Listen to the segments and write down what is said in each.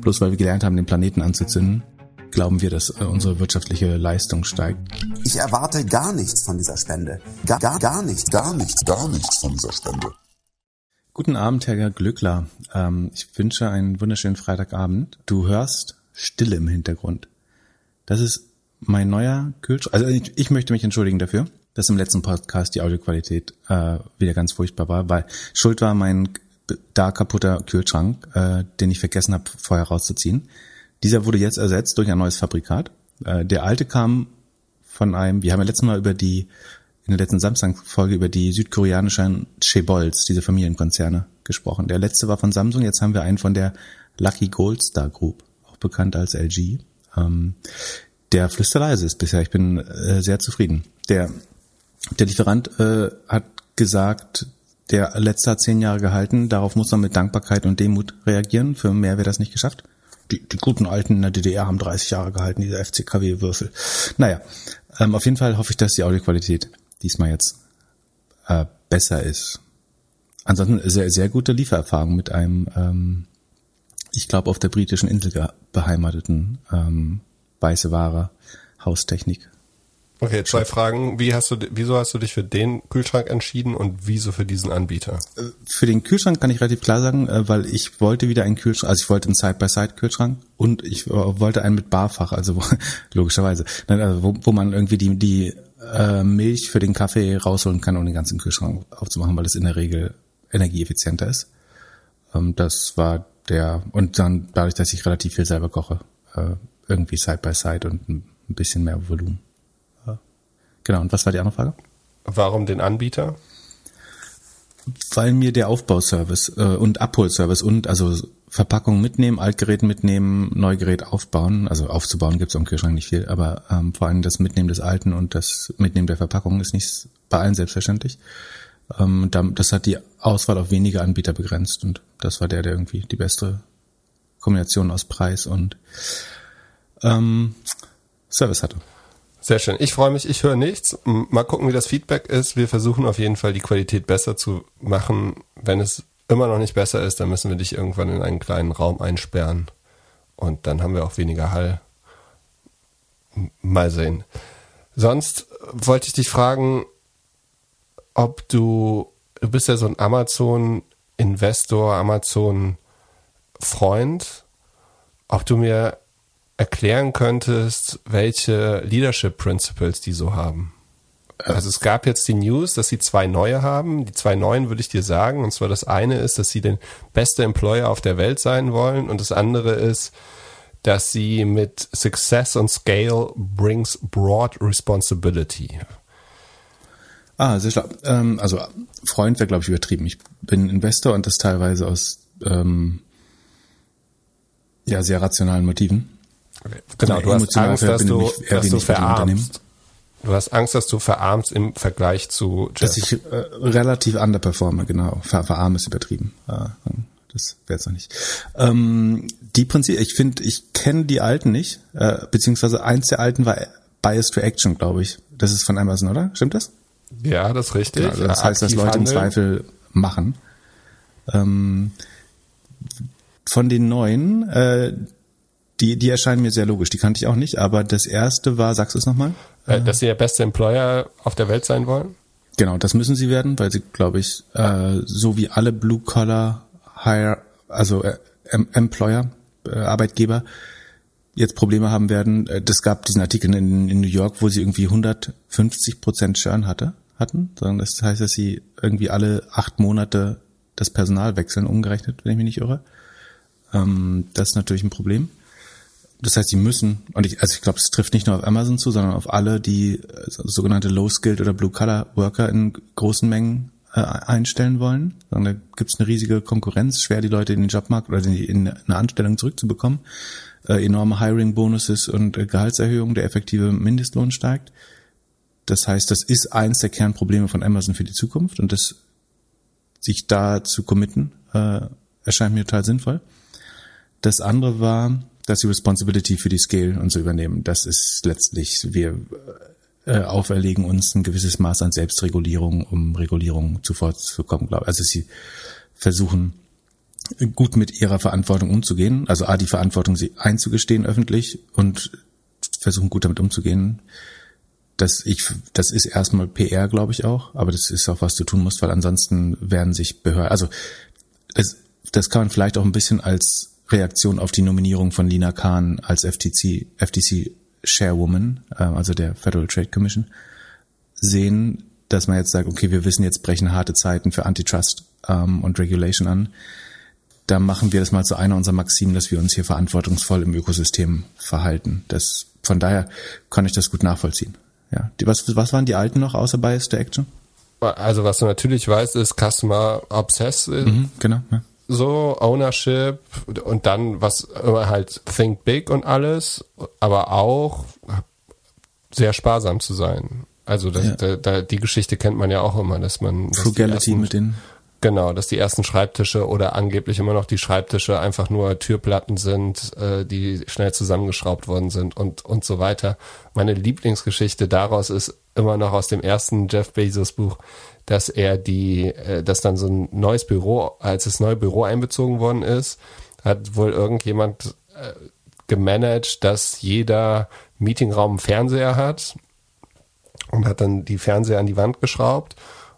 bloß weil wir gelernt haben, den Planeten anzuzünden, glauben wir, dass äh, unsere wirtschaftliche Leistung steigt. Ich erwarte gar nichts von dieser Spende. Gar, gar, gar nichts, gar nichts, gar nichts von dieser Spende. Guten Abend, Herr Glückler. Ähm, ich wünsche einen wunderschönen Freitagabend. Du hörst Stille im Hintergrund. Das ist mein neuer Kühlschrank. Also ich, ich möchte mich entschuldigen dafür, dass im letzten Podcast die Audioqualität äh, wieder ganz furchtbar war, weil schuld war mein da kaputter Kühlschrank, äh, den ich vergessen habe vorher rauszuziehen. Dieser wurde jetzt ersetzt durch ein neues Fabrikat. Äh, der alte kam von einem, wir haben ja letztes Mal über die, in der letzten Samstag-Folge über die südkoreanischen Chebols, diese Familienkonzerne, gesprochen. Der letzte war von Samsung, jetzt haben wir einen von der Lucky Gold Star Group, auch bekannt als LG. Ähm, der flüsterleise ist bisher. Ich bin äh, sehr zufrieden. Der, der Lieferant äh, hat gesagt, der letzte hat zehn Jahre gehalten. Darauf muss man mit Dankbarkeit und Demut reagieren. Für mehr wäre das nicht geschafft die, die guten Alten in der DDR haben 30 Jahre gehalten, diese FCKW-Würfel. Naja, ähm, auf jeden Fall hoffe ich, dass die Audioqualität diesmal jetzt äh, besser ist. Ansonsten sehr, sehr gute Liefererfahrung mit einem, ähm, ich glaube, auf der britischen Insel beheimateten ähm, weiße Ware Haustechnik Okay, zwei Fragen. Wie hast du, wieso hast du dich für den Kühlschrank entschieden und wieso für diesen Anbieter? Äh, für den Kühlschrank kann ich relativ klar sagen, äh, weil ich wollte wieder einen Kühlschrank, also ich wollte einen Side-by-Side-Kühlschrank und ich äh, wollte einen mit Barfach, also logischerweise, also wo, wo man irgendwie die, die äh, Milch für den Kaffee rausholen kann, um den ganzen Kühlschrank aufzumachen, weil das in der Regel energieeffizienter ist. Ähm, das war der, und dann dadurch, dass ich relativ viel selber koche, äh, irgendwie Side-by-Side und ein bisschen mehr Volumen. Genau, und was war die andere Frage? Warum den Anbieter? Weil mir der Aufbauservice äh, und Abholservice und also Verpackung mitnehmen, Altgerät mitnehmen, Neugerät aufbauen, also aufzubauen gibt's am Kühlschrank nicht viel, aber ähm, vor allem das Mitnehmen des Alten und das Mitnehmen der Verpackung ist nicht bei allen selbstverständlich. Ähm, das hat die Auswahl auf wenige Anbieter begrenzt und das war der, der irgendwie die beste Kombination aus Preis und ähm, Service hatte. Sehr schön. Ich freue mich, ich höre nichts. Mal gucken, wie das Feedback ist. Wir versuchen auf jeden Fall die Qualität besser zu machen. Wenn es immer noch nicht besser ist, dann müssen wir dich irgendwann in einen kleinen Raum einsperren. Und dann haben wir auch weniger Hall. Mal sehen. Sonst wollte ich dich fragen, ob du, du bist ja so ein Amazon-Investor, Amazon-Freund, ob du mir erklären könntest, welche Leadership Principles die so haben. Also es gab jetzt die News, dass sie zwei neue haben. Die zwei neuen würde ich dir sagen. Und zwar das eine ist, dass sie den beste Employer auf der Welt sein wollen. Und das andere ist, dass sie mit Success und Scale brings broad responsibility. Ah, sehr schlau. Ähm, also Freund wäre, glaube ich, übertrieben. Ich bin Investor und das teilweise aus ähm, ja sehr rationalen Motiven. Genau, du hast Angst, dass du, dass du verarmst. Du hast Angst, dass du verarmst im Vergleich zu Jeff. Dass ich äh, relativ underperforme, genau. Ver verarmen ist übertrieben. Äh, das wäre es noch nicht. Ähm, die Prinzip, ich finde, ich kenne die alten nicht, äh, beziehungsweise eins der alten war Bias to Action, glaube ich. Das ist von Amazon, oder? Stimmt das? Ja, das ist richtig. Genau, also das heißt, dass Leute handeln. im Zweifel machen. Ähm, von den neuen, äh, die, die erscheinen mir sehr logisch. Die kannte ich auch nicht, aber das erste war, sagst du es nochmal? Äh, dass sie der beste Employer auf der Welt sein wollen? Genau, das müssen sie werden, weil sie, glaube ich, äh, so wie alle Blue-Collar Hire, also äh, Employer, äh, Arbeitgeber, jetzt Probleme haben werden. Äh, das gab diesen Artikel in, in New York, wo sie irgendwie 150 Prozent Churn hatte, hatten. Das heißt, dass sie irgendwie alle acht Monate das Personal wechseln, umgerechnet, wenn ich mich nicht irre. Ähm, das ist natürlich ein Problem. Das heißt, sie müssen, und ich, also ich glaube, es trifft nicht nur auf Amazon zu, sondern auf alle, die also sogenannte Low-Skilled oder Blue-Collar-Worker in großen Mengen äh, einstellen wollen. Da gibt es eine riesige Konkurrenz, schwer die Leute in den Jobmarkt oder in eine Anstellung zurückzubekommen. Äh, enorme Hiring-Bonuses und äh, Gehaltserhöhungen, der effektive Mindestlohn steigt. Das heißt, das ist eins der Kernprobleme von Amazon für die Zukunft und das sich da zu committen, äh, erscheint mir total sinnvoll. Das andere war, dass sie Responsibility für die Scale und so übernehmen. Das ist letztlich, wir äh, auferlegen uns ein gewisses Maß an Selbstregulierung, um Regulierung zuvor zu kommen, glaube ich. Also sie versuchen gut mit ihrer Verantwortung umzugehen. Also A, die Verantwortung sie einzugestehen öffentlich und versuchen gut damit umzugehen. Das, ich, das ist erstmal PR, glaube ich auch, aber das ist auch was du tun musst, weil ansonsten werden sich Behörden, also das, das kann man vielleicht auch ein bisschen als Reaktion auf die Nominierung von Lina Kahn als FTC, FTC Chairwoman, äh, also der Federal Trade Commission, sehen, dass man jetzt sagt, okay, wir wissen jetzt brechen harte Zeiten für Antitrust ähm, und Regulation an. Da machen wir das mal zu einer unserer Maximen, dass wir uns hier verantwortungsvoll im Ökosystem verhalten. Das, von daher kann ich das gut nachvollziehen. Ja. Die, was, was waren die alten noch außer Bias der Action? Also was du natürlich weißt, ist Customer Obsessive. Mhm, genau. Ja. So, Ownership und dann was immer halt Think Big und alles, aber auch sehr sparsam zu sein. Also das, ja. da, da, die Geschichte kennt man ja auch immer, dass man dass Frugality ersten, mit den Genau, dass die ersten Schreibtische oder angeblich immer noch die Schreibtische einfach nur Türplatten sind, äh, die schnell zusammengeschraubt worden sind und, und so weiter. Meine Lieblingsgeschichte daraus ist immer noch aus dem ersten Jeff Bezos Buch, dass er die, äh, dass dann so ein neues Büro, als das neue Büro einbezogen worden ist, hat wohl irgendjemand äh, gemanagt, dass jeder Meetingraum einen Fernseher hat und hat dann die Fernseher an die Wand geschraubt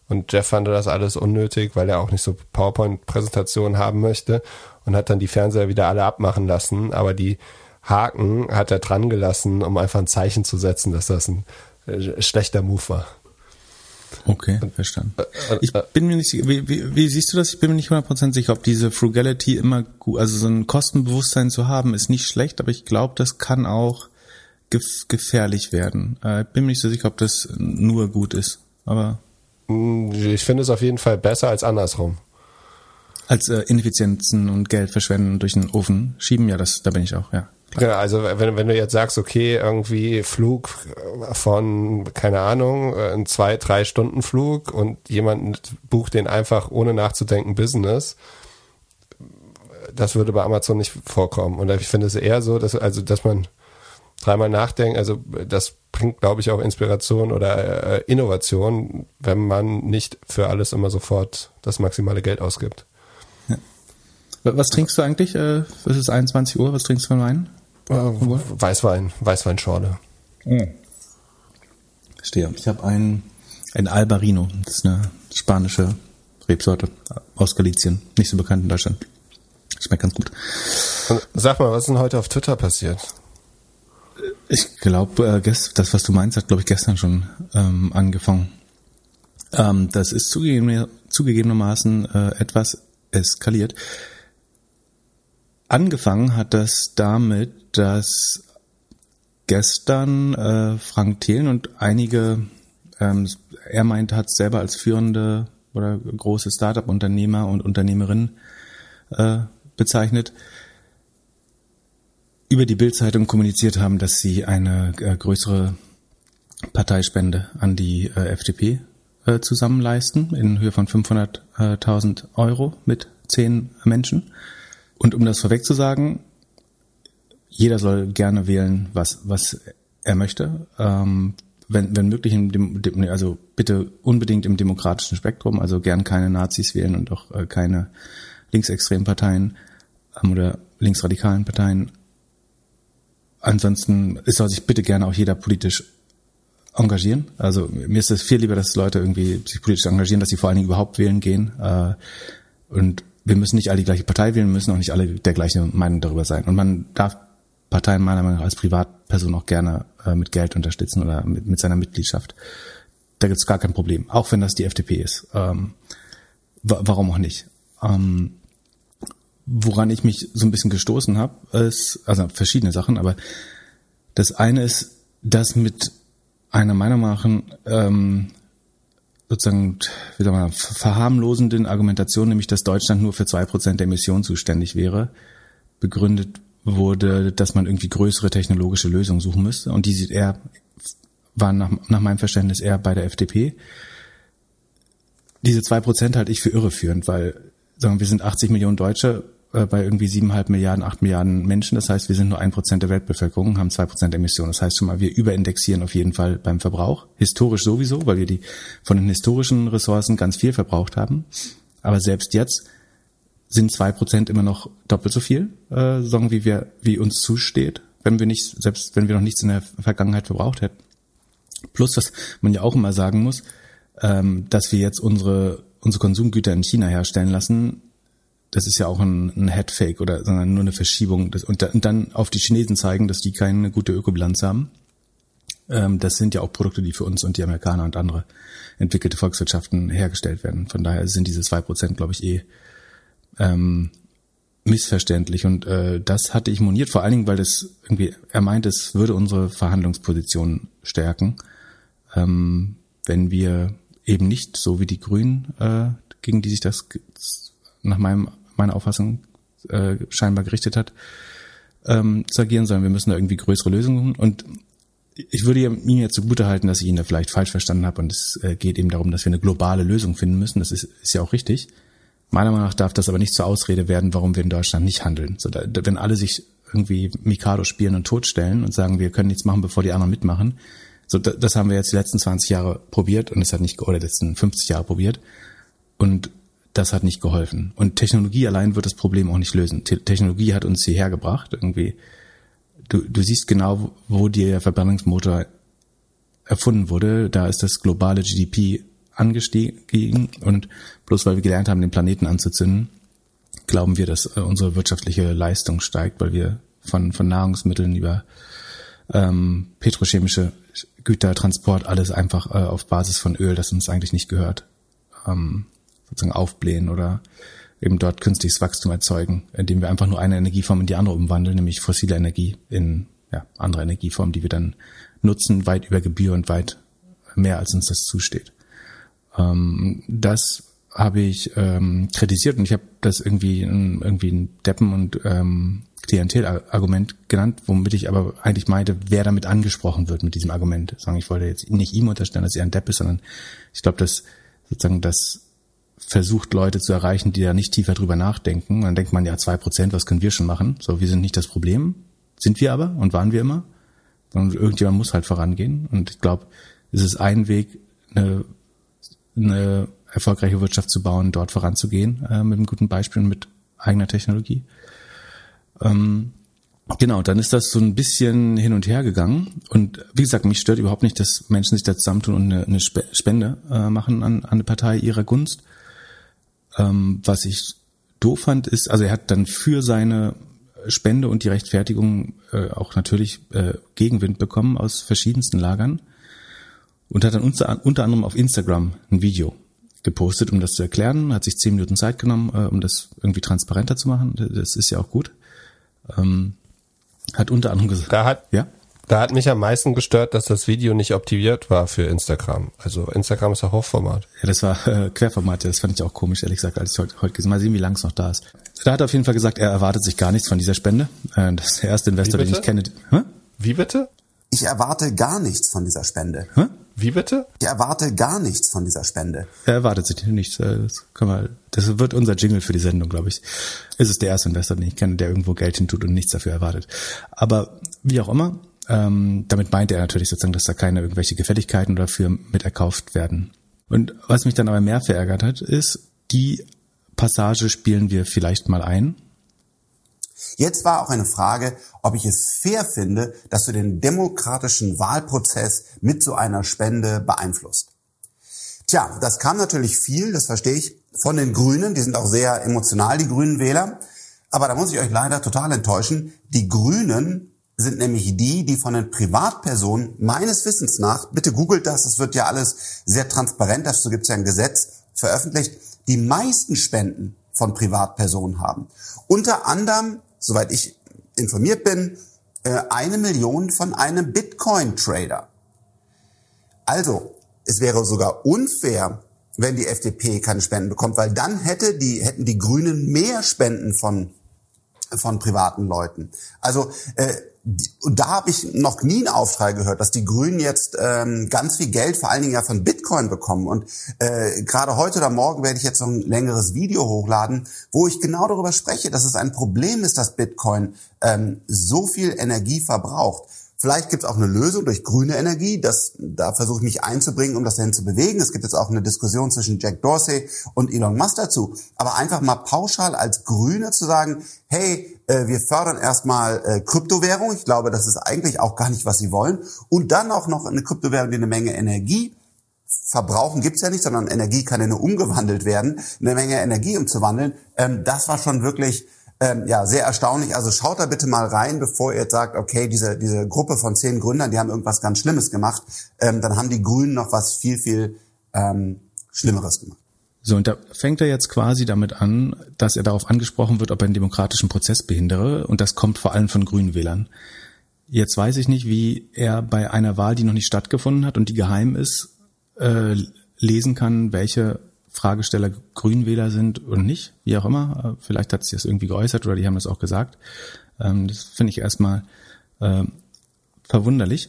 und Jeff fand das alles unnötig, weil er auch nicht so PowerPoint-Präsentationen haben möchte und hat dann die Fernseher wieder alle abmachen lassen. Aber die Haken hat er dran gelassen, um einfach ein Zeichen zu setzen, dass das ein äh, schlechter Move war. Okay, verstanden. Äh, äh, ich bin mir nicht sicher, wie, wie, wie siehst du das? Ich bin mir nicht 100% sicher, ob diese Frugality immer gut, also so ein Kostenbewusstsein zu haben, ist nicht schlecht, aber ich glaube, das kann auch gef gefährlich werden. Ich bin mir nicht so sicher, ob das nur gut ist, aber ich finde es auf jeden Fall besser als andersrum. Als äh, Ineffizienzen und Geld verschwenden durch den Ofen schieben, ja, das, da bin ich auch, ja. Ja, also wenn, wenn du jetzt sagst, okay, irgendwie Flug von, keine Ahnung, äh, ein zwei, drei Stunden Flug und jemand bucht den einfach ohne nachzudenken Business, das würde bei Amazon nicht vorkommen. Und ich finde es eher so, dass, also, dass man dreimal nachdenkt, also das bringt, glaube ich, auch Inspiration oder äh, Innovation, wenn man nicht für alles immer sofort das maximale Geld ausgibt. Ja. Was trinkst du eigentlich? Äh, es ist 21 Uhr, was trinkst du für Wein? Äh, Weißwein, Weißweinschorle. Mhm. Verstehe. Ich habe ein, ein Albarino, das ist eine spanische Rebsorte aus Galicien, nicht so bekannt in Deutschland. Schmeckt ganz gut. Sag mal, was ist denn heute auf Twitter passiert? Ich glaube, äh, das, was du meinst, hat, glaube ich, gestern schon ähm, angefangen. Ähm, das ist zugegeben, zugegebenermaßen äh, etwas eskaliert. Angefangen hat das damit, dass gestern äh, Frank Thelen und einige, ähm, er meint, hat selber als führende oder große Startup-Unternehmer und Unternehmerin äh, bezeichnet, über die Bildzeitung kommuniziert haben, dass sie eine äh, größere Parteispende an die äh, FDP äh, zusammenleisten in Höhe von 500.000 Euro mit zehn Menschen. Und um das vorweg zu sagen, jeder soll gerne wählen, was, was er möchte. Ähm, wenn, wenn möglich, im Dem, also bitte unbedingt im demokratischen Spektrum, also gern keine Nazis wählen und auch äh, keine linksextremen Parteien ähm, oder linksradikalen Parteien. Ansonsten soll sich bitte gerne auch jeder politisch engagieren. Also mir ist es viel lieber, dass Leute irgendwie sich politisch engagieren, dass sie vor allen Dingen überhaupt wählen gehen. Äh, und wir müssen nicht alle die gleiche Partei wählen, müssen auch nicht alle der gleichen Meinung darüber sein. Und man darf Parteien meiner Meinung nach als Privatperson auch gerne äh, mit Geld unterstützen oder mit, mit seiner Mitgliedschaft. Da gibt es gar kein Problem, auch wenn das die FDP ist. Ähm, warum auch nicht? Ähm, woran ich mich so ein bisschen gestoßen habe, ist, also verschiedene Sachen, aber das eine ist, dass mit einer meiner Meinung nach ähm, sozusagen, wie soll man, verharmlosenden Argumentation, nämlich dass Deutschland nur für zwei Prozent der Emissionen zuständig wäre, begründet wurde, dass man irgendwie größere technologische Lösungen suchen müsste. Und die sieht er, waren nach, nach meinem Verständnis eher bei der FDP. Diese zwei Prozent halte ich für irreführend, weil sagen wir sind 80 Millionen Deutsche äh, bei irgendwie siebeneinhalb Milliarden, acht Milliarden Menschen. Das heißt, wir sind nur ein Prozent der Weltbevölkerung, haben zwei Prozent Emissionen. Das heißt schon mal, wir überindexieren auf jeden Fall beim Verbrauch. Historisch sowieso, weil wir die von den historischen Ressourcen ganz viel verbraucht haben. Aber selbst jetzt sind zwei Prozent immer noch doppelt so viel, äh, sagen wie wir, wie uns zusteht, wenn wir nicht, selbst wenn wir noch nichts in der Vergangenheit verbraucht hätten. Plus, was man ja auch immer sagen muss, ähm, dass wir jetzt unsere, unsere Konsumgüter in China herstellen lassen, das ist ja auch ein, ein Headfake oder sondern nur eine Verschiebung. Das, und, da, und dann auf die Chinesen zeigen, dass die keine gute Ökobilanz haben. Ähm, das sind ja auch Produkte, die für uns und die Amerikaner und andere entwickelte Volkswirtschaften hergestellt werden. Von daher sind diese zwei Prozent, glaube ich, eh ähm, missverständlich. Und äh, das hatte ich moniert, vor allen Dingen, weil das irgendwie, er meint, es würde unsere Verhandlungsposition stärken, ähm, wenn wir eben nicht, so wie die Grünen, äh, gegen die sich das nach meinem, meiner Auffassung äh, scheinbar gerichtet hat, ähm, zu agieren, sondern wir müssen da irgendwie größere Lösungen. Und ich würde ihm jetzt zugute halten, dass ich ihn da vielleicht falsch verstanden habe und es äh, geht eben darum, dass wir eine globale Lösung finden müssen. Das ist, ist ja auch richtig. Meiner Meinung nach darf das aber nicht zur Ausrede werden, warum wir in Deutschland nicht handeln. So, da, wenn alle sich irgendwie Mikado spielen und totstellen und sagen, wir können nichts machen, bevor die anderen mitmachen. So, das haben wir jetzt die letzten 20 Jahre probiert und es hat nicht, oder die letzten 50 Jahre probiert. Und das hat nicht geholfen. Und Technologie allein wird das Problem auch nicht lösen. Te Technologie hat uns hierher gebracht, irgendwie. Du, du siehst genau, wo der Verbrennungsmotor erfunden wurde. Da ist das globale GDP angestiegen und bloß weil wir gelernt haben, den Planeten anzuzünden, glauben wir, dass äh, unsere wirtschaftliche Leistung steigt, weil wir von, von Nahrungsmitteln über ähm, petrochemische Güter, Transport, alles einfach äh, auf Basis von Öl, das uns eigentlich nicht gehört, ähm, sozusagen aufblähen oder eben dort künstliches Wachstum erzeugen, indem wir einfach nur eine Energieform in die andere umwandeln, nämlich fossile Energie in ja, andere Energieformen, die wir dann nutzen, weit über Gebühr und weit mehr als uns das zusteht. Ähm, das habe ich ähm, kritisiert und ich habe das irgendwie ein, irgendwie ein Deppen und ähm, Klientelargument genannt, womit ich aber eigentlich meinte, wer damit angesprochen wird mit diesem Argument. Sagen, ich wollte jetzt nicht ihm unterstellen, dass er ein Depp ist, sondern ich glaube, dass sozusagen das versucht, Leute zu erreichen, die da nicht tiefer drüber nachdenken. Und dann denkt man, ja, zwei Prozent, was können wir schon machen? So, wir sind nicht das Problem. Sind wir aber und waren wir immer. Sondern irgendjemand muss halt vorangehen. Und ich glaube, es ist ein Weg, eine eine erfolgreiche Wirtschaft zu bauen, dort voranzugehen, äh, mit einem guten Beispiel und mit eigener Technologie. Ähm, genau, dann ist das so ein bisschen hin und her gegangen. Und wie gesagt, mich stört überhaupt nicht, dass Menschen sich da zusammentun und eine, eine Spende äh, machen an, an eine Partei ihrer Gunst. Ähm, was ich doof fand, ist, also er hat dann für seine Spende und die Rechtfertigung äh, auch natürlich äh, Gegenwind bekommen aus verschiedensten Lagern und hat dann unter, unter anderem auf Instagram ein Video gepostet, um das zu erklären, hat sich zehn Minuten Zeit genommen, äh, um das irgendwie transparenter zu machen. Das ist ja auch gut. Ähm, hat unter anderem gesagt. Da hat, ja? Da hat mich am meisten gestört, dass das Video nicht optimiert war für Instagram. Also Instagram ist ja Hochformat. Ja, das war äh, Querformat. Das fand ich auch komisch, ehrlich gesagt, als ich heute, heute gesehen Mal sehen, wie lang es noch da ist. Da hat er auf jeden Fall gesagt, er erwartet sich gar nichts von dieser Spende. Äh, das ist der erste Investor, den ich kenne. Hä? Wie bitte? Ich erwarte gar nichts von dieser Spende. Hä? Wie bitte? Ich erwarte gar nichts von dieser Spende. Er erwartet sich nichts. Äh, das, kann man, das wird unser Jingle für die Sendung, glaube ich. Es ist der erste Investor, den ich kenne, der irgendwo Geld hintut und nichts dafür erwartet. Aber wie auch immer, ähm, damit meint er natürlich sozusagen, dass da keine irgendwelche Gefälligkeiten dafür mit erkauft werden. Und was mich dann aber mehr verärgert hat, ist, die Passage spielen wir vielleicht mal ein Jetzt war auch eine Frage, ob ich es fair finde, dass du den demokratischen Wahlprozess mit so einer Spende beeinflusst. Tja, das kam natürlich viel, das verstehe ich, von den Grünen. Die sind auch sehr emotional, die grünen Wähler. Aber da muss ich euch leider total enttäuschen. Die Grünen sind nämlich die, die von den Privatpersonen meines Wissens nach, bitte googelt das, es wird ja alles sehr transparent, dazu gibt es ja ein Gesetz veröffentlicht, die meisten Spenden von Privatpersonen haben. Unter anderem soweit ich informiert bin, äh, eine Million von einem Bitcoin-Trader. Also, es wäre sogar unfair, wenn die FDP keine Spenden bekommt, weil dann hätte die, hätten die Grünen mehr Spenden von, von privaten Leuten. Also äh, und da habe ich noch nie einen Aufschrei gehört, dass die Grünen jetzt ähm, ganz viel Geld, vor allen Dingen ja von Bitcoin bekommen. Und äh, gerade heute oder morgen werde ich jetzt so ein längeres Video hochladen, wo ich genau darüber spreche, dass es ein Problem ist, dass Bitcoin ähm, so viel Energie verbraucht. Vielleicht gibt es auch eine Lösung durch grüne Energie. Das, da versuche ich mich einzubringen, um das dahin zu bewegen. Es gibt jetzt auch eine Diskussion zwischen Jack Dorsey und Elon Musk dazu. Aber einfach mal pauschal als Grüne zu sagen, hey, äh, wir fördern erstmal äh, Kryptowährung. Ich glaube, das ist eigentlich auch gar nicht, was sie wollen. Und dann auch noch eine Kryptowährung, die eine Menge Energie verbrauchen gibt's ja nicht, sondern Energie kann ja nur umgewandelt werden, eine Menge Energie umzuwandeln. Ähm, das war schon wirklich ähm, ja, sehr erstaunlich. Also schaut da bitte mal rein, bevor ihr jetzt sagt, okay, diese, diese Gruppe von zehn Gründern, die haben irgendwas ganz Schlimmes gemacht. Ähm, dann haben die Grünen noch was viel, viel ähm, Schlimmeres gemacht. So, und da fängt er jetzt quasi damit an, dass er darauf angesprochen wird, ob er einen demokratischen Prozess behindere. Und das kommt vor allem von Grünen Wählern. Jetzt weiß ich nicht, wie er bei einer Wahl, die noch nicht stattgefunden hat und die geheim ist, äh, lesen kann, welche Fragesteller Grünwähler sind oder nicht, wie auch immer. Äh, vielleicht hat sich das irgendwie geäußert oder die haben das auch gesagt. Ähm, das finde ich erstmal äh, verwunderlich.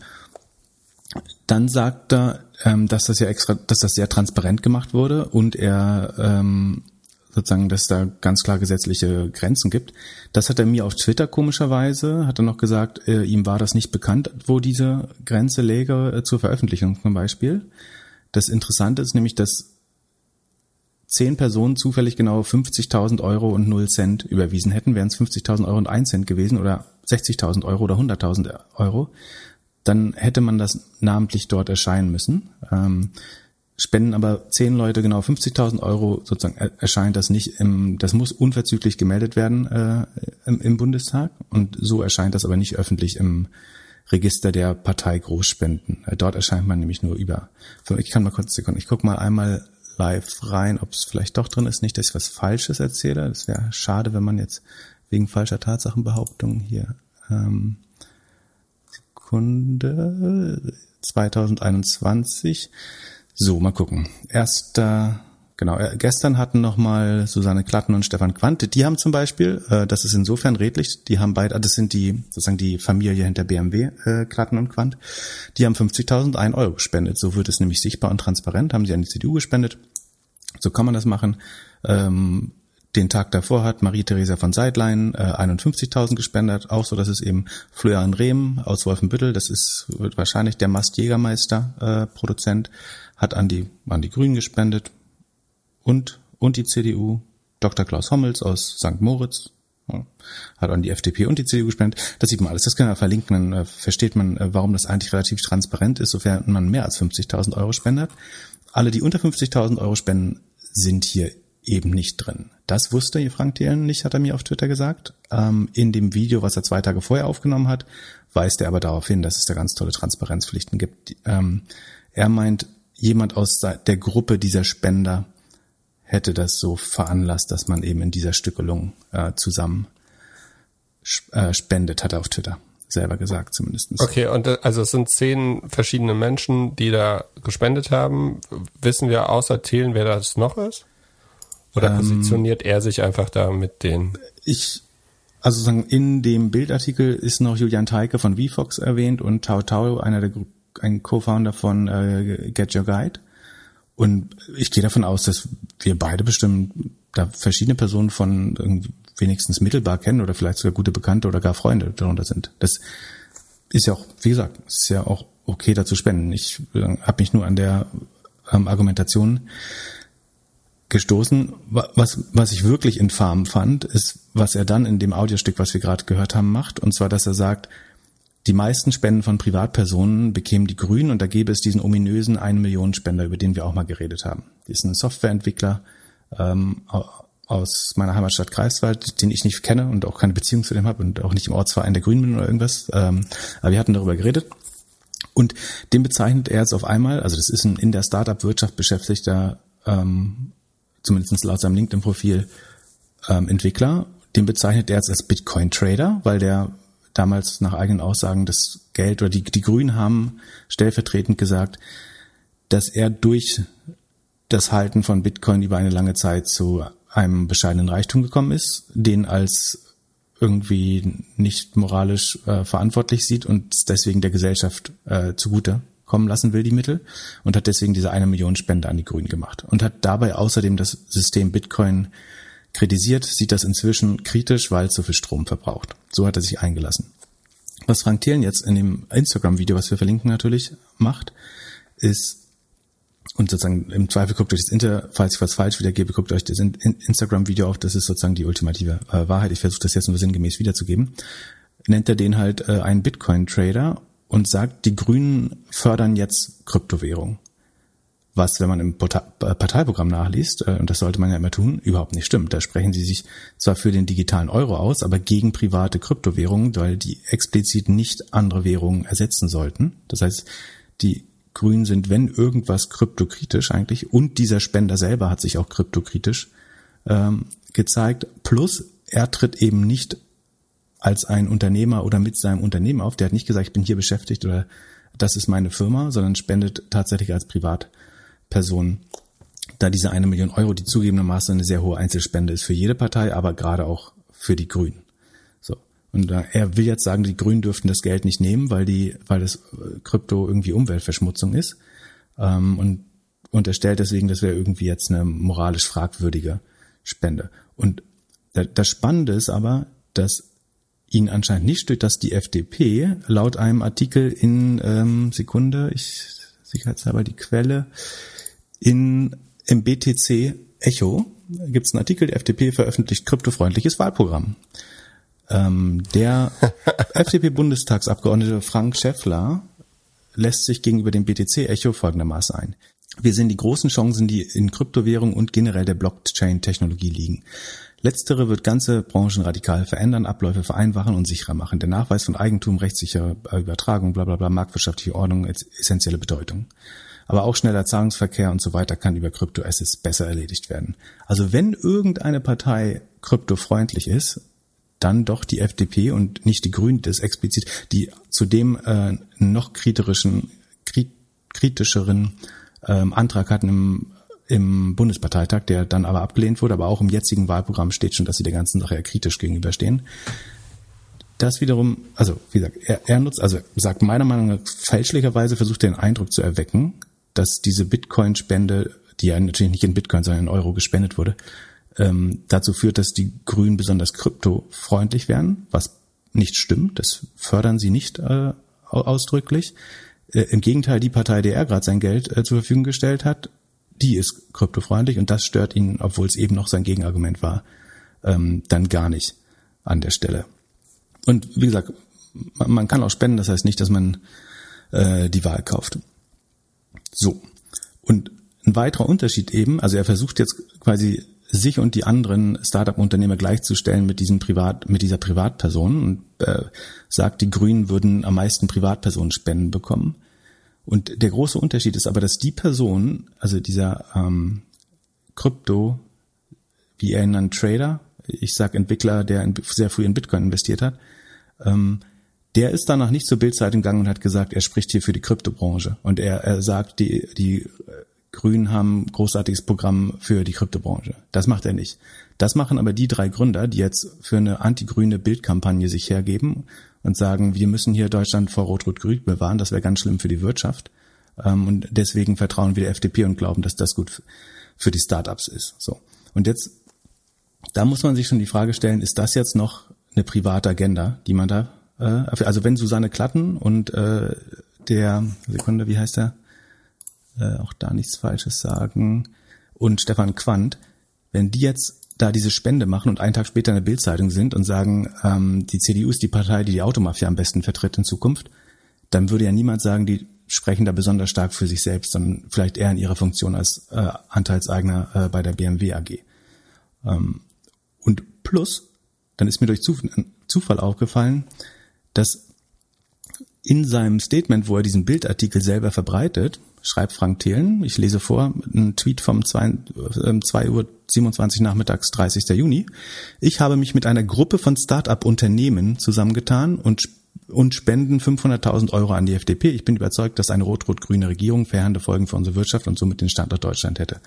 Dann sagt er, ähm, dass das ja extra, dass das sehr transparent gemacht wurde und er ähm, sozusagen, dass da ganz klar gesetzliche Grenzen gibt. Das hat er mir auf Twitter komischerweise, hat er noch gesagt, äh, ihm war das nicht bekannt, wo diese Grenze läge äh, zur Veröffentlichung zum Beispiel. Das Interessante ist nämlich, dass zehn Personen zufällig genau 50.000 Euro und 0 Cent überwiesen hätten, wären es 50.000 Euro und 1 Cent gewesen oder 60.000 Euro oder 100.000 Euro, dann hätte man das namentlich dort erscheinen müssen. Ähm, spenden aber zehn Leute genau 50.000 Euro, sozusagen erscheint das nicht im, das muss unverzüglich gemeldet werden äh, im, im Bundestag und so erscheint das aber nicht öffentlich im Register der Partei Großspenden. Äh, dort erscheint man nämlich nur über. Ich kann mal kurz Sekunden. Ich gucke mal einmal live rein, ob es vielleicht doch drin ist. Nicht, dass ich was Falsches erzähle. Das wäre schade, wenn man jetzt wegen falscher Tatsachenbehauptungen hier ähm, Sekunde 2021. So, mal gucken. Erster Genau, äh, gestern hatten nochmal Susanne Klatten und Stefan Quandt, die haben zum Beispiel, äh, das ist insofern redlich, die haben beide, das sind die, sozusagen die Familie hinter BMW, äh, Klatten und Quandt, die haben 50.000 Euro gespendet. So wird es nämlich sichtbar und transparent, haben sie an die CDU gespendet. So kann man das machen. Ähm, den Tag davor hat Marie-Theresa von Seidlein äh, 51.000 gespendet, auch so, dass es eben Florian Rehm aus Wolfenbüttel, das ist wahrscheinlich der Mast-Jägermeister äh, Produzent, hat an die an die Grünen gespendet, und, und die CDU, Dr. Klaus Hommels aus St. Moritz, ja, hat an die FDP und die CDU gespendet. Das sieht man alles. Das kann man verlinken. Dann äh, versteht man, äh, warum das eigentlich relativ transparent ist, sofern man mehr als 50.000 Euro spendet. Alle, die unter 50.000 Euro spenden, sind hier eben nicht drin. Das wusste Frank Thelen nicht, hat er mir auf Twitter gesagt. Ähm, in dem Video, was er zwei Tage vorher aufgenommen hat, weist er aber darauf hin, dass es da ganz tolle Transparenzpflichten gibt. Ähm, er meint, jemand aus der Gruppe dieser Spender hätte das so veranlasst, dass man eben in dieser Stückelung äh, zusammen äh, spendet, hat er auf Twitter selber gesagt zumindest. Okay, und äh, also es sind zehn verschiedene Menschen, die da gespendet haben. Wissen wir außer Thelen, wer das noch ist? Oder ähm, positioniert er sich einfach da mit den? Ich, also sagen, in dem Bildartikel ist noch Julian Teike von VFox erwähnt und Tau Tau, einer der ein Co-Founder von äh, Get Your Guide. Und ich gehe davon aus, dass wir beide bestimmt da verschiedene Personen von wenigstens mittelbar kennen oder vielleicht sogar gute Bekannte oder gar Freunde darunter sind. Das ist ja auch, wie gesagt, ist ja auch okay, da zu spenden. Ich äh, habe mich nur an der ähm, Argumentation gestoßen. Was, was ich wirklich infam fand, ist, was er dann in dem Audiostück, was wir gerade gehört haben, macht. Und zwar, dass er sagt, die meisten Spenden von Privatpersonen bekämen die Grünen und da gäbe es diesen ominösen 1 Millionen Spender, über den wir auch mal geredet haben. Das ist ein Softwareentwickler ähm, aus meiner Heimatstadt Greifswald, den ich nicht kenne und auch keine Beziehung zu dem habe und auch nicht im Ortsverein der Grünen bin oder irgendwas. Ähm, aber wir hatten darüber geredet. Und den bezeichnet er jetzt auf einmal, also das ist ein in der Startup-Wirtschaft beschäftigter, ähm, zumindest laut seinem LinkedIn-Profil, ähm, Entwickler. Den bezeichnet er jetzt als Bitcoin-Trader, weil der damals nach eigenen Aussagen das Geld oder die, die Grünen haben stellvertretend gesagt, dass er durch das Halten von Bitcoin über eine lange Zeit zu einem bescheidenen Reichtum gekommen ist, den als irgendwie nicht moralisch äh, verantwortlich sieht und deswegen der Gesellschaft äh, zugute kommen lassen will, die Mittel, und hat deswegen diese eine Million Spende an die Grünen gemacht und hat dabei außerdem das System Bitcoin kritisiert, sieht das inzwischen kritisch, weil es so viel Strom verbraucht. So hat er sich eingelassen. Was Frank Thelen jetzt in dem Instagram-Video, was wir verlinken natürlich, macht, ist, und sozusagen im Zweifel guckt euch das Inter, falls ich was falsch wiedergebe, guckt euch das Instagram-Video auf, das ist sozusagen die ultimative äh, Wahrheit. Ich versuche das jetzt nur sinngemäß wiederzugeben. Nennt er den halt äh, einen Bitcoin-Trader und sagt, die Grünen fördern jetzt Kryptowährung was, wenn man im äh, Parteiprogramm nachliest, äh, und das sollte man ja immer tun, überhaupt nicht stimmt. Da sprechen sie sich zwar für den digitalen Euro aus, aber gegen private Kryptowährungen, weil die explizit nicht andere Währungen ersetzen sollten. Das heißt, die Grünen sind, wenn irgendwas, kryptokritisch eigentlich. Und dieser Spender selber hat sich auch kryptokritisch ähm, gezeigt. Plus, er tritt eben nicht als ein Unternehmer oder mit seinem Unternehmen auf. Der hat nicht gesagt, ich bin hier beschäftigt oder das ist meine Firma, sondern spendet tatsächlich als Privat Person, da diese eine Million Euro, die zugegebenermaßen eine sehr hohe Einzelspende ist für jede Partei, aber gerade auch für die Grünen. Und äh, er will jetzt sagen, die Grünen dürften das Geld nicht nehmen, weil die, weil das äh, Krypto irgendwie Umweltverschmutzung ist. Ähm, und unterstellt deswegen, das wäre irgendwie jetzt eine moralisch fragwürdige Spende. Und das Spannende ist aber, dass ihn anscheinend nicht stört, dass die FDP laut einem Artikel in ähm, Sekunde, ich sicherheitshalber die Quelle, in, im BTC Echo gibt es einen Artikel, der FDP veröffentlicht kryptofreundliches Wahlprogramm. Ähm, der FDP-Bundestagsabgeordnete Frank Schäffler lässt sich gegenüber dem BTC Echo folgendermaßen ein. Wir sehen die großen Chancen, die in Kryptowährung und generell der Blockchain-Technologie liegen. Letztere wird ganze Branchen radikal verändern, Abläufe vereinfachen und sicherer machen. Der Nachweis von Eigentum, rechtssicherer Übertragung, bla bla bla, marktwirtschaftliche Ordnung, essentielle Bedeutung aber auch schneller Zahlungsverkehr und so weiter kann über Kryptoassets besser erledigt werden. Also wenn irgendeine Partei kryptofreundlich ist, dann doch die FDP und nicht die Grünen, das explizit, die zudem äh, noch kritischeren, kritischeren ähm, Antrag hatten im, im Bundesparteitag, der dann aber abgelehnt wurde, aber auch im jetzigen Wahlprogramm steht schon, dass sie der ganzen Sache ja kritisch gegenüberstehen. Das wiederum, also wie gesagt, er, er nutzt, also sagt meiner Meinung nach fälschlicherweise versucht er den Eindruck zu erwecken, dass diese Bitcoin-Spende, die ja natürlich nicht in Bitcoin, sondern in Euro gespendet wurde, ähm, dazu führt, dass die Grünen besonders kryptofreundlich werden, was nicht stimmt. Das fördern sie nicht äh, ausdrücklich. Äh, Im Gegenteil, die Partei, der er gerade sein Geld äh, zur Verfügung gestellt hat, die ist kryptofreundlich und das stört ihn, obwohl es eben noch sein Gegenargument war, ähm, dann gar nicht an der Stelle. Und wie gesagt, man, man kann auch spenden, das heißt nicht, dass man äh, die Wahl kauft. So. Und ein weiterer Unterschied eben, also er versucht jetzt quasi sich und die anderen Startup-Unternehmer gleichzustellen mit diesem Privat, mit dieser Privatperson und äh, sagt, die Grünen würden am meisten Privatpersonenspenden bekommen. Und der große Unterschied ist aber, dass die Person, also dieser ähm, Krypto, wie er ihn nennt, Trader, ich sag Entwickler, der in, sehr früh in Bitcoin investiert hat, ähm, der ist danach nicht zur Bildzeitung gegangen und hat gesagt, er spricht hier für die Kryptobranche. Und er, er sagt, die, die Grünen haben großartiges Programm für die Kryptobranche. Das macht er nicht. Das machen aber die drei Gründer, die jetzt für eine antigrüne Bildkampagne sich hergeben und sagen, wir müssen hier Deutschland vor Rot-Rot-Grün bewahren, das wäre ganz schlimm für die Wirtschaft. Ähm, und deswegen vertrauen wir der FDP und glauben, dass das gut für die Startups ist. So. Und jetzt, da muss man sich schon die Frage stellen, ist das jetzt noch eine private Agenda, die man da äh, also wenn Susanne Klatten und äh, der, Sekunde, wie heißt der? Äh, auch da nichts Falsches sagen. Und Stefan Quandt, wenn die jetzt da diese Spende machen und einen Tag später in der Bildzeitung sind und sagen, ähm, die CDU ist die Partei, die die Automafia am besten vertritt in Zukunft, dann würde ja niemand sagen, die sprechen da besonders stark für sich selbst, sondern vielleicht eher in ihrer Funktion als äh, Anteilseigner äh, bei der BMW AG. Ähm, und plus, dann ist mir durch Zufall aufgefallen, dass in seinem Statement, wo er diesen Bildartikel selber verbreitet, schreibt Frank Thelen, ich lese vor, ein Tweet vom 2, äh, 2 Uhr 27 nachmittags 30. Juni. Ich habe mich mit einer Gruppe von Start-up-Unternehmen zusammengetan und und spenden 500.000 Euro an die FDP. Ich bin überzeugt, dass eine rot-rot-grüne Regierung verheerende Folgen für unsere Wirtschaft und somit den Standort Deutschland hätte.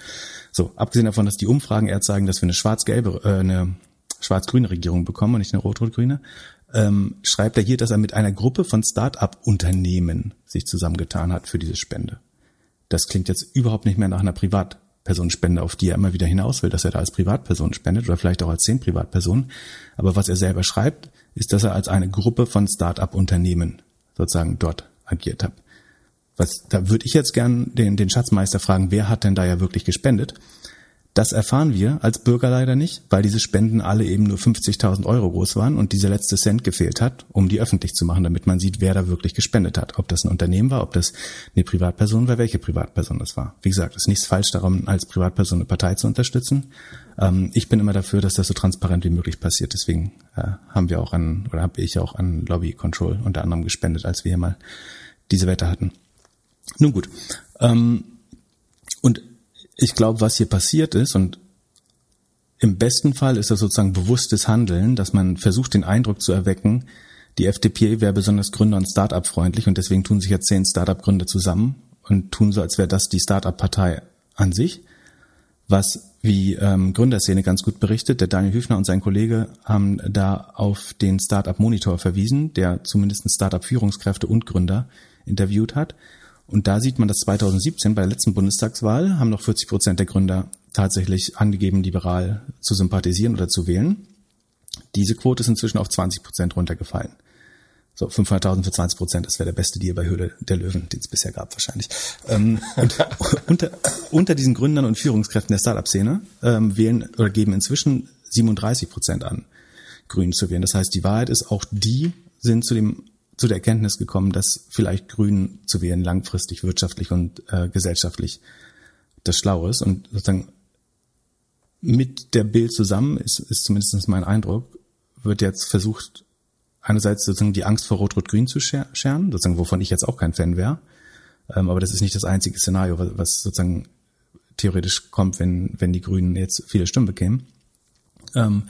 So, abgesehen davon, dass die Umfragen eher zeigen, dass wir eine schwarz-gelbe, äh, eine schwarz-grüne Regierung bekommen und nicht eine rot-rot-grüne, ähm, schreibt er hier, dass er mit einer Gruppe von Start-up-Unternehmen sich zusammengetan hat für diese Spende. Das klingt jetzt überhaupt nicht mehr nach einer Privat Privatpersonenspende, auf die er immer wieder hinaus will, dass er da als Privatperson spendet oder vielleicht auch als zehn Privatpersonen. Aber was er selber schreibt, ist, dass er als eine Gruppe von Start-up-Unternehmen sozusagen dort agiert hat. Was, da würde ich jetzt gern den, den Schatzmeister fragen, wer hat denn da ja wirklich gespendet? Das erfahren wir als Bürger leider nicht, weil diese Spenden alle eben nur 50.000 Euro groß waren und dieser letzte Cent gefehlt hat, um die öffentlich zu machen, damit man sieht, wer da wirklich gespendet hat. Ob das ein Unternehmen war, ob das eine Privatperson war, welche Privatperson das war. Wie gesagt, es ist nichts falsch darum, als Privatperson eine Partei zu unterstützen. Ähm, ich bin immer dafür, dass das so transparent wie möglich passiert. Deswegen äh, haben wir auch an, oder habe ich auch an Lobby Control unter anderem gespendet, als wir hier mal diese Wette hatten. Nun gut. Ähm, ich glaube, was hier passiert ist und im besten Fall ist das sozusagen bewusstes Handeln, dass man versucht, den Eindruck zu erwecken, die FDP wäre besonders Gründer- und Start-up-freundlich und deswegen tun sich jetzt zehn Start-up-Gründer zusammen und tun so, als wäre das die Start-up-Partei an sich. Was wie ähm, Gründerszene ganz gut berichtet, der Daniel Hüfner und sein Kollege haben da auf den Startup Monitor verwiesen, der zumindest Startup Führungskräfte und Gründer interviewt hat. Und da sieht man, dass 2017 bei der letzten Bundestagswahl haben noch 40 Prozent der Gründer tatsächlich angegeben, liberal zu sympathisieren oder zu wählen. Diese Quote ist inzwischen auf 20 Prozent runtergefallen. So, 500.000 für 20 Prozent, das wäre der beste Deal bei Höhle der Löwen, den es bisher gab wahrscheinlich. Ähm, und unter, unter diesen Gründern und Führungskräften der Startup-Szene ähm, wählen oder geben inzwischen 37 Prozent an, Grün zu wählen. Das heißt, die Wahrheit ist, auch die sind zu dem zu der Erkenntnis gekommen, dass vielleicht Grün zu wählen langfristig wirtschaftlich und äh, gesellschaftlich das Schlaue ist. Und sozusagen mit der Bild zusammen ist, ist zumindest mein Eindruck, wird jetzt versucht, einerseits sozusagen die Angst vor Rot-Rot-Grün zu scheren, sozusagen, wovon ich jetzt auch kein Fan wäre. Ähm, aber das ist nicht das einzige Szenario, was, was sozusagen theoretisch kommt, wenn, wenn die Grünen jetzt viele Stimmen bekämen. Ähm,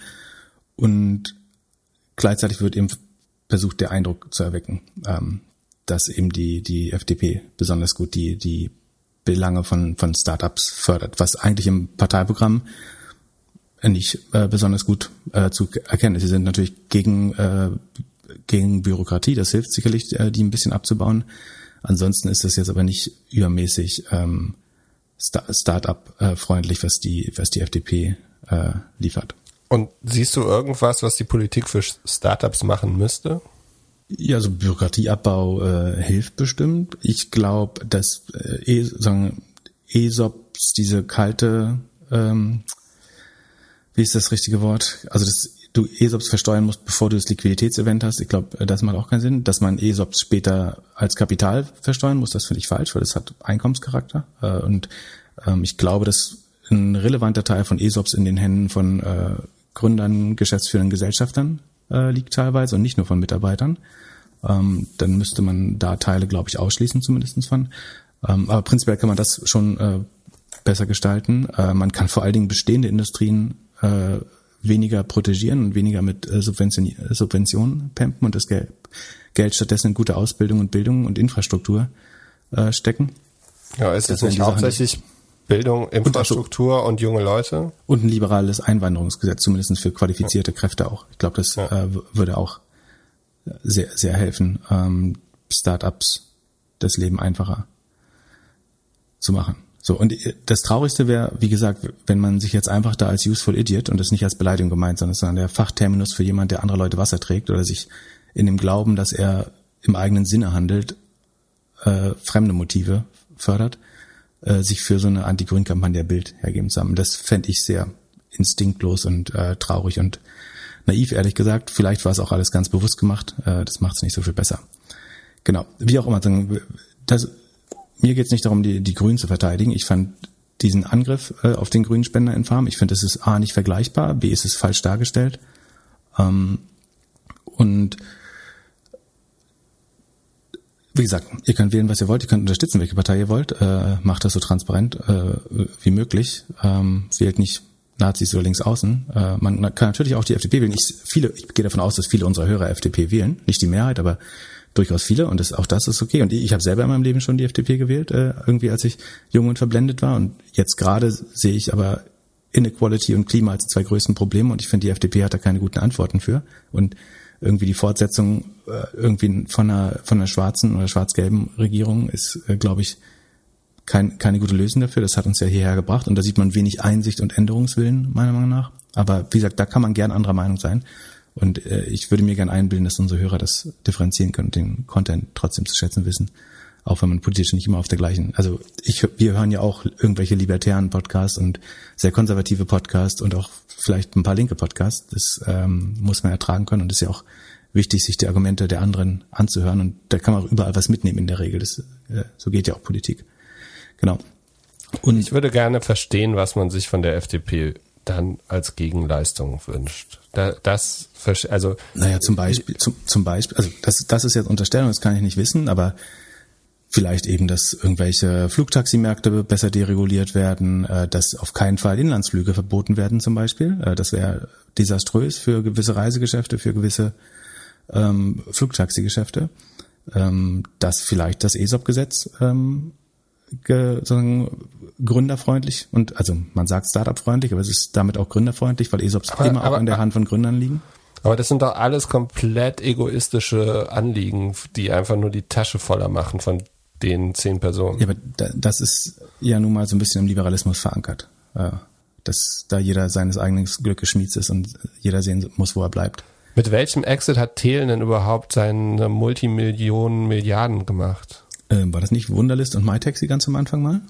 und gleichzeitig wird eben versucht, der Eindruck zu erwecken, ähm, dass eben die, die FDP besonders gut die, die Belange von, von Startups fördert, was eigentlich im Parteiprogramm nicht äh, besonders gut äh, zu erkennen ist. Sie sind natürlich gegen, äh, gegen Bürokratie, das hilft sicherlich, äh, die ein bisschen abzubauen. Ansonsten ist das jetzt aber nicht übermäßig ähm, Start-up-freundlich, was die, was die FDP äh, liefert. Und siehst du irgendwas, was die Politik für Startups machen müsste? Ja, also Bürokratieabbau äh, hilft bestimmt. Ich glaube, dass äh, e, sagen, ESOPs, diese kalte, ähm, wie ist das richtige Wort? Also dass du ESOPs versteuern musst, bevor du das Liquiditätsevent hast. Ich glaube, das macht auch keinen Sinn. Dass man ESOPs später als Kapital versteuern muss, das finde ich falsch, weil das hat Einkommenscharakter. Äh, und ähm, ich glaube, dass ein relevanter Teil von ESOPs in den Händen von äh, Gründern, Geschäftsführern, Gesellschaftern äh, liegt teilweise und nicht nur von Mitarbeitern. Ähm, dann müsste man da Teile, glaube ich, ausschließen zumindestens von. Ähm, aber prinzipiell kann man das schon äh, besser gestalten. Äh, man kann vor allen Dingen bestehende Industrien äh, weniger protegieren und weniger mit äh, Subvention, Subventionen pampen und das Geld, Geld stattdessen in gute Ausbildung und Bildung und Infrastruktur äh, stecken. Ja, ist das nicht hauptsächlich Bildung, Infrastruktur und, und, junge Leute. Und ein liberales Einwanderungsgesetz, zumindest für qualifizierte. Kräfte auch. Ich glaube, das ja. äh, würde auch sehr, sehr helfen, ähm, Startups das Leben einfacher zu machen. So, und das Traurigste wäre, wie gesagt, wenn man sich jetzt einfach da als useful idiot und das nicht als Beleidigung gemeint, sondern, sondern der Fachterminus für jemand, der andere Leute Wasser trägt oder sich in dem Glauben, dass er im eigenen Sinne handelt, äh, fremde Motive fördert, äh, sich für so eine Anti-Grün-Kampagne Bild hergeben zu haben. Das fände ich sehr instinktlos und äh, traurig und naiv, ehrlich gesagt. Vielleicht war es auch alles ganz bewusst gemacht. Äh, das macht es nicht so viel besser. Genau. Wie auch immer, das, mir geht es nicht darum, die, die Grünen zu verteidigen. Ich fand diesen Angriff äh, auf den grünen Spender in Farm, ich finde, das ist A nicht vergleichbar, B ist es falsch dargestellt. Ähm, und wie gesagt, ihr könnt wählen, was ihr wollt, ihr könnt unterstützen, welche Partei ihr wollt, äh, macht das so transparent äh, wie möglich, ähm, wählt nicht Nazis oder links außen. Äh, man kann natürlich auch die FDP wählen. Ich, viele, ich gehe davon aus, dass viele unserer Hörer FDP wählen, nicht die Mehrheit, aber durchaus viele und das, auch das ist okay. Und ich, ich habe selber in meinem Leben schon die FDP gewählt, äh, irgendwie als ich jung und verblendet war. Und jetzt gerade sehe ich aber Inequality und Klima als zwei größten Probleme und ich finde, die FDP hat da keine guten Antworten für. Und irgendwie die Fortsetzung äh, irgendwie von einer von einer schwarzen oder schwarz-gelben Regierung ist, äh, glaube ich, kein, keine gute Lösung dafür. Das hat uns ja hierher gebracht und da sieht man wenig Einsicht und Änderungswillen, meiner Meinung nach. Aber wie gesagt, da kann man gern anderer Meinung sein. Und äh, ich würde mir gern einbilden, dass unsere Hörer das differenzieren können und den Content trotzdem zu schätzen wissen. Auch wenn man politisch nicht immer auf der gleichen, also ich, wir hören ja auch irgendwelche libertären Podcasts und sehr konservative Podcasts und auch vielleicht ein paar linke Podcasts. Das ähm, muss man ertragen können und ist ja auch wichtig, sich die Argumente der anderen anzuhören. Und da kann man auch überall was mitnehmen in der Regel. Das, äh, so geht ja auch Politik. Genau. Und ich würde gerne verstehen, was man sich von der FDP dann als Gegenleistung wünscht. Da, das, also. Naja, zum Beispiel, zum, zum Beispiel, also das, das ist jetzt Unterstellung, das kann ich nicht wissen, aber vielleicht eben, dass irgendwelche Flugtaximärkte besser dereguliert werden, äh, dass auf keinen Fall Inlandsflüge verboten werden zum Beispiel. Äh, das wäre desaströs für gewisse Reisegeschäfte, für gewisse ähm, Flugtaxigeschäfte. Ähm, dass vielleicht das ESOP-Gesetz ähm, ge, sozusagen gründerfreundlich und also man sagt Startup-freundlich, aber es ist damit auch gründerfreundlich, weil ESOPs aber, immer aber, auch in der Hand von Gründern liegen. Aber das sind doch alles komplett egoistische Anliegen, die einfach nur die Tasche voller machen von den zehn Personen. Ja, aber das ist ja nun mal so ein bisschen im Liberalismus verankert. Äh, dass da jeder seines eigenen Glückes Schmieds ist und jeder sehen muss, wo er bleibt. Mit welchem Exit hat Thelen denn überhaupt seine Multimillionen Milliarden gemacht? Ähm, war das nicht Wunderlist und MyTaxi ganz am Anfang mal?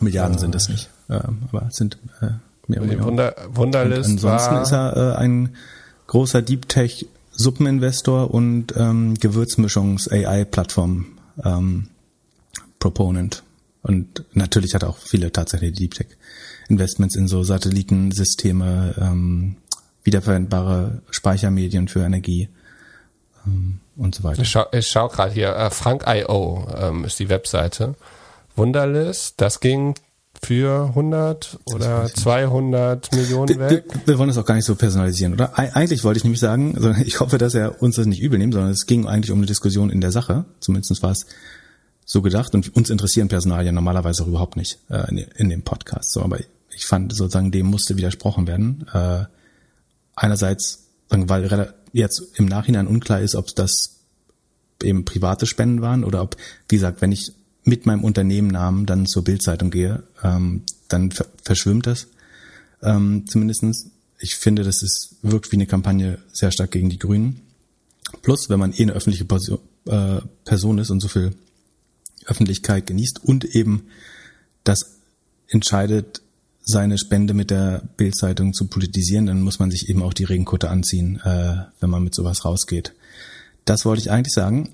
Milliarden ja. sind es nicht, ähm, aber es sind äh, mehr oder weniger. Wunder, Wunderlist und ansonsten ist er äh, ein großer Deep Tech Suppeninvestor und ähm, Gewürzmischungs AI Plattform ähm, Proponent. Und natürlich hat auch viele tatsächlich Deep Tech Investments in so Satellitensysteme, ähm, wiederverwendbare Speichermedien für Energie ähm, und so weiter. Ich schau, ich schau gerade hier, äh, Frank.io ähm, ist die Webseite. Wunderlist, das ging für 100 oder 200 Millionen weg. Wir, wir, wollen das auch gar nicht so personalisieren, oder? Eigentlich wollte ich nämlich sagen, also ich hoffe, dass er uns das nicht übel nimmt, sondern es ging eigentlich um eine Diskussion in der Sache. Zumindest war es so gedacht und uns interessieren Personalien normalerweise auch überhaupt nicht äh, in, in, dem Podcast. So, aber ich fand sozusagen, dem musste widersprochen werden. Äh, einerseits, weil jetzt im Nachhinein unklar ist, ob das eben private Spenden waren oder ob, wie gesagt, wenn ich mit meinem Unternehmennamen dann zur Bildzeitung gehe, ähm, dann verschwimmt das ähm, zumindestens. Ich finde, das ist, wirkt wie eine Kampagne sehr stark gegen die Grünen. Plus, wenn man eh eine öffentliche Person, äh, Person ist und so viel Öffentlichkeit genießt und eben das entscheidet, seine Spende mit der Bildzeitung zu politisieren, dann muss man sich eben auch die Regenkutte anziehen, äh, wenn man mit sowas rausgeht. Das wollte ich eigentlich sagen.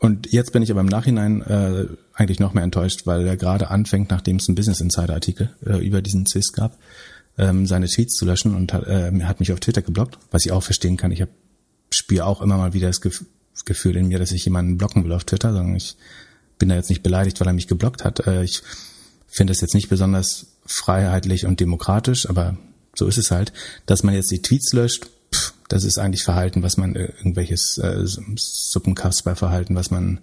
Und jetzt bin ich aber im Nachhinein äh, eigentlich noch mehr enttäuscht, weil er gerade anfängt, nachdem es einen Business Insider Artikel äh, über diesen Zwist gab, ähm, seine Tweets zu löschen und hat, äh, hat mich auf Twitter geblockt, was ich auch verstehen kann. Ich spüre auch immer mal wieder das, Gef das Gefühl in mir, dass ich jemanden blocken will auf Twitter, sondern ich bin da jetzt nicht beleidigt, weil er mich geblockt hat. Äh, ich finde es jetzt nicht besonders freiheitlich und demokratisch, aber so ist es halt, dass man jetzt die Tweets löscht. Das ist eigentlich Verhalten, was man äh, irgendwelches äh, Suppenkasper-Verhalten, was man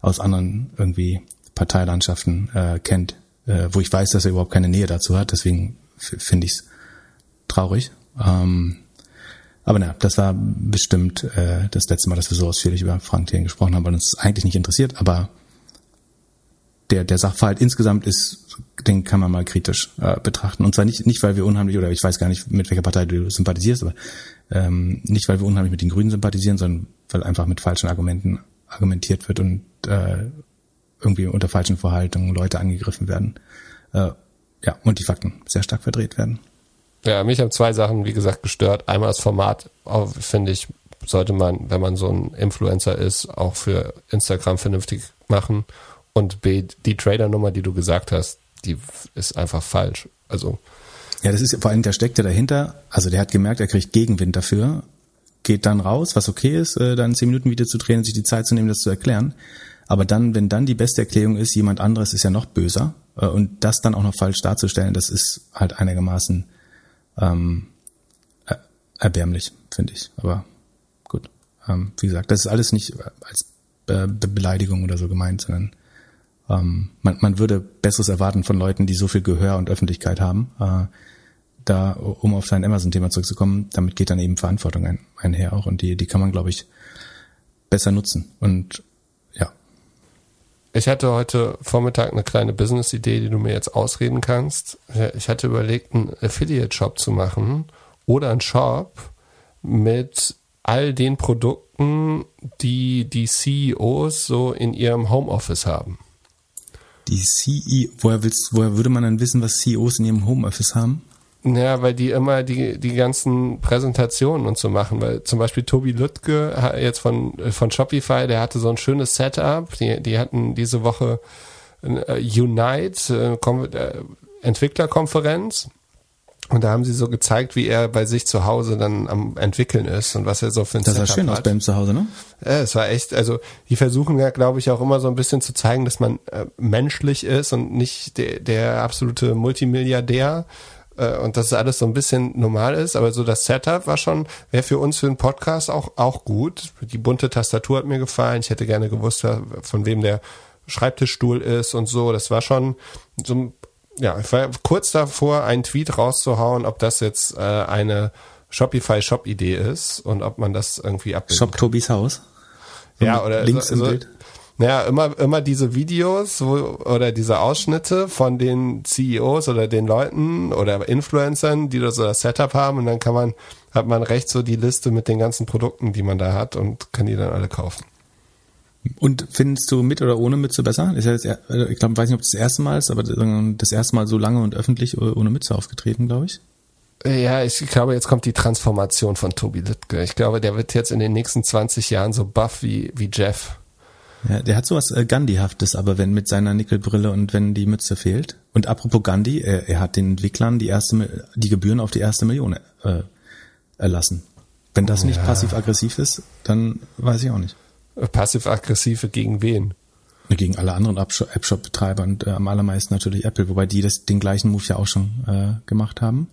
aus anderen irgendwie Parteilandschaften äh, kennt, äh, wo ich weiß, dass er überhaupt keine Nähe dazu hat. Deswegen finde ich es traurig. Ähm, aber na, das war bestimmt äh, das letzte Mal, dass wir so ausführlich über Frank Thien gesprochen haben, weil uns eigentlich nicht interessiert. Aber der, der Sachverhalt insgesamt ist, den kann man mal kritisch äh, betrachten. Und zwar nicht, nicht, weil wir unheimlich, oder ich weiß gar nicht, mit welcher Partei du sympathisierst, aber ähm, nicht, weil wir unheimlich mit den Grünen sympathisieren, sondern weil einfach mit falschen Argumenten argumentiert wird und äh, irgendwie unter falschen Verhaltungen Leute angegriffen werden. Äh, ja, und die Fakten sehr stark verdreht werden. Ja, mich haben zwei Sachen, wie gesagt, gestört. Einmal das Format, finde ich, sollte man, wenn man so ein Influencer ist, auch für Instagram vernünftig machen. Und B, die Trader-Nummer, die du gesagt hast, die ist einfach falsch. Also. Ja, das ist vor allem, der steckt ja dahinter. Also der hat gemerkt, er kriegt Gegenwind dafür, geht dann raus, was okay ist, äh, dann zehn Minuten Video zu drehen sich die Zeit zu nehmen, das zu erklären. Aber dann, wenn dann die beste Erklärung ist, jemand anderes ist ja noch böser äh, und das dann auch noch falsch darzustellen, das ist halt einigermaßen ähm, erbärmlich, finde ich. Aber gut, ähm, wie gesagt, das ist alles nicht als Be Beleidigung oder so gemeint, sondern ähm, man, man würde Besseres erwarten von Leuten, die so viel Gehör und Öffentlichkeit haben. Äh, da, um auf sein Amazon-Thema zurückzukommen, damit geht dann eben Verantwortung ein, einher auch und die, die kann man, glaube ich, besser nutzen. Und ja. ich hatte heute Vormittag eine kleine Business-Idee, die du mir jetzt ausreden kannst. Ich hatte überlegt, einen Affiliate-Shop zu machen oder einen Shop mit all den Produkten, die die CEOs so in ihrem Homeoffice haben. Die CEO, woher willst, woher würde man dann wissen, was CEOs in ihrem Homeoffice haben? Ja, weil die immer die, die ganzen Präsentationen und so machen. Weil zum Beispiel Tobi Lüttke jetzt von, von Shopify, der hatte so ein schönes Setup. Die, die hatten diese Woche äh, Unite, äh, äh, Entwicklerkonferenz. Und da haben sie so gezeigt, wie er bei sich zu Hause dann am entwickeln ist und was er so für ein Das sah schön hat. aus bei ihm zu Hause, ne? Ja, es war echt, also die versuchen ja, glaube ich, auch immer so ein bisschen zu zeigen, dass man äh, menschlich ist und nicht der, der absolute Multimilliardär äh, und dass alles so ein bisschen normal ist, aber so das Setup war schon, wäre für uns für einen Podcast auch, auch gut. Die bunte Tastatur hat mir gefallen. Ich hätte gerne gewusst, von wem der Schreibtischstuhl ist und so. Das war schon so ja, ich war kurz davor, einen Tweet rauszuhauen, ob das jetzt äh, eine Shopify-Shop-Idee ist und ob man das irgendwie abbilden Shop Tobis Haus. Ja, oder links so, im so, Bild. Naja, immer, immer diese Videos wo, oder diese Ausschnitte von den CEOs oder den Leuten oder Influencern, die da so das Setup haben und dann kann man, hat man recht so die Liste mit den ganzen Produkten, die man da hat und kann die dann alle kaufen. Und findest du mit oder ohne Mütze besser? Ist ja jetzt, äh, ich glaube, weiß nicht, ob das, das erste Mal ist, aber das erste Mal so lange und öffentlich ohne Mütze aufgetreten, glaube ich. Ja, ich glaube, jetzt kommt die Transformation von Tobi Littke. Ich glaube, der wird jetzt in den nächsten 20 Jahren so buff wie, wie Jeff. Ja, der hat sowas äh, Gandhi-haftes, aber wenn mit seiner Nickelbrille und wenn die Mütze fehlt. Und apropos Gandhi, er, er hat den Entwicklern die erste, die Gebühren auf die erste Million äh, erlassen. Wenn das ja. nicht passiv-aggressiv ist, dann weiß ich auch nicht. Passiv-aggressive gegen wen? Gegen alle anderen App-Shop-Betreiber und äh, am allermeisten natürlich Apple, wobei die das, den gleichen Move ja auch schon äh, gemacht haben.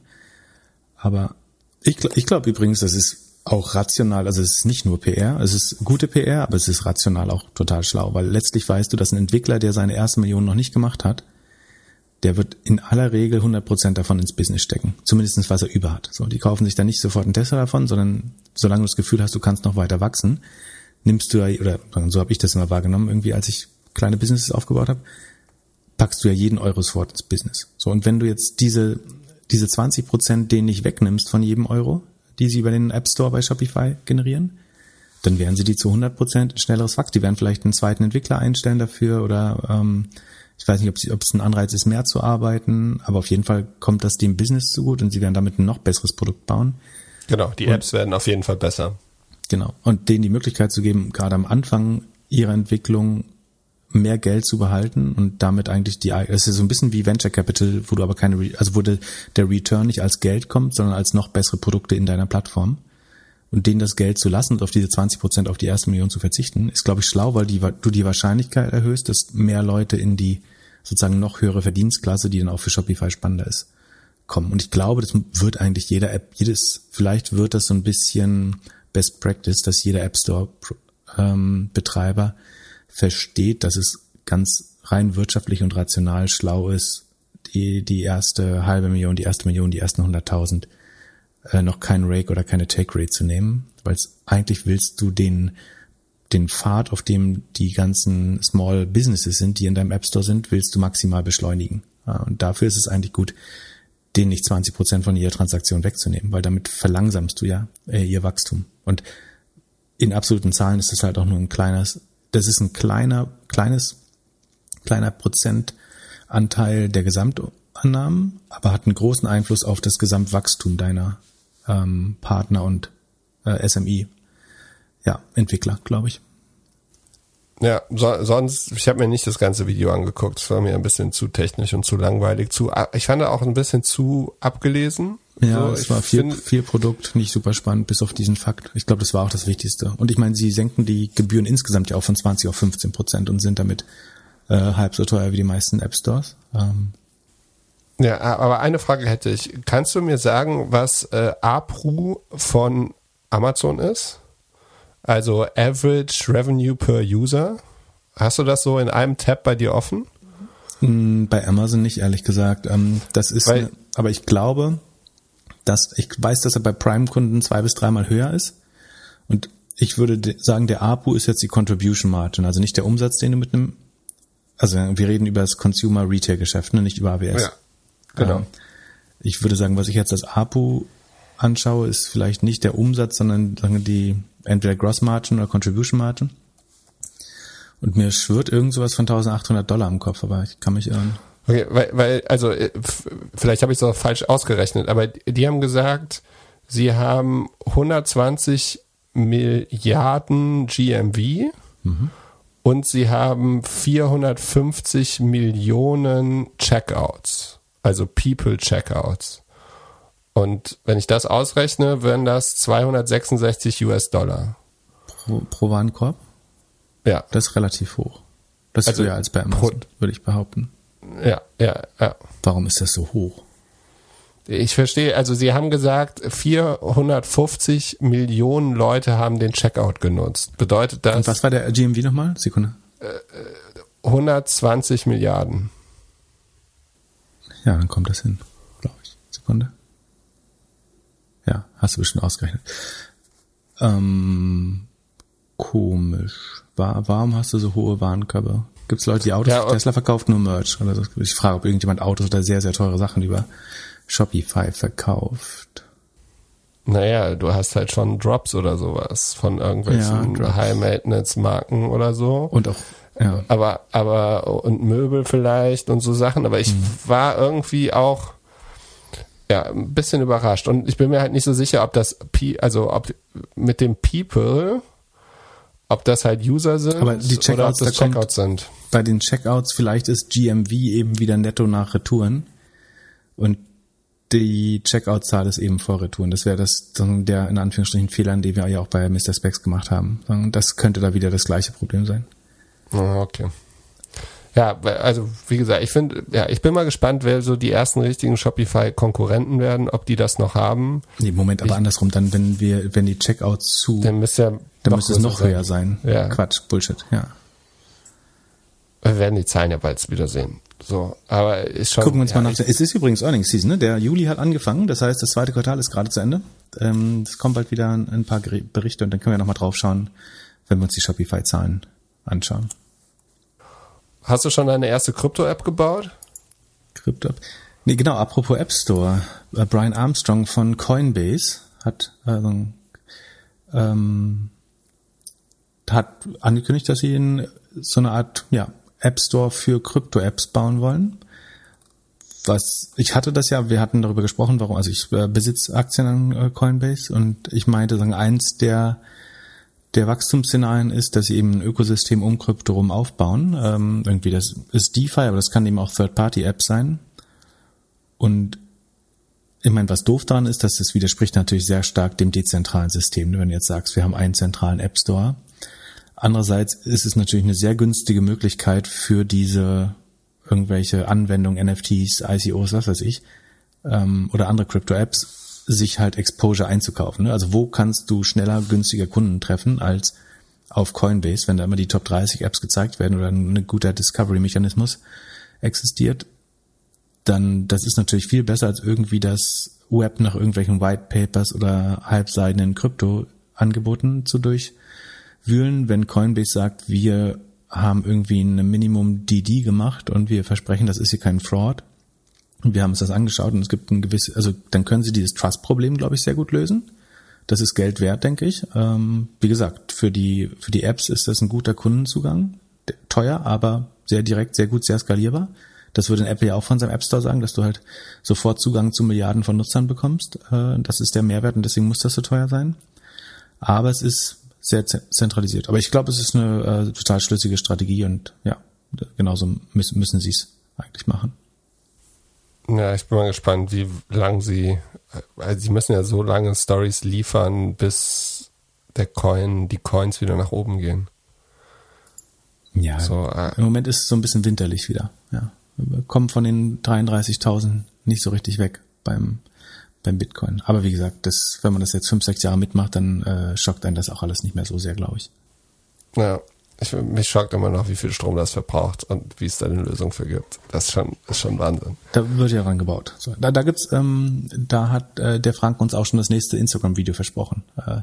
Aber ich, ich glaube übrigens, das ist auch rational, also es ist nicht nur PR, es ist gute PR, aber es ist rational auch total schlau, weil letztlich weißt du, dass ein Entwickler, der seine erste Million noch nicht gemacht hat, der wird in aller Regel 100% davon ins Business stecken. Zumindestens was er über hat. So, die kaufen sich dann nicht sofort einen Tesla davon, sondern solange du das Gefühl hast, du kannst noch weiter wachsen, nimmst du ja, oder so habe ich das immer wahrgenommen, irgendwie als ich kleine Businesses aufgebaut habe, packst du ja jeden Euro sofort ins Business. So, und wenn du jetzt diese, diese 20 Prozent den nicht wegnimmst von jedem Euro, die sie über den App Store bei Shopify generieren, dann werden sie die zu 100 Prozent ein schnelleres Wachstum. Die werden vielleicht einen zweiten Entwickler einstellen dafür oder ähm, ich weiß nicht, ob, sie, ob es ein Anreiz ist, mehr zu arbeiten, aber auf jeden Fall kommt das dem Business zu gut und sie werden damit ein noch besseres Produkt bauen. Genau, die Apps und, werden auf jeden Fall besser. Genau. Und denen die Möglichkeit zu geben, gerade am Anfang ihrer Entwicklung mehr Geld zu behalten und damit eigentlich die, es ist so ein bisschen wie Venture Capital, wo du aber keine, also wo der, Return nicht als Geld kommt, sondern als noch bessere Produkte in deiner Plattform. Und denen das Geld zu lassen und auf diese 20 Prozent auf die erste Million zu verzichten, ist, glaube ich, schlau, weil die, du die Wahrscheinlichkeit erhöhst, dass mehr Leute in die sozusagen noch höhere Verdienstklasse, die dann auch für Shopify spannender ist, kommen. Und ich glaube, das wird eigentlich jeder App, jedes, vielleicht wird das so ein bisschen Best Practice, dass jeder App Store ähm, Betreiber versteht, dass es ganz rein wirtschaftlich und rational schlau ist, die, die erste halbe Million, die erste Million, die ersten 100.000 äh, noch kein Rake oder keine Take Rate zu nehmen, weil eigentlich willst du den den Pfad, auf dem die ganzen Small Businesses sind, die in deinem App Store sind, willst du maximal beschleunigen. Und dafür ist es eigentlich gut, denen nicht 20 Prozent von ihrer Transaktion wegzunehmen, weil damit verlangsamst du ja äh, ihr Wachstum. Und in absoluten Zahlen ist das halt auch nur ein kleines, das ist ein kleiner, kleines, kleiner Prozentanteil der Gesamtannahmen, aber hat einen großen Einfluss auf das Gesamtwachstum deiner ähm, Partner und äh, SMI, ja, Entwickler, glaube ich. Ja, so, sonst, ich habe mir nicht das ganze Video angeguckt. Es war mir ein bisschen zu technisch und zu langweilig. Zu, ich fand auch ein bisschen zu abgelesen. Ja, so, es war viel, viel Produkt, nicht super spannend, bis auf diesen Fakt. Ich glaube, das war auch das Wichtigste. Und ich meine, sie senken die Gebühren insgesamt ja auch von 20 auf 15 Prozent und sind damit äh, halb so teuer wie die meisten App Stores. Ähm. Ja, aber eine Frage hätte ich. Kannst du mir sagen, was äh, APRU von Amazon ist? Also Average Revenue per User. Hast du das so in einem Tab bei dir offen? Hm, bei Amazon nicht, ehrlich gesagt. Ähm, das ist, eine, aber ich glaube, dass ich weiß, dass er bei Prime-Kunden zwei bis dreimal höher ist. Und ich würde sagen, der APU ist jetzt die Contribution Margin, also nicht der Umsatz, den du mit einem also wir reden über das Consumer Retail Geschäft, ne, nicht über AWS. Ja, genau. Ähm, ich würde sagen, was ich jetzt als APU anschaue, ist vielleicht nicht der Umsatz, sondern sagen wir, die entweder Gross Margin oder Contribution Margin. Und mir schwirrt irgend sowas von 1800 Dollar im Kopf, aber ich kann mich irren. Okay, weil, weil also äh, vielleicht habe ich es auch falsch ausgerechnet, aber die haben gesagt, sie haben 120 Milliarden GMV und sie haben 450 Millionen Checkouts, also People Checkouts. Und wenn ich das ausrechne, wären das 266 US-Dollar. Pro, pro Warenkorb? Ja, Das ist relativ hoch. Das ist Also höher als bei pro- Amazon, würde ich behaupten. Ja, ja, ja. Warum ist das so hoch? Ich verstehe, also Sie haben gesagt, 450 Millionen Leute haben den Checkout genutzt. Bedeutet Und das was war der GMV nochmal? Sekunde. 120 Milliarden. Ja, dann kommt das hin, glaube ich. Sekunde. Ja, hast du bestimmt ausgerechnet. Ähm, komisch. War, warum hast du so hohe Warenkörbe? Gibt es Leute, die Autos? Ja, Tesla verkauft nur Merch. Oder so. Ich frage, ob irgendjemand Autos oder sehr, sehr teure Sachen über Shopify verkauft. Naja, du hast halt schon Drops oder sowas von irgendwelchen Ja. High-Maintenance-Marken oder so. Und auch, ja. aber aber und Möbel vielleicht und so Sachen, aber ich Mhm. war irgendwie auch ja ein bisschen überrascht und ich bin mir halt nicht so sicher, ob das P also ob mit dem People ob das halt User sind Aber die oder ob Checkouts, das da Checkouts sind. bei den Checkouts vielleicht ist GMV eben wieder netto nach Retouren und die Checkout-Zahl ist eben vor Retouren. Das wäre das der in Anführungsstrichen Fehler, den wir ja auch bei Mr. Specs gemacht haben. Das könnte da wieder das gleiche Problem sein. Ah, Okay. Ja, also wie gesagt, ich finde, ja, ich bin mal gespannt, wer so die ersten richtigen Shopify-Konkurrenten werden, ob die das noch haben. Nee, Moment, aber andersrum, dann wenn wir, wenn die Checkouts zu, Dann müsste ja dann müsste es noch höher sein. Ja. Quatsch, Bullshit, ja. Wir werden die Zahlen ja bald wiedersehen. So, aber ist schon. Gucken wir uns ja, mal nach. ich- es ist übrigens Earnings Season, ne? Der Juli hat angefangen, das heißt, das zweite Quartal ist gerade zu Ende. Ähm, es kommt bald wieder ein, paar Berichte und dann können wir nochmal drauf schauen, wenn wir uns die Shopify-Zahlen anschauen. Hast du schon deine erste Krypto-App gebaut? Crypto. Nee, genau, apropos App Store. Äh, Brian Armstrong von Coinbase hat, also, ähm, hat angekündigt, dass sie so eine Art ja, App Store für Krypto-Apps bauen wollen. Was ich hatte das ja, wir hatten darüber gesprochen, warum, also ich äh, besitze Aktien an äh, Coinbase und ich meinte, sagen, eins der der Wachstumsszenarien ist, dass sie eben ein Ökosystem um Krypto rum aufbauen. Ähm, irgendwie das ist DeFi, aber das kann eben auch Third-Party-Apps sein. Und ich meine, was doof daran ist, dass das widerspricht natürlich sehr stark dem dezentralen System. Wenn du jetzt sagst, wir haben einen zentralen App Store. Andererseits ist es natürlich eine sehr günstige Möglichkeit für diese irgendwelche Anwendungen, NFTs, ICOs, was weiß ich, ähm, oder andere Crypto-Apps, sich halt Exposure einzukaufen. Ne? Also wo kannst du schneller günstiger Kunden treffen als auf Coinbase, wenn da immer die Top 30 Apps gezeigt werden oder ein guter Discovery-Mechanismus existiert, dann das ist natürlich viel besser als irgendwie das Web nach irgendwelchen White Papers oder halbseidenen Krypto-Angeboten zu durchwühlen, wenn Coinbase sagt, wir haben irgendwie ein Minimum DD gemacht und wir versprechen, das ist hier kein Fraud. Wir haben uns das angeschaut und es gibt ein gewisses, also dann können sie dieses Trust-Problem, glaube ich, sehr gut lösen. Das ist Geld wert, denke ich. Ähm, wie gesagt, für die, für die Apps ist das ein guter Kundenzugang. Teuer, aber sehr direkt, sehr gut, sehr skalierbar. Das würde Apple ja auch von seinem App Store sagen, dass du halt sofort Zugang zu Milliarden von Nutzern bekommst. Äh, das ist der Mehrwert und deswegen muss das so teuer sein. Aber es ist sehr ze- zentralisiert. Aber ich glaube, es ist eine äh, total schlüssige Strategie und ja, genauso müssen, müssen sie es eigentlich machen. Ja, ich bin mal gespannt, wie lang sie, also sie müssen ja so lange Stories liefern, bis der Coin, die Coins wieder nach oben gehen. Ja, So, äh, im Moment ist es so ein bisschen winterlich wieder. Ja, wir kommen von den 33.000 nicht so richtig weg beim beim Bitcoin. Aber wie gesagt, das, wenn man das jetzt fünf, sechs Jahre mitmacht, dann äh, schockt einen das auch alles nicht mehr so sehr, glaube ich. Ja, ich, mich schockt immer noch, wie viel Strom das verbraucht und wie es da eine Lösung für gibt. Das ist schon, ist schon Wahnsinn. Da wird ja dran gebaut. So, da, da gibt's, ähm, da hat äh, der Frank uns auch schon das nächste Instagram-Video versprochen, äh,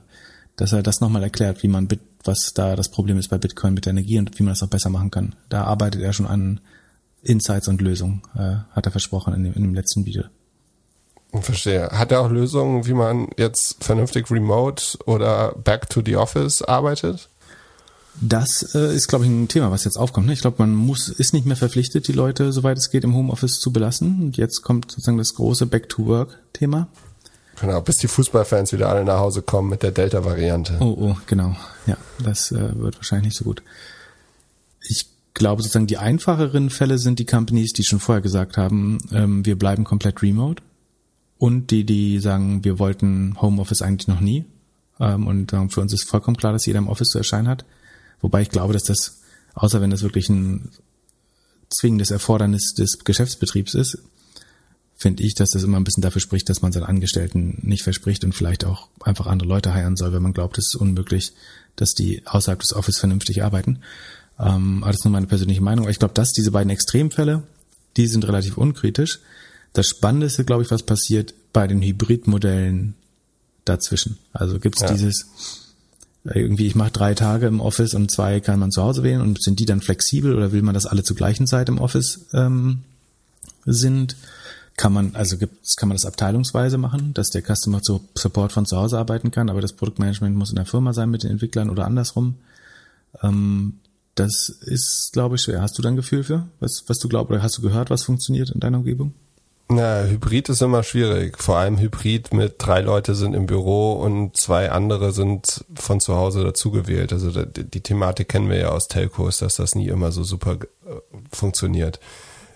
dass er das nochmal erklärt, wie man Bit, was da das Problem ist bei Bitcoin mit der Energie und wie man das auch besser machen kann. Da arbeitet er schon an Insights und Lösungen, äh, hat er versprochen in dem, in dem letzten Video. Verstehe. Hat er auch Lösungen, wie man jetzt vernünftig remote oder back to the office arbeitet? Das äh, ist, glaube ich, ein Thema, was jetzt aufkommt. Ne? Ich glaube, man muss ist nicht mehr verpflichtet, die Leute, soweit es geht, im Homeoffice zu belassen. Und jetzt kommt sozusagen das große Back-to-Work-Thema. Genau, bis die Fußballfans wieder alle nach Hause kommen mit der Delta-Variante. Oh, oh, genau. Ja, das äh, wird wahrscheinlich nicht so gut. Ich glaube sozusagen, die einfacheren Fälle sind die Companies, die schon vorher gesagt haben, ähm, wir bleiben komplett remote und die, die sagen, wir wollten Homeoffice eigentlich noch nie. Ähm, und ähm, für uns ist vollkommen klar, dass jeder im Office zu erscheinen hat. Wobei ich glaube, dass das, außer wenn das wirklich ein zwingendes Erfordernis des Geschäftsbetriebs ist, finde ich, dass das immer ein bisschen dafür spricht, dass man seinen Angestellten nicht verspricht und vielleicht auch einfach andere Leute heiern soll, wenn man glaubt, es ist unmöglich, dass die außerhalb des Office vernünftig arbeiten. Ähm, aber das ist nur meine persönliche Meinung. Aber ich glaube, dass diese beiden Extremfälle, die sind relativ unkritisch. Das Spannende ist, glaube ich, was passiert bei den Hybridmodellen dazwischen. Also gibt es ja. dieses irgendwie, ich mache drei Tage im Office und zwei kann man zu Hause wählen und sind die dann flexibel oder will man, dass alle zur gleichen Zeit im Office ähm, sind? Kann man, also gibt's, kann man das abteilungsweise machen, dass der Customer Support von zu Hause arbeiten kann, aber das Produktmanagement muss in der Firma sein mit den Entwicklern oder andersrum. Ähm, das ist, glaube ich, schwer. Hast du da ein Gefühl für, was, was du glaubst, oder hast du gehört, was funktioniert in deiner Umgebung? Na, Hybrid ist immer schwierig. Vor allem Hybrid mit drei Leute sind im Büro und zwei andere sind von zu Hause dazugewählt. Also die, die Thematik kennen wir ja aus Telcos, dass das nie immer so super äh, funktioniert.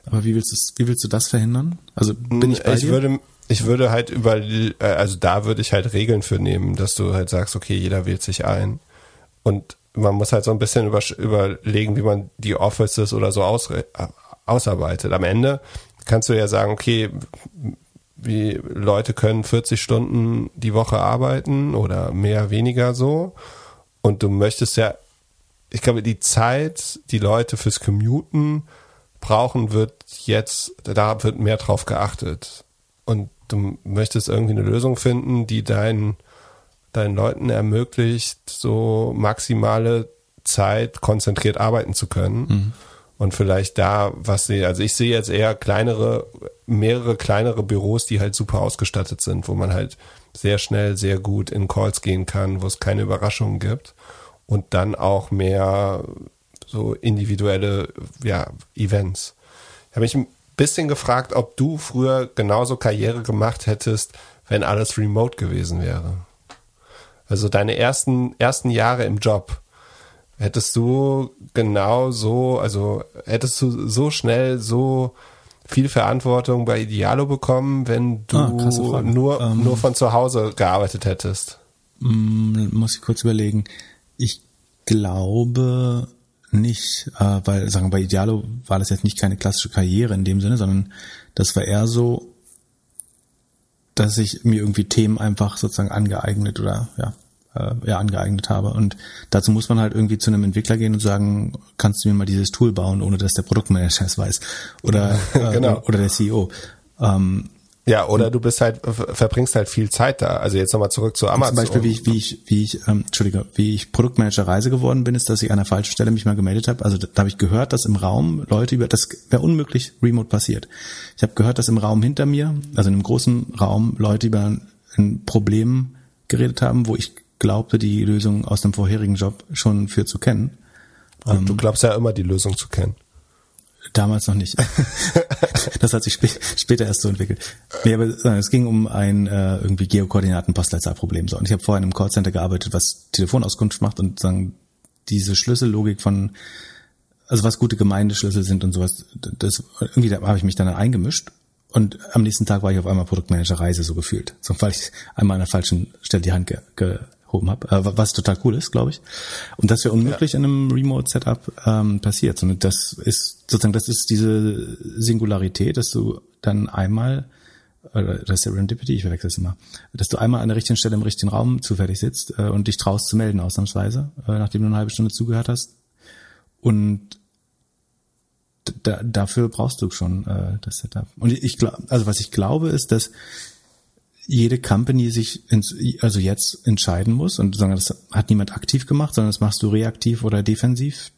Aber wie willst du, wie willst du das verhindern? Also bin ich bei ich dir? würde ich würde halt über äh, also da würde ich halt Regeln für nehmen, dass du halt sagst, okay, jeder wählt sich ein und man muss halt so ein bisschen über, überlegen, wie man die Offices oder so aus, äh, ausarbeitet. Am Ende kannst du ja sagen, okay, wie Leute können 40 Stunden die Woche arbeiten oder mehr, weniger so. Und du möchtest ja, ich glaube, die Zeit, die Leute fürs Commuten brauchen, wird jetzt, da wird mehr drauf geachtet. Und du möchtest irgendwie eine Lösung finden, die deinen, deinen Leuten ermöglicht, so maximale Zeit konzentriert arbeiten zu können. Mhm und vielleicht da, was sie, also ich sehe jetzt eher kleinere, mehrere kleinere Büros, die halt super ausgestattet sind, wo man halt sehr schnell, sehr gut in Calls gehen kann, wo es keine Überraschungen gibt und dann auch mehr so individuelle ja, Events. Ich habe mich ein bisschen gefragt, ob du früher genauso Karriere gemacht hättest, wenn alles remote gewesen wäre. Also deine ersten, ersten Jahre im Job Hättest du genau so, also hättest du so schnell so viel Verantwortung bei Idealo bekommen, wenn du ah, nur, ähm, nur von zu Hause gearbeitet hättest? Mm, muss ich kurz überlegen. Ich glaube nicht, äh, weil sagen wir, bei Idealo war das jetzt nicht keine klassische Karriere in dem Sinne, sondern das war eher so, dass ich mir irgendwie Themen einfach sozusagen angeeignet oder ja äh, ja, angeeignet habe. Und dazu muss man halt irgendwie zu einem Entwickler gehen und sagen, kannst du mir mal dieses Tool bauen, ohne dass der Produktmanager es weiß. Oder, äh, genau. oder der CEO. Ähm, ja, oder du bist halt, verbringst halt viel Zeit da. Also jetzt nochmal zurück zu Amazon. Zum Beispiel, wie ich, wie ich, wie ich, ähm, Entschuldige, wie ich Produktmanager Reise geworden bin, ist, dass ich an der falschen Stelle mich mal gemeldet habe. Also da, da habe ich gehört, dass im Raum Leute über, das wäre unmöglich remote passiert. Ich habe gehört, dass im Raum hinter mir, also in einem großen Raum, Leute über ein Problem geredet haben, wo ich glaubte, die Lösung aus dem vorherigen Job schon für zu kennen. du ähm, glaubst ja immer, die Lösung zu kennen. Damals noch nicht. das hat sich spä später erst so entwickelt. Nee, aber es ging um ein äh, irgendwie Geokoordinaten-Postleitzahlproblem. So. Und ich habe vorher in einem Callcenter gearbeitet, was Telefonauskunft macht und sagen, diese Schlüssellogik von, also was gute Gemeindeschlüssel sind und sowas, das irgendwie da habe ich mich dann eingemischt und am nächsten Tag war ich auf einmal Produktmanager Reise so gefühlt, so weil ich einmal an der falschen Stelle die Hand ge, ge gehoben habe, äh, was total cool ist, glaube ich. Und das wäre unmöglich ja. in einem Remote-Setup ähm, passiert. Sondern das ist sozusagen, das ist diese Singularität, dass du dann einmal oder das Serendipity, ich verwechsel es immer, dass du einmal an der richtigen Stelle im richtigen Raum zufällig sitzt äh, und dich traust zu melden, ausnahmsweise, äh, nachdem du eine halbe Stunde zugehört hast. Und da, dafür brauchst du schon äh, das Setup. Und ich glaube, also was ich glaube, ist, dass jede Company sich ins, also jetzt entscheiden muss und sagen, das hat niemand aktiv gemacht, sondern das machst du reaktiv oder defensiv,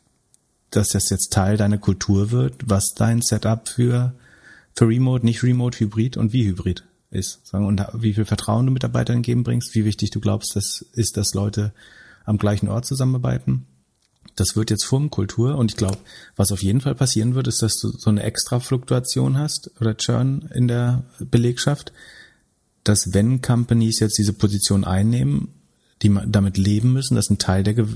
dass das jetzt Teil deiner Kultur wird, was dein Setup für, für Remote, nicht Remote, Hybrid und wie Hybrid ist. Und wie viel Vertrauen du Mitarbeitern entgegenbringst, wie wichtig du glaubst, das ist, dass Leute am gleichen Ort zusammenarbeiten. Das wird jetzt Firmenkultur und ich glaube, was auf jeden Fall passieren wird, ist, dass du so eine extra Fluktuation hast oder Churn in der Belegschaft, dass wenn Companies jetzt diese Position einnehmen, die damit leben müssen, dass ein Teil der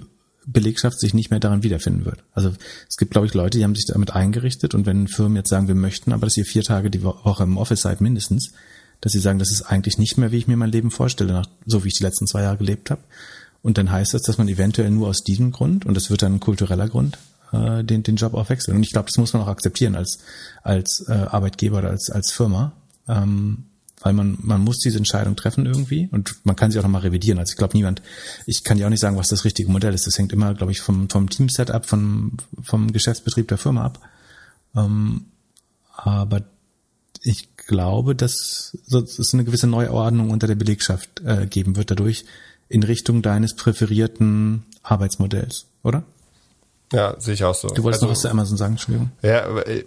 Belegschaft sich nicht mehr daran wiederfinden wird. Also es gibt, glaube ich, Leute, die haben sich damit eingerichtet und wenn Firmen jetzt sagen, wir möchten, aber dass ihr vier Tage die Woche im Office seid mindestens, dass sie sagen, das ist eigentlich nicht mehr, wie ich mir mein Leben vorstelle, nach, so wie ich die letzten zwei Jahre gelebt habe. Und dann heißt das, dass man eventuell nur aus diesem Grund, und das wird dann ein kultureller Grund, äh, den, den Job auch wechseln. Und ich glaube, das muss man auch akzeptieren als, als äh, Arbeitgeber oder als, als Firma. Ähm, weil man, man muss diese Entscheidung treffen irgendwie und man kann sie auch nochmal revidieren. Also ich glaube niemand, ich kann ja auch nicht sagen, was das richtige Modell ist. Das hängt immer, glaube ich, vom, vom Team-Setup, vom, vom Geschäftsbetrieb der Firma ab. Ähm, aber ich glaube, dass es eine gewisse Neuordnung unter der Belegschaft äh, geben wird dadurch in Richtung deines präferierten Arbeitsmodells, oder? Ja, sehe ich auch so. Du wolltest also, noch was zu Amazon sagen, Entschuldigung. Ja, aber äh,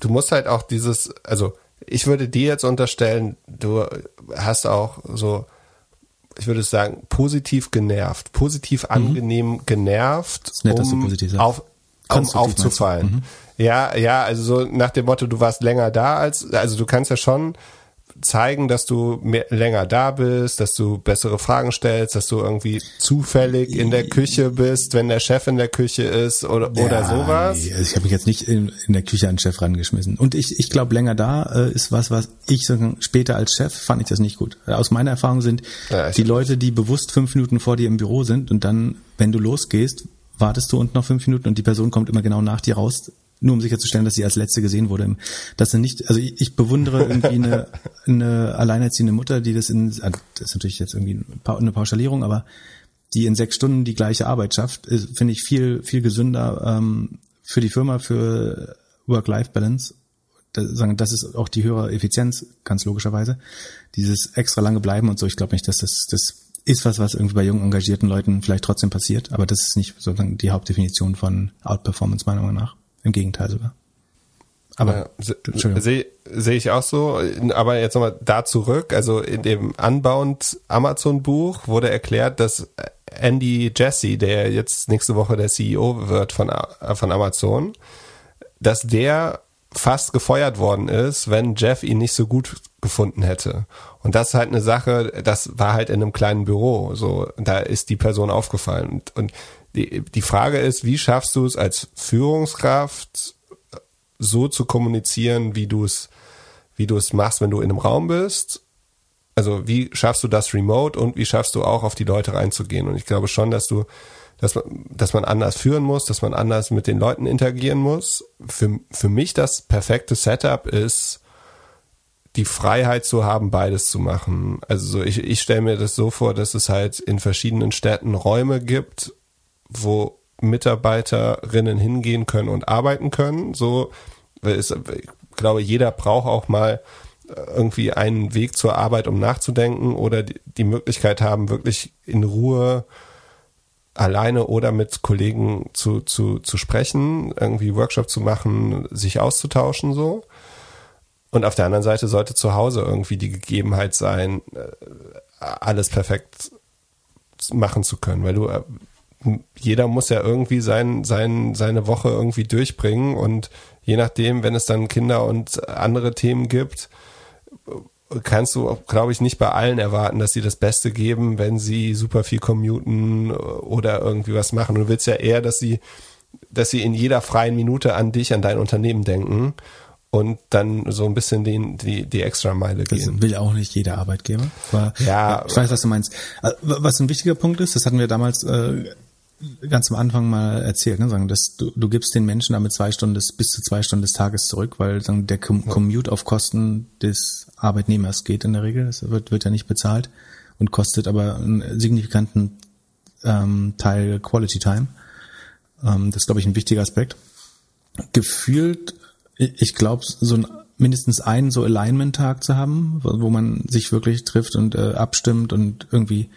du musst halt auch dieses, also ich würde dir jetzt unterstellen, du hast auch so, ich würde sagen, positiv genervt, positiv mhm. angenehm genervt, ist nett, um dass du positiv sagst. auf, um aufzufallen. Mhm. Ja, ja, also so nach dem Motto, du warst länger da als, also du kannst ja schon zeigen, dass du mehr, länger da bist, dass du bessere Fragen stellst, dass du irgendwie zufällig in der Küche bist, wenn der Chef in der Küche ist oder, ja, oder sowas. Nee, also ich habe mich jetzt nicht in, in, der Küche an den Chef rangeschmissen. Und ich, ich glaube, länger da äh, ist was, was ich sagen, später als Chef fand ich das nicht gut. Aus meiner Erfahrung sind ja, die Leute, die bewusst fünf Minuten vor dir im Büro sind und dann, wenn du losgehst, wartest du unten noch fünf Minuten und die Person kommt immer genau nach dir raus, nur um sicherzustellen, dass sie als letzte gesehen wurde. Das sind nicht, also ich, ich bewundere irgendwie eine, eine alleinerziehende Mutter, die das in, also das ist natürlich jetzt irgendwie eine Pauschalierung, aber die in sechs Stunden die gleiche Arbeit schafft, finde ich viel, viel gesünder ähm, für die Firma, für Work-Life-Balance. Das, sagen, das ist auch die höhere Effizienz, ganz logischerweise. Dieses extra lange bleiben und so, ich glaube nicht, dass das, das ist was, was irgendwie bei jungen, engagierten Leuten vielleicht trotzdem passiert, aber das ist nicht sozusagen die Hauptdefinition von Outperformance meiner Meinung nach. Im Gegenteil sogar. Aber ja, sehe seh ich auch so. Aber jetzt nochmal da zurück. Also in dem Unbound Amazon Buch wurde erklärt, dass Andy Jassy, der jetzt nächste Woche der CEO wird von, von Amazon, dass der fast gefeuert worden ist, wenn Jeff ihn nicht so gut gefunden hätte. Und das ist halt eine Sache, das war halt in einem kleinen Büro. So, da ist die Person aufgefallen. Und, und die, die Frage ist, wie schaffst du es als Führungskraft so zu kommunizieren, wie du es, wie du es machst, wenn du in einem Raum bist? Also wie schaffst du das remote und wie schaffst du auch auf die Leute reinzugehen? Und ich glaube schon, dass du, dass man, dass man anders führen muss, dass man anders mit den Leuten interagieren muss. Für, für mich das perfekte Setup ist, die Freiheit zu haben, beides zu machen. Also so, ich, ich stelle mir das so vor, dass es halt in verschiedenen Städten Räume gibt, wo Mitarbeiterinnen hingehen können und arbeiten können. So, ich glaube, jeder braucht auch mal irgendwie einen Weg zur Arbeit, um nachzudenken oder die Möglichkeit haben, wirklich in Ruhe alleine oder mit Kollegen zu, zu, zu sprechen, irgendwie Workshop zu machen, sich auszutauschen so. Und auf der anderen Seite sollte zu Hause irgendwie die Gegebenheit sein, äh, alles perfekt machen zu können, weil du äh, jeder muss ja irgendwie sein, sein, seine Woche irgendwie durchbringen und je nachdem, wenn es dann Kinder und andere Themen gibt, kannst du, glaube ich, nicht bei allen erwarten, dass sie das Beste geben, wenn sie super viel commuten oder irgendwie was machen. Du willst ja eher, dass sie, dass sie in jeder freien Minute an dich, an dein Unternehmen denken und dann so ein bisschen den, die, die extra Meile gehen. Das will auch nicht jeder Arbeitgeber. Aber, ja, ich weiß, was du meinst. Äh, was ein wichtiger Punkt ist, das hatten wir damals äh, ganz am Anfang mal erzählt, ne, sagen, dass du, du gibst den Menschen damit zwei Stunden des, bis zu zwei Stunden des Tages zurück, weil sagen, der Com ja. Commute auf Kosten des Arbeitnehmers geht in der Regel. Das wird, wird ja nicht bezahlt und kostet aber einen signifikanten ähm, Teil Quality Time. Ähm, das ist, glaube ich, ein wichtiger Aspekt. Gefühlt, ich glaube, so ein mindestens einen so Alignment-Tag zu haben, wo, wo man sich wirklich trifft und äh, abstimmt und irgendwie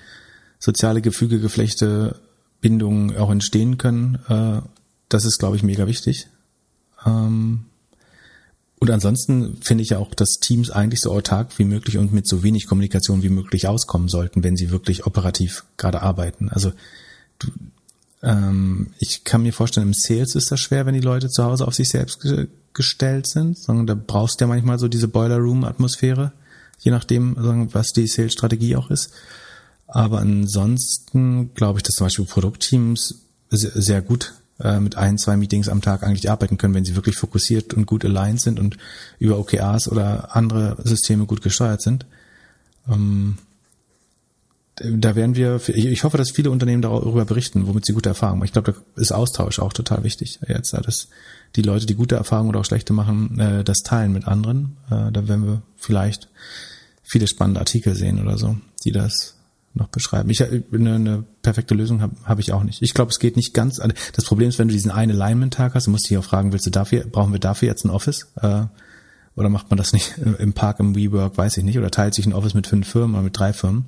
soziale Gefüge, Geflechte, Bindungen auch entstehen können. Äh, das ist, glaube ich, mega wichtig. Ähm, und ansonsten finde ich ja auch, dass Teams eigentlich so autark wie möglich und mit so wenig Kommunikation wie möglich auskommen sollten, wenn sie wirklich operativ gerade arbeiten. Also du, ähm, ich kann mir vorstellen, im Sales ist das schwer, wenn die Leute zu Hause auf sich selbst ge gestellt sind, sondern da brauchst du ja manchmal so diese Boiler Room Atmosphäre, je nachdem, was die Sales Strategie auch ist. Aber ansonsten glaube ich, dass zum Beispiel Produktteams sehr gut äh, mit ein, zwei Meetings am Tag eigentlich arbeiten können, wenn sie wirklich fokussiert und gut aligned sind und über OKRs oder andere Systeme gut gesteuert sind. Ähm, da werden wir, ich hoffe, dass viele Unternehmen darüber berichten, womit sie gute Erfahrungen machen. Ich glaube, da ist Austausch auch total wichtig. Jetzt, dass die Leute, die gute Erfahrungen oder auch schlechte machen, äh, das teilen mit anderen. Äh, da werden wir vielleicht viele spannende Artikel sehen oder so, die das noch beschreiben. Ich eine, eine perfekte Lösung habe hab ich auch nicht. Ich glaube, es geht nicht ganz. Das Problem ist, wenn du diesen einen Alignment-Tag hast, du musst dich auch fragen, willst du dafür, brauchen wir dafür jetzt ein Office? Äh, oder macht man das nicht im Park im WeWork, weiß ich nicht, oder teilt sich ein Office mit fünf Firmen oder mit drei Firmen?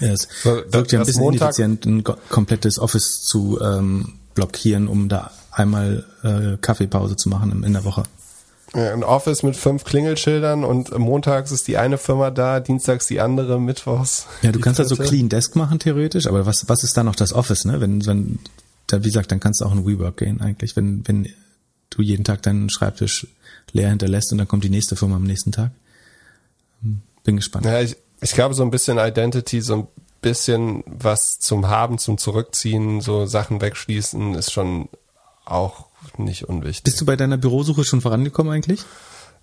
Es wirkt ja ein bisschen Montag ineffizient, ein komplettes Office zu ähm, blockieren, um da einmal äh, Kaffeepause zu machen in der Woche. Ein Office mit fünf Klingelschildern und montags ist die eine Firma da, dienstags die andere, mittwochs. Ja, du kannst also Clean Desk machen theoretisch, aber was, was ist da noch das Office, ne? Wenn, wenn, da, wie gesagt, dann kannst du auch in WeWork gehen eigentlich, wenn, wenn du jeden Tag deinen Schreibtisch leer hinterlässt und dann kommt die nächste Firma am nächsten Tag. Hm, bin gespannt. Ja, ich, ich glaube, so ein bisschen Identity, so ein bisschen was zum Haben, zum Zurückziehen, so Sachen wegschließen, ist schon auch nicht unwichtig. Bist du bei deiner Bürosuche schon vorangekommen eigentlich?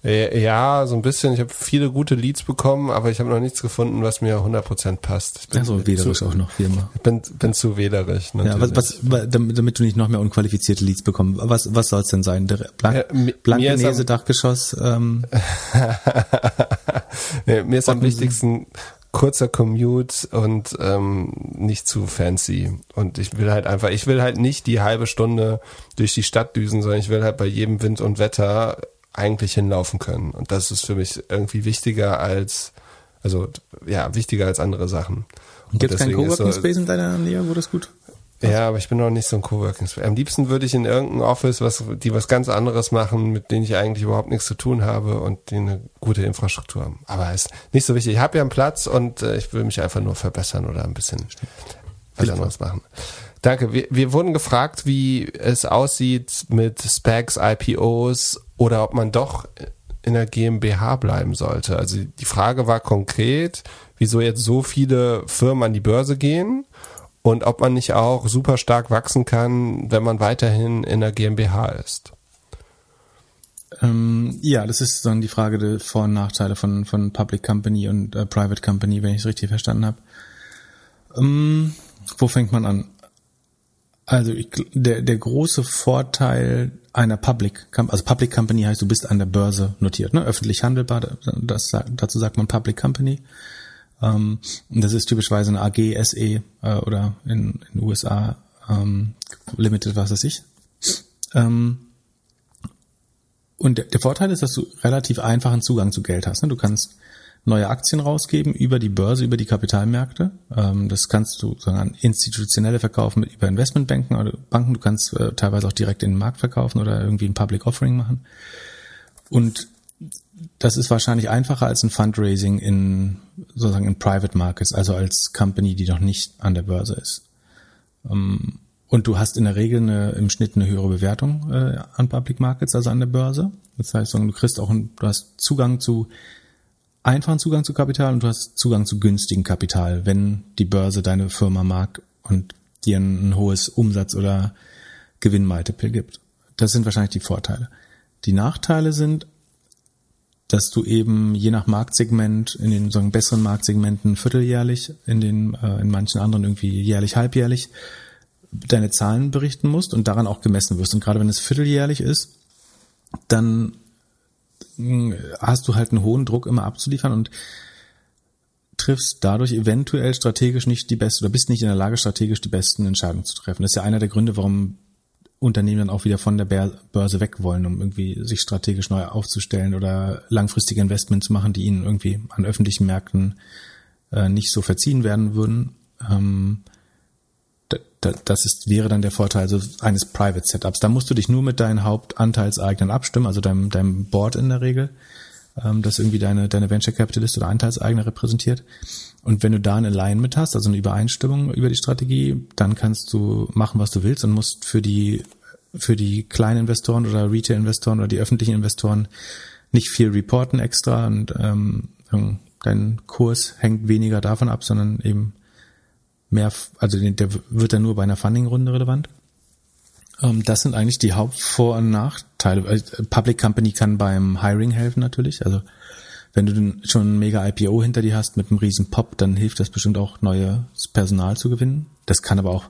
Äh, ja, so ein bisschen. Ich habe viele gute Leads bekommen, aber ich habe noch nichts gefunden, was mir 100% passt. Ich bin ja, so wählerisch zu, auch noch, wie immer. Ich bin, bin zu wählerisch. Natürlich. Ja, was, was, damit, du nicht noch mehr unqualifizierte Leads bekommst. Was, was soll es denn sein? Blank, äh, Blankenese, Dachgeschoss? Ähm, nee, mir ist am wichtigsten kurzer Commute und ähm, nicht zu fancy. Und ich will halt einfach, ich will halt nicht die halbe Stunde durch die Stadt düsen, sondern ich will halt bei jedem Wind und Wetter eigentlich hinlaufen können. Und das ist für mich irgendwie wichtiger als, also ja, wichtiger als andere Sachen. Und gibt es keinen Coworking Space in deiner Nähe, wo das gut ja, aber ich bin noch nicht so ein Coworking Space. Am liebsten würde ich in irgendein Office, was, die was ganz anderes machen, mit denen ich eigentlich überhaupt nichts zu tun habe und die eine gute Infrastruktur haben. Aber ist nicht so wichtig. Ich habe ja einen Platz und äh, ich will mich einfach nur verbessern oder ein bisschen was anderes machen. Danke. Wir, wir wurden gefragt, wie es aussieht mit Specs, IPOs oder ob man doch in der GmbH bleiben sollte. Also die Frage war konkret, wieso jetzt so viele Firmen an die Börse gehen und ob man nicht auch super stark wachsen kann, wenn man weiterhin in der GmbH ist. Ähm, ja, das ist dann die Frage der Vor- und Nachteile von, von Public Company und äh, Private Company, wenn ich es richtig verstanden habe. Ähm, wo fängt man an? Also ich, der, der große Vorteil einer Public, also Public Company heißt, du bist an der Börse notiert, ne? öffentlich handelbar, das, dazu sagt man Public Company. Ähm, das ist typischerweise eine AG, SE äh, oder in den USA ähm, Limited, was weiß ich. Ähm, und der, der, Vorteil ist, dass du relativ einfachen Zugang zu Geld hast. Ne? Du kannst neue Aktien rausgeben über die Börse, über die Kapitalmärkte. Ähm, das kannst du sagen, an institutionelle verkaufen mit über Investmentbanken oder Banken. Du kannst äh, teilweise auch direkt in den Markt verkaufen oder irgendwie ein Public Offering machen. Und das ist wahrscheinlich einfacher als ein Fundraising in sozusagen in Private Markets, also als Company, die noch nicht an der Börse ist. Ähm, und du hast in der Regel eine, im Schnitt eine höhere Bewertung äh, an Public Markets, also an der Börse. Das heißt, du kriegst auch, du hast Zugang zu einfachen Zugang zu Kapital und du hast Zugang zu günstigen Kapital, wenn die Börse deine Firma mag und dir ein, ein hohes Umsatz- oder Gewinnmultiple gibt. Das sind wahrscheinlich die Vorteile. Die Nachteile sind dass du eben je nach Marktsegment in den sagen, besseren Marktsegmenten vierteljährlich, in den äh, in manchen anderen irgendwie jährlich, halbjährlich deine Zahlen berichten musst und daran auch gemessen wirst. Und gerade wenn es vierteljährlich ist, dann hm, hast du halt einen hohen Druck immer abzuliefern und triffst dadurch eventuell strategisch nicht die beste oder bist nicht in der Lage, strategisch die besten Entscheidungen zu treffen. Das ist ja einer der Gründe, warum Unternehmen dann auch wieder von der Börse weg wollen, um irgendwie sich strategisch neu aufzustellen oder langfristige Investments machen, die ihnen irgendwie an öffentlichen Märkten äh, nicht so verziehen werden würden. Ähm, das ist, wäre dann der Vorteil also eines Private Setups. Da musst du dich nur mit deinen Hauptanteilseignern abstimmen, also deinem, deinem Board in der Regel, ähm, das irgendwie deine, deine Venture Capitalist oder Anteilseigner repräsentiert. Und wenn du da ein Alignment hast, also eine Übereinstimmung über die Strategie, dann kannst du machen, was du willst und musst für die, für die kleinen Investoren oder Retail-Investoren oder die öffentlichen Investoren nicht viel reporten extra und ähm, dein Kurs hängt weniger davon ab, sondern eben mehr, also der wird dann nur bei einer Funding-Runde relevant. Ähm, das sind eigentlich die Hauptvor- und Nachteile. Äh, Public Company kann beim Hiring helfen natürlich. Also wenn du schon ein mega IPO hinter dir hast mit einem riesen Pop, dann hilft das bestimmt auch neues Personal zu gewinnen. Das kann aber auch,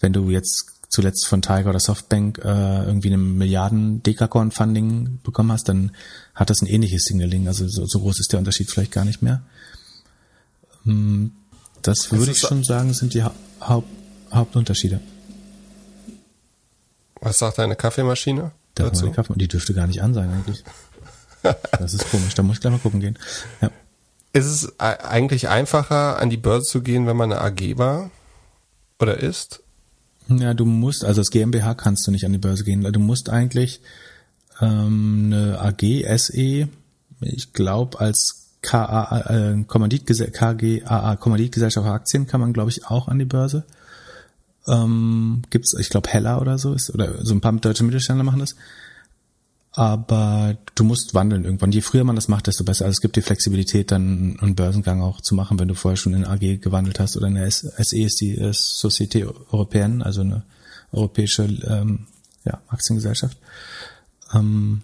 wenn du jetzt zuletzt von Tiger oder Softbank äh, irgendwie eine Milliarden Dekakorn Funding bekommen hast, dann hat das ein ähnliches Signaling. Also so, so groß ist der Unterschied vielleicht gar nicht mehr. Hm, das würde ich schon sagen, sind die ha Haupt Hauptunterschiede. Was sagt deine Kaffeemaschine? Dazu? Meine Kaffee die dürfte gar nicht an sein eigentlich. Das ist komisch, da muss ich gleich mal gucken gehen. Ja. Ist es eigentlich einfacher, an die Börse zu gehen, wenn man eine AG war oder ist? Ja, du musst, also als GmbH kannst du nicht an die Börse gehen. Du musst eigentlich ähm, eine AG, SE, ich glaube als KA, äh, Kommanditgese KGAA, Kommanditgesellschaft Aktien kann man, glaube ich, auch an die Börse. Ähm, gibt's, ich glaube, Heller oder so ist, oder so ein paar deutsche Mittelständler machen das. Aber du musst wandeln irgendwann. Je früher man das macht, desto besser. Also es gibt die Flexibilität, dann einen Börsengang auch zu machen, wenn du vorher schon in AG gewandelt hast oder in der SE ist die äh, Société Européenne, also eine europäische ähm, ja, Aktiengesellschaft. Ähm,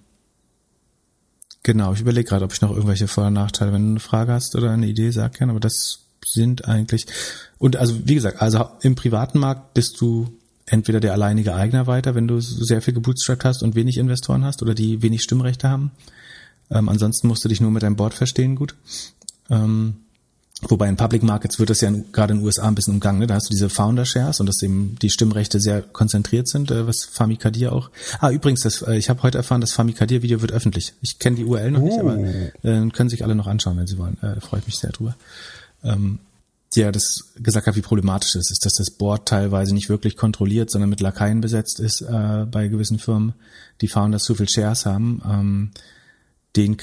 Genau, ich überlege gerade, ob ich noch irgendwelche Vor- und Nachteile, wenn du eine Frage hast oder eine Idee, sag gerne, aber das sind eigentlich, und also wie gesagt, also im privaten Markt bist du entweder der alleinige Eigner weiter, wenn du sehr viel gebootstrapped hast und wenig Investoren hast oder die wenig Stimmrechte haben. Ähm, ansonsten musst du dich nur mit deinem Board verstehen, gut. Ähm, Wobei in Public Markets wird das ja gerade in den USA ein bisschen umgangen. Ne? Da hast du diese Founder Shares und dass eben die Stimmrechte sehr konzentriert sind, äh, was Famikadir auch. Ah, übrigens, das, äh, ich habe heute erfahren, das Famikadir Video wird öffentlich. Ich kenne die URL noch uh. nicht, aber oh. äh, können sich alle noch anschauen, wenn sie wollen. Äh, freue ich mich sehr drüber. Ähm, ja, das gesagt hat, wie problematisch es ist, dass das Board teilweise nicht wirklich kontrolliert, sondern mit Lakaien besetzt ist äh, bei gewissen Firmen, die Founders zu viel Shares haben. Ähm, den,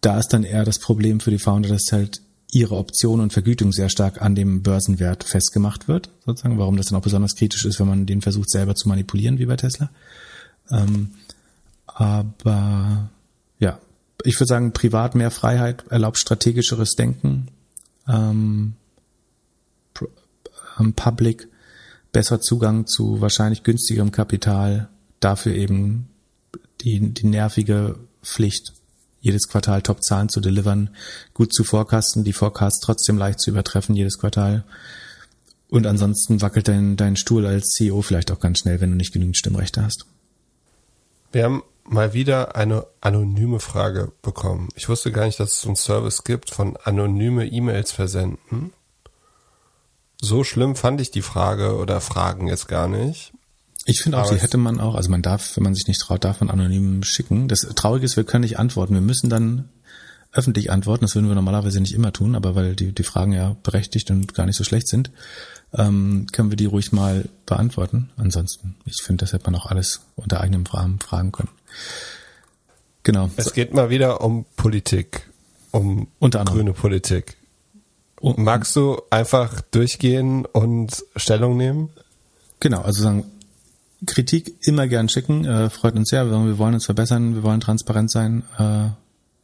da ist dann eher das Problem für die Founder, dass halt ihre Option und Vergütung sehr stark an dem Börsenwert festgemacht wird, sozusagen, warum das dann auch besonders kritisch ist, wenn man den versucht selber zu manipulieren, wie bei Tesla. Ähm, aber ja, ich würde sagen, privat mehr Freiheit erlaubt strategischeres Denken, ähm, ähm, Public besser Zugang zu wahrscheinlich günstigerem Kapital, dafür eben die, die nervige Pflicht, jedes Quartal Top-Zahlen zu delivern, gut zu forecasten, die Forecasts trotzdem leicht zu übertreffen jedes Quartal. Und ansonsten wackelt dein, dein Stuhl als CEO vielleicht auch ganz schnell, wenn du nicht genügend Stimmrechte hast. Wir haben mal wieder eine anonyme Frage bekommen. Ich wusste gar nicht, dass es so einen Service gibt von anonyme E-Mails versenden. So schlimm fand ich die Frage oder Fragen jetzt gar nicht. Ich finde auch, die hätte man auch, also man darf, wenn man sich nicht traut, darf man anonym schicken. Das Traurige ist, wir können nicht antworten. Wir müssen dann öffentlich antworten. Das würden wir normalerweise nicht immer tun, aber weil die, die Fragen ja berechtigt und gar nicht so schlecht sind, ähm, können wir die ruhig mal beantworten. Ansonsten, ich finde, das hätte man auch alles unter eigenem Rahmen fragen können. Genau. Es geht mal wieder um Politik, um unter grüne Politik. Magst du einfach durchgehen und Stellung nehmen? Genau, also sagen, Kritik immer gern schicken, äh, freut uns sehr. Wir wollen uns verbessern, wir wollen transparent sein. Äh,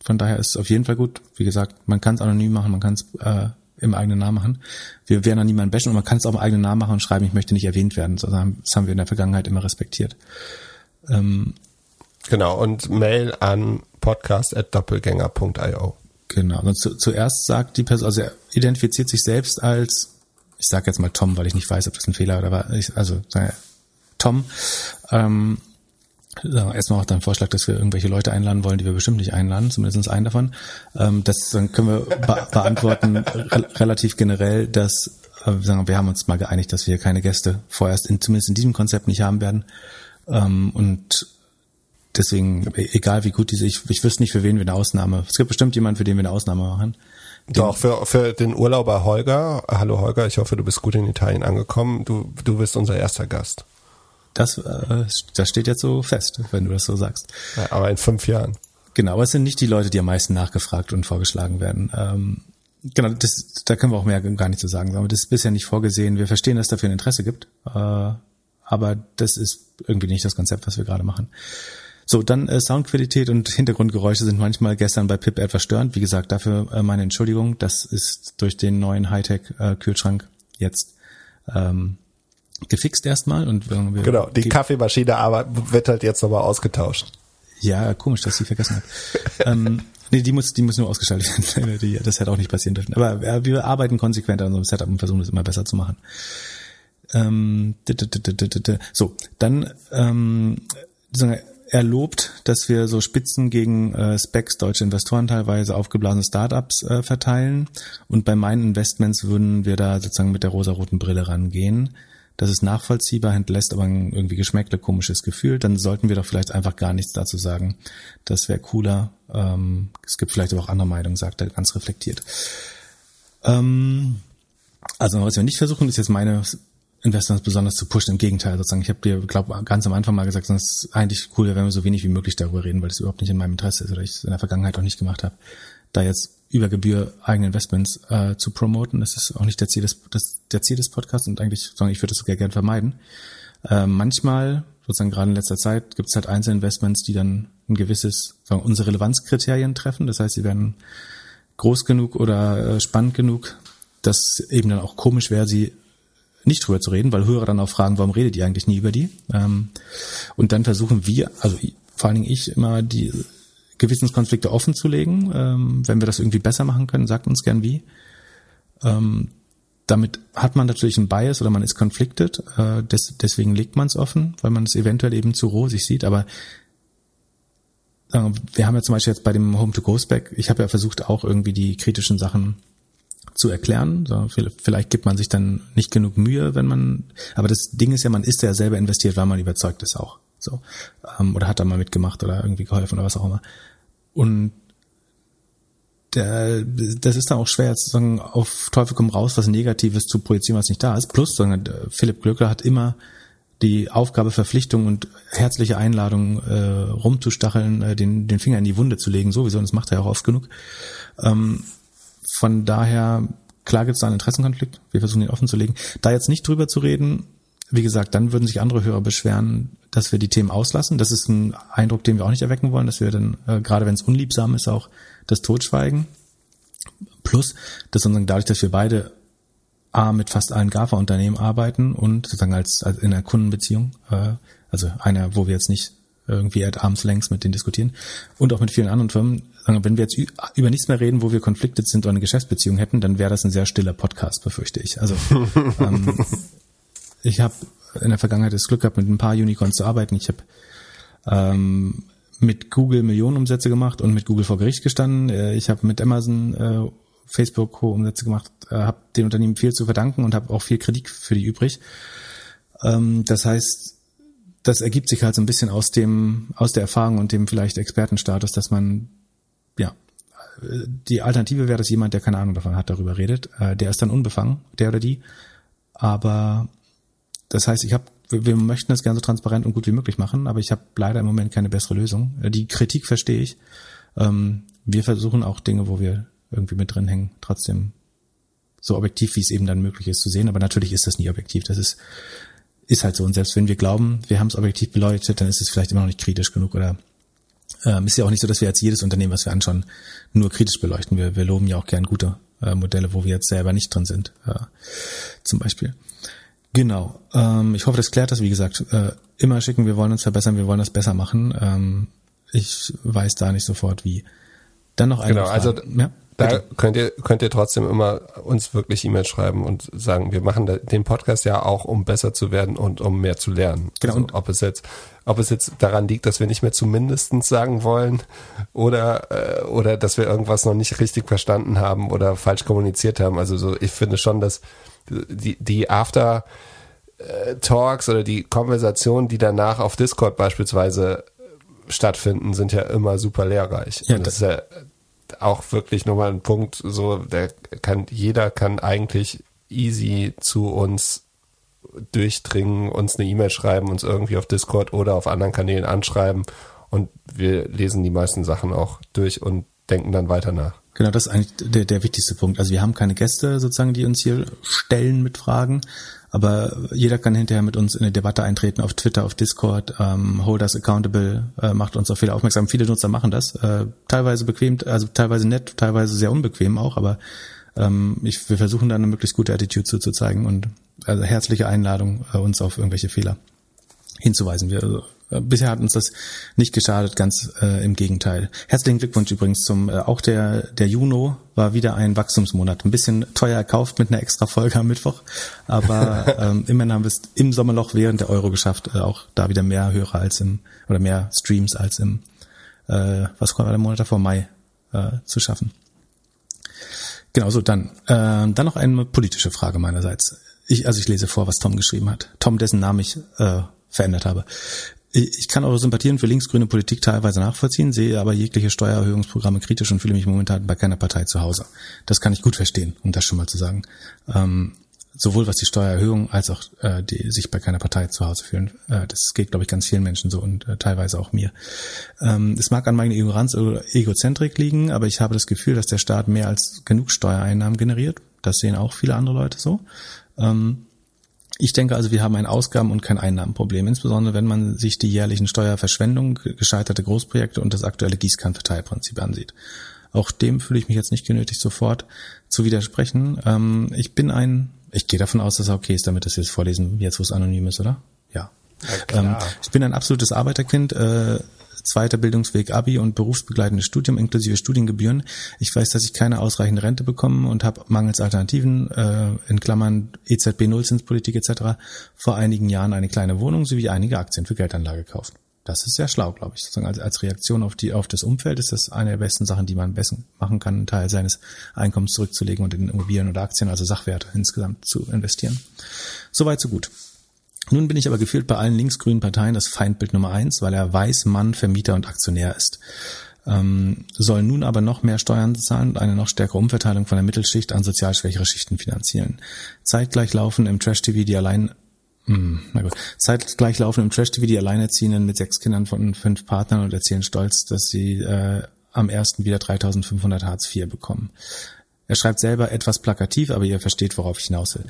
von daher ist es auf jeden Fall gut. Wie gesagt, man kann es anonym machen, man kann es äh, im eigenen Namen machen. Wir werden an niemanden bashen und man kann es auch im eigenen Namen machen und schreiben, ich möchte nicht erwähnt werden. Das haben wir in der Vergangenheit immer respektiert. Ähm, genau, und Mail an podcast.doppelgänger.io. Genau. Und zu, zuerst sagt die Person, also er identifiziert sich selbst als, ich sage jetzt mal Tom, weil ich nicht weiß, ob das ein Fehler oder war. Ich, also Tom. Ähm, erstmal auch dein Vorschlag, dass wir irgendwelche Leute einladen wollen, die wir bestimmt nicht einladen, zumindest einen davon. Ähm, das dann können wir be beantworten re relativ generell, dass äh, wir sagen, wir haben uns mal geeinigt, dass wir keine Gäste vorerst in, zumindest in diesem Konzept nicht haben werden. Ähm, und deswegen, egal wie gut diese, ich, ich wüsste nicht, für wen wir eine Ausnahme. Es gibt bestimmt jemanden, für den wir eine Ausnahme machen. Doch, für, für den Urlauber Holger. Hallo Holger, ich hoffe, du bist gut in Italien angekommen. Du, du bist unser erster Gast. Das, äh, das steht jetzt so fest, wenn du das so sagst. Ja, aber in fünf Jahren. Genau, aber es sind nicht die Leute, die am meisten nachgefragt und vorgeschlagen werden. Ähm, genau, das, da können wir auch mehr gar nicht zu sagen. Aber das ist bisher nicht vorgesehen. Wir verstehen, dass es dafür ein Interesse gibt. Äh, aber das ist irgendwie nicht das Konzept, was wir gerade machen. So, dann äh, Soundqualität und Hintergrundgeräusche sind manchmal gestern bei Pip etwas störend. Wie gesagt, dafür äh, meine Entschuldigung. Das ist durch den neuen Hightech-Kühlschrank äh, jetzt ähm, gefixt erstmal. Und genau, die Kaffeemaschine aber wird halt jetzt nochmal ausgetauscht. Ja, komisch, dass ich sie vergessen habe. ähm, nee, die muss, die muss nur ausgeschaltet werden. das hätte auch nicht passieren dürfen. Aber äh, wir arbeiten konsequent an unserem Setup und versuchen es immer besser zu machen. Ähm, so, dann ähm, er lobt, dass wir so Spitzen gegen äh, Specs, deutsche Investoren teilweise, aufgeblasene Startups äh, verteilen. Und bei meinen Investments würden wir da sozusagen mit der rosaroten Brille rangehen. Das ist nachvollziehbar, hinterlässt aber ein irgendwie geschmäckle komisches Gefühl. Dann sollten wir doch vielleicht einfach gar nichts dazu sagen. Das wäre cooler. Ähm, es gibt vielleicht aber auch andere Meinungen, sagt er ganz reflektiert. Ähm, also was wir nicht versuchen, ist jetzt meine Investments besonders zu pushen. Im Gegenteil, sozusagen. Ich habe dir, glaube ganz am Anfang mal gesagt, es ist eigentlich cool, wenn wir so wenig wie möglich darüber reden, weil das überhaupt nicht in meinem Interesse ist oder ich es in der Vergangenheit auch nicht gemacht habe. Da jetzt über Gebühr eigene Investments äh, zu promoten, das ist auch nicht der Ziel des, das, der Ziel des Podcasts und eigentlich, sondern ich würde das sogar gerne vermeiden. Äh, manchmal, sozusagen gerade in letzter Zeit, gibt es halt Einzelinvestments, die dann ein gewisses, sagen unsere Relevanzkriterien treffen. Das heißt, sie werden groß genug oder äh, spannend genug, dass eben dann auch komisch wäre, sie nicht drüber zu reden, weil Hörer dann auch fragen, warum redet ihr eigentlich nie über die? Ähm, und dann versuchen wir, also vor allen Dingen ich, immer die Gewissenskonflikte offen zu legen. Ähm, wenn wir das irgendwie besser machen können, sagt uns gern wie. Ähm, damit hat man natürlich einen Bias oder man ist conflicted. Äh, des, deswegen legt man es offen, weil man es eventuell eben zu rosig sieht. Aber äh, wir haben ja zum Beispiel jetzt bei dem Home to Go Spec, ich habe ja versucht auch irgendwie die kritischen Sachen zu erklären. So, vielleicht gibt man sich dann nicht genug Mühe, wenn man. Aber das Ding ist ja, man ist ja selber investiert, weil man überzeugt ist auch. So ähm, oder hat da mal mitgemacht oder irgendwie geholfen oder was auch immer. Und der, das ist dann auch schwer, sozusagen auf Teufel komm raus, was Negatives zu projizieren, was nicht da ist. Plus, sondern Philipp Glöckler hat immer die Aufgabe, Verpflichtung und herzliche Einladung, äh, rumzustacheln, äh, den, den Finger in die Wunde zu legen, sowieso, und das macht er auch oft genug. Ähm, von daher, klar gibt es da einen Interessenkonflikt. Wir versuchen ihn offen zu legen. Da jetzt nicht drüber zu reden, wie gesagt, dann würden sich andere Hörer beschweren, dass wir die Themen auslassen. Das ist ein Eindruck, den wir auch nicht erwecken wollen, dass wir dann, äh, gerade wenn es unliebsam ist, auch das Totschweigen. Plus, dass sozusagen dadurch, dass wir beide A, mit fast allen GAFA-Unternehmen arbeiten und sozusagen als, als in einer Kundenbeziehung, äh, also einer, wo wir jetzt nicht irgendwie at arms lengths mit denen diskutieren und auch mit vielen anderen Firmen. Wenn wir jetzt über nichts mehr reden, wo wir konfliktet sind oder eine Geschäftsbeziehung hätten, dann wäre das ein sehr stiller Podcast, befürchte ich. Also ähm, ich habe in der Vergangenheit das Glück gehabt, mit ein paar Unicorns zu arbeiten. Ich habe ähm, mit Google Millionenumsätze gemacht und mit Google vor Gericht gestanden. Äh, ich habe mit Amazon, äh, Facebook hohe Umsätze gemacht, äh, habe den Unternehmen viel zu verdanken und habe auch viel Kritik für die übrig. Ähm, das heißt, das ergibt sich halt so ein bisschen aus dem, aus der Erfahrung und dem vielleicht Expertenstatus, dass man, ja, die Alternative wäre, dass jemand, der keine Ahnung davon hat, darüber redet. Äh, der ist dann unbefangen, der oder die. Aber das heißt, ich habe, wir möchten das gerne so transparent und gut wie möglich machen, aber ich habe leider im Moment keine bessere Lösung. Äh, die Kritik verstehe ich. Ähm, wir versuchen auch Dinge, wo wir irgendwie mit drin hängen, trotzdem so objektiv, wie es eben dann möglich ist zu sehen. Aber natürlich ist das nie objektiv. Das ist ist halt so. Und selbst wenn wir glauben, wir haben es objektiv beleuchtet, dann ist es vielleicht immer noch nicht kritisch genug oder ähm, ist ja auch nicht so, dass wir jetzt jedes Unternehmen, was wir anschauen, nur kritisch beleuchten. Wir, wir loben ja auch gern gute äh, Modelle, wo wir jetzt selber nicht drin sind, äh, zum Beispiel. Genau. Ähm, ich hoffe, das klärt das. Wie gesagt, äh, immer schicken, wir wollen uns verbessern, wir wollen das besser machen. Ähm, ich weiß da nicht sofort wie. Dann noch eine genau, Frage. Also ja? Da könnt ihr, könnt ihr trotzdem immer uns wirklich E-Mail schreiben und sagen, wir machen den Podcast ja auch, um besser zu werden und um mehr zu lernen. Genau. Also, ob es jetzt, ob es jetzt daran liegt, dass wir nicht mehr zumindestens sagen wollen oder, äh, oder dass wir irgendwas noch nicht richtig verstanden haben oder falsch kommuniziert haben. Also so, ich finde schon, dass die, die After, äh, Talks oder die Konversationen, die danach auf Discord beispielsweise stattfinden, sind ja immer super lehrreich. Ja, Und das ist ja auch wirklich nochmal ein Punkt, so, der kann, jeder kann eigentlich easy zu uns durchdringen, uns eine E-Mail schreiben, uns irgendwie auf Discord oder auf anderen Kanälen anschreiben und wir lesen die meisten Sachen auch durch und denken dann weiter nach. Genau, das ist eigentlich der, der wichtigste Punkt. Also wir haben keine Gäste sozusagen, die uns hier stellen mit Fragen, aber jeder kann hinterher mit uns in eine Debatte eintreten auf Twitter, auf Discord, ähm, hold us accountable, äh, macht uns auf viele aufmerksam. Viele Nutzer machen das, äh, teilweise bequem, also teilweise nett, teilweise sehr unbequem auch, aber ähm, ich, wir versuchen da eine möglichst gute Attitude zu, zu zeigen und also herzliche Einladung, äh, uns auf irgendwelche Fehler hinzuweisen. Wir, also, äh, bisher hat uns das nicht geschadet, ganz äh, im Gegenteil. Herzlichen Glückwunsch übrigens zum, äh, auch der, der Juno war wieder ein Wachstumsmonat. Ein bisschen teuer erkauft mit einer extra Folge am Mittwoch, aber ähm, immerhin haben wir es im Sommerloch während der Euro geschafft, äh, auch da wieder mehr Hörer als im, oder mehr Streams als im, äh, was war der Monat davor, Mai, äh, zu schaffen. Genau, so dann. Äh, dann noch eine politische Frage meinerseits. Ich, also ich lese vor, was Tom geschrieben hat. Tom, dessen Namen ich äh, verändert habe. Ich kann eure Sympathien für linksgrüne Politik teilweise nachvollziehen, sehe aber jegliche Steuererhöhungsprogramme kritisch und fühle mich momentan bei keiner Partei zu Hause. Das kann ich gut verstehen, um das schon mal zu sagen. Ähm, sowohl was die Steuererhöhung als auch äh, die sich bei keiner Partei zu Hause fühlen. Äh, das geht, glaube ich, ganz vielen Menschen so und äh, teilweise auch mir. Ähm, es mag an meiner Ignoranz oder Egozentrik liegen, aber ich habe das Gefühl, dass der Staat mehr als genug Steuereinnahmen generiert. Das sehen auch viele andere Leute so. Ähm, ich denke also, wir haben ein Ausgaben- und kein Einnahmenproblem, insbesondere wenn man sich die jährlichen Steuerverschwendung, gescheiterte Großprojekte und das aktuelle Gießkannenverteilprinzip ansieht. Auch dem fühle ich mich jetzt nicht genötigt, sofort zu widersprechen. Ähm, ich bin ein, ich gehe davon aus, dass es okay ist, damit das jetzt vorlesen, jetzt wo es anonym ist, oder? Ja. ja ähm, ich bin ein absolutes Arbeiterkind, äh, zweiter Bildungsweg Abi und berufsbegleitendes Studium inklusive Studiengebühren. Ich weiß, dass ich keine ausreichende Rente bekomme und habe mangels Alternativen, äh, in Klammern EZB Nullzinspolitik etc., vor einigen Jahren eine kleine Wohnung sowie einige Aktien für Geldanlage gekauft. Das ist sehr schlau, glaube ich. Sozusagen als, Reaktion auf die auf das Umfeld ist das eine der besten Sachen, die man besten machen kann, einen Teil seines Einkommens zurückzulegen und in Immobilien oder Aktien, also Sachwerte insgesamt zu investieren. Soweit so gut. Nun bin ich aber gefühlt bei allen linksgrünen Parteien das Feindbild Nummer eins, weil er weiß Mann, Vermieter und Aktionär ist. Ähm, soll nun aber noch mehr Steuern zahlen und eine noch stärkere Umverteilung von der Mittelschicht an sozial schwächere Schichten finanzieren. Zeitgleich laufen im Trash-TV die allein hm, na gut. Zeitgleich laufen im Trash-TV die Alleinerziehenden mit sechs Kindern von fünf Partnern und erzählen stolz, dass sie äh, am ersten wieder 3500 Hartz IV bekommen. Er schreibt selber etwas plakativ, aber ihr versteht, worauf ich hinaus will.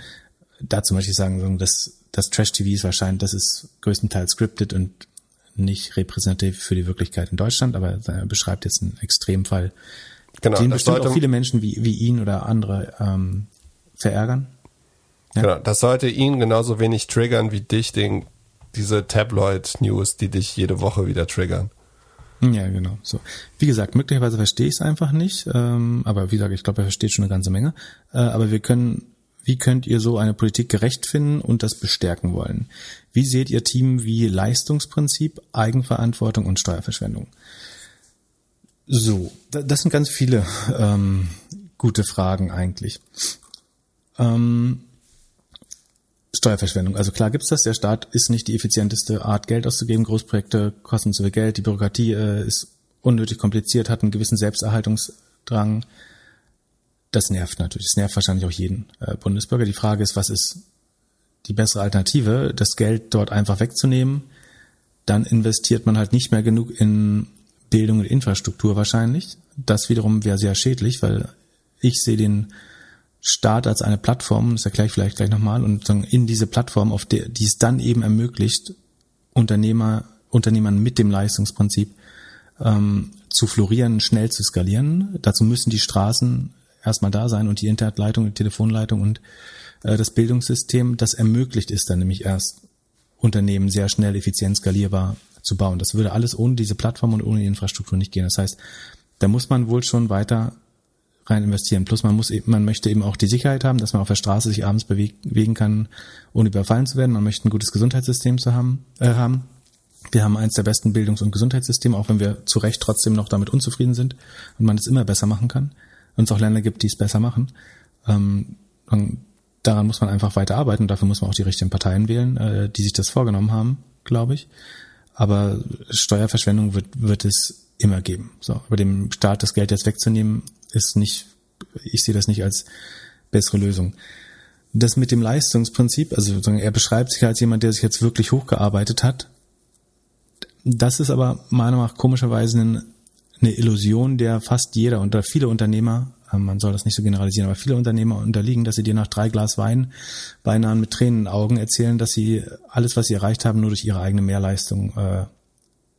Dazu möchte ich sagen, dass das Trash-TV ist wahrscheinlich, das ist größtenteils scripted und nicht repräsentativ für die Wirklichkeit in Deutschland, aber er beschreibt jetzt einen Extremfall, genau, den bestimmt auch viele Menschen wie, wie ihn oder andere ähm, verärgern. Ja? Genau, das sollte ihn genauso wenig triggern wie dich, den, diese Tabloid-News, die dich jede Woche wieder triggern. Ja, genau. So. Wie gesagt, möglicherweise verstehe ich es einfach nicht, ähm, aber wie gesagt, ich glaube, er versteht schon eine ganze Menge. Äh, aber wir können wie könnt ihr so eine Politik gerecht finden und das bestärken wollen? Wie seht ihr Team wie Leistungsprinzip, Eigenverantwortung und Steuerverschwendung? So, das sind ganz viele ähm, gute Fragen eigentlich. Ähm, Steuerverschwendung. Also klar gibt's das. Der Staat ist nicht die effizienteste Art, Geld auszugeben. Großprojekte kosten zu viel Geld. Die Bürokratie äh, ist unnötig kompliziert, hat einen gewissen Selbsterhaltungsdrang das nervt natürlich. Das nervt wahrscheinlich auch jeden äh, Bundesbürger. Die Frage ist, was ist die bessere Alternative, das Geld dort einfach wegzunehmen? Dann investiert man halt nicht mehr genug in Bildung und Infrastruktur wahrscheinlich. Das wiederum wäre sehr schädlich, weil ich sehe den Staat als eine Plattform, das erkläre ich vielleicht gleich nochmal, und in diese Plattform, auf der, die es dann eben ermöglicht, Unternehmer, Unternehmern mit dem Leistungsprinzip ähm, zu florieren, schnell zu skalieren. Dazu müssen die Straßen erstmal da sein und die Internetleitung, die Telefonleitung und äh, das Bildungssystem, das ermöglicht ist dann nämlich erst Unternehmen sehr schnell, effizient, skalierbar zu bauen. Das würde alles ohne diese Plattform und ohne die Infrastruktur nicht gehen. Das heißt, da muss man wohl schon weiter rein investieren. Plus man muss eben, man möchte eben auch die Sicherheit haben, dass man auf der Straße sich abends bewegen kann, ohne überfallen zu werden. Man möchte ein gutes Gesundheitssystem zu haben, äh, haben. Wir haben eins der besten Bildungs- und Gesundheitssysteme, auch wenn wir zu Recht trotzdem noch damit unzufrieden sind und man es immer besser machen kann und es auch Länder gibt, die es besser machen. Ähm, daran muss man einfach weiter arbeiten. Dafür muss man auch die richtigen Parteien wählen, äh, die sich das vorgenommen haben, glaube ich. Aber Steuerverschwendung wird, wird es immer geben. So, über dem Staat das Geld jetzt wegzunehmen, ist nicht, ich sehe das nicht als bessere Lösung. Das mit dem Leistungsprinzip, also er beschreibt sich als jemand, der sich jetzt wirklich hochgearbeitet hat. Das ist aber meiner Meinung nach komischerweise eine, eine Illusion, der fast jeder unter viele Unternehmer man soll das nicht so generalisieren, aber viele Unternehmer unterliegen, dass sie dir nach drei Glas Wein beinahe mit Tränen in den Augen erzählen, dass sie alles, was sie erreicht haben, nur durch ihre eigene Mehrleistung äh,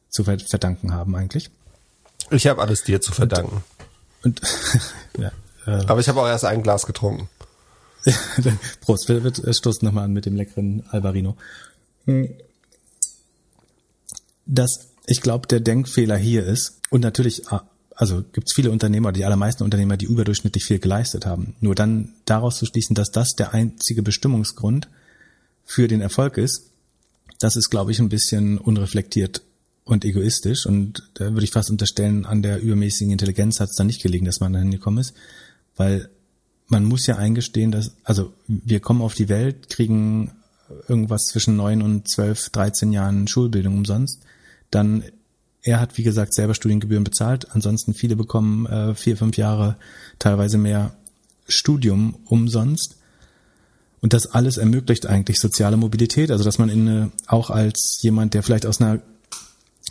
zu verdanken haben eigentlich. Ich habe alles dir zu verdanken. Und, und ja, äh, aber ich habe auch erst ein Glas getrunken. Prost, wir, wir stoßen nochmal an mit dem leckeren Albarino. Hm. Das, ich glaube, der Denkfehler hier ist, und natürlich ah, also gibt es viele Unternehmer, die allermeisten Unternehmer, die überdurchschnittlich viel geleistet haben. Nur dann daraus zu schließen, dass das der einzige Bestimmungsgrund für den Erfolg ist, das ist, glaube ich, ein bisschen unreflektiert und egoistisch. Und da würde ich fast unterstellen, an der übermäßigen Intelligenz hat es dann nicht gelegen, dass man dahin gekommen ist. Weil man muss ja eingestehen, dass, also wir kommen auf die Welt, kriegen irgendwas zwischen neun und zwölf, dreizehn Jahren Schulbildung umsonst. Dann er hat, wie gesagt, selber Studiengebühren bezahlt. Ansonsten viele bekommen äh, vier, fünf Jahre, teilweise mehr Studium umsonst. Und das alles ermöglicht eigentlich soziale Mobilität, also dass man in eine, auch als jemand, der vielleicht aus einer